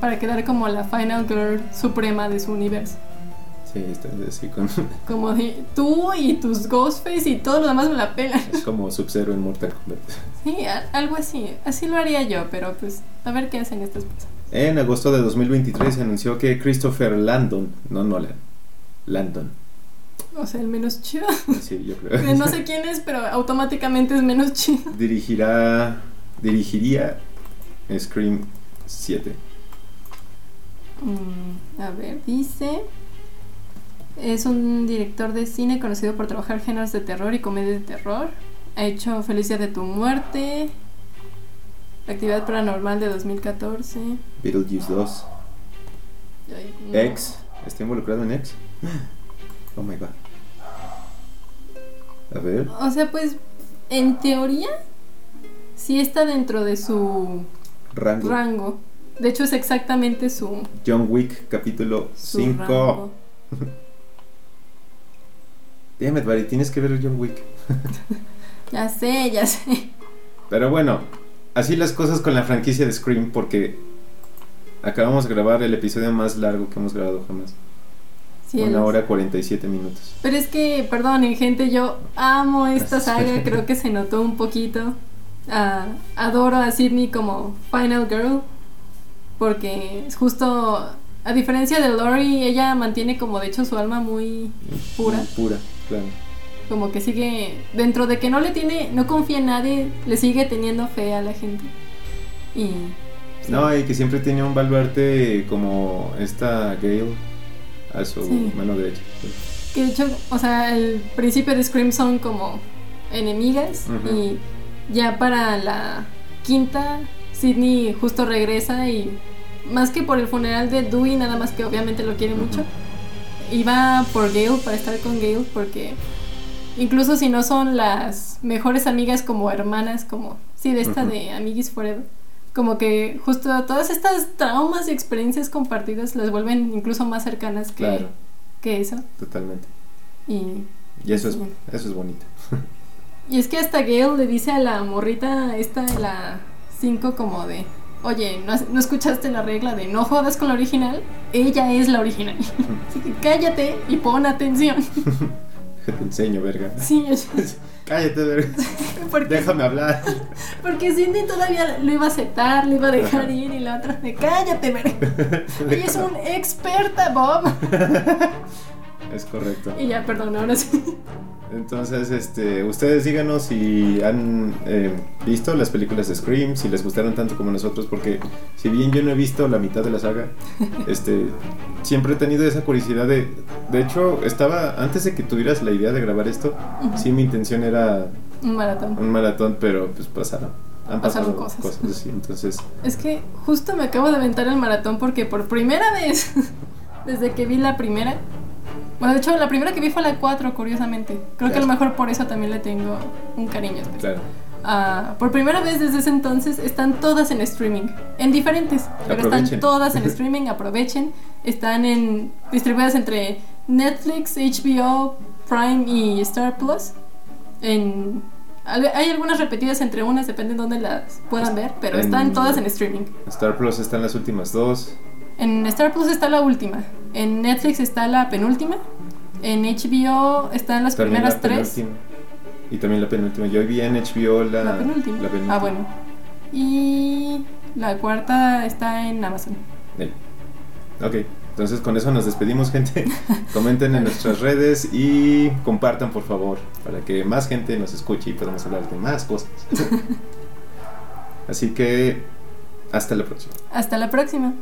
para quedar como la final girl suprema de su universo. Sí, está así con, Como de tú y tus Ghostface y todo lo demás me la pelan. es como Sub-Zero en Mortal Kombat. Sí, a- algo así. Así lo haría yo, pero pues a ver qué hacen estas personas. En agosto de 2023 se anunció que Christopher Landon, no Nolan, Landon, O sea, el menos chido. sí, yo creo, No sé quién es, pero automáticamente es menos chido. dirigirá, dirigiría Scream 7. Mm, a ver, dice. Es un director de cine conocido por trabajar géneros de terror y comedia de terror. Ha hecho Felicia de tu muerte. Actividad paranormal de 2014. Beetlejuice 2. Ay, no. X, ¿está involucrado en X? Oh my god. A ver, O sea, pues, en teoría, sí está dentro de su rango. rango. De hecho, es exactamente su, John Wick, capítulo su 5. rango. Damn it, buddy, tienes que ver John Wick. Ya sé, ya sé. Pero bueno, así las cosas con la franquicia de Scream porque acabamos de grabar el episodio más largo que hemos grabado jamás. Cielos. Una hora 47 minutos. Pero es que, perdonen, gente, yo amo esta saga. Creo que se notó un poquito. Ah, adoro a Sidney como Final Girl. Porque es justo. A diferencia de Lori, ella mantiene como de hecho su alma muy pura. Muy pura, claro. Como que sigue. Dentro de que no le tiene. No confía en nadie, le sigue teniendo fe a la gente. Y. sí. No, y que siempre tenía un baluarte como esta Gale a su Sí. mano derecha. Que de hecho, o sea, el principio de Scream son como enemigas y ya para la quinta, Sidney justo regresa y más que por el funeral de Dewey, nada más que obviamente lo quiere mucho, iba por Gale para estar con Gale porque incluso si no son las mejores amigas como hermanas, como, sí, de esta Ujú. de Amiguis Forever. Como que justo todas estas traumas y experiencias compartidas las vuelven incluso más cercanas que, Claro, que eso. totalmente. Y, Y eso es, eso es bonito. y es que hasta Gale le dice a la morrita esta, la 5 como de, oye, ¿no, has- no escuchaste la regla de no jodas con la original? Ella es la original. Así que cállate y pon atención. Te enseño, verga. Sí, es- Cállate, verga. porque, Déjame hablar. porque Cindy todavía lo iba a aceptar, le iba a dejar ir y la otra de cállate, verga. Ella es una experta, Bob. Es correcto. Y ya, perdón, ahora sí. Entonces, este, ustedes díganos si han eh, visto las películas de Scream, si les gustaron tanto como nosotros, porque si bien yo no he visto la mitad de la saga, este, siempre he tenido esa curiosidad de, de hecho, estaba antes de que tuvieras la idea de grabar esto, sí mi intención era Un maratón. un maratón, pero pues pasaron, han Pasaron pasado cosas. cosas, así, entonces, Es que justo me acabo de aventar el maratón porque por primera vez, desde que vi la primera, bueno, de hecho la primera que vi fue la 4, curiosamente. Creo que a lo mejor por eso también le tengo un cariño especial. claro, Ah, por primera vez desde ese entonces están todas en streaming, en diferentes, pero Aprovechen. están todas en streaming, aprovechen. Están en distribuidas entre Netflix, HBO, Prime y Star Plus. En, hay algunas repetidas entre unas, depende de dónde las puedan ver, pero En- están todas en streaming. Star Plus están las últimas dos, En Star Plus está la última, en Netflix está la penúltima, en HBO están las también primeras la tres. penúltima, y también la penúltima, yo vi en HBO la, La penúltima. la penúltima. Ah, bueno. Y la cuarta está en Amazon. Bien. Ok, entonces con eso nos despedimos, gente. Comenten en nuestras redes y compartan, por favor, para que más gente nos escuche y podamos hablar de más cosas. Así que, hasta la próxima. Hasta la próxima.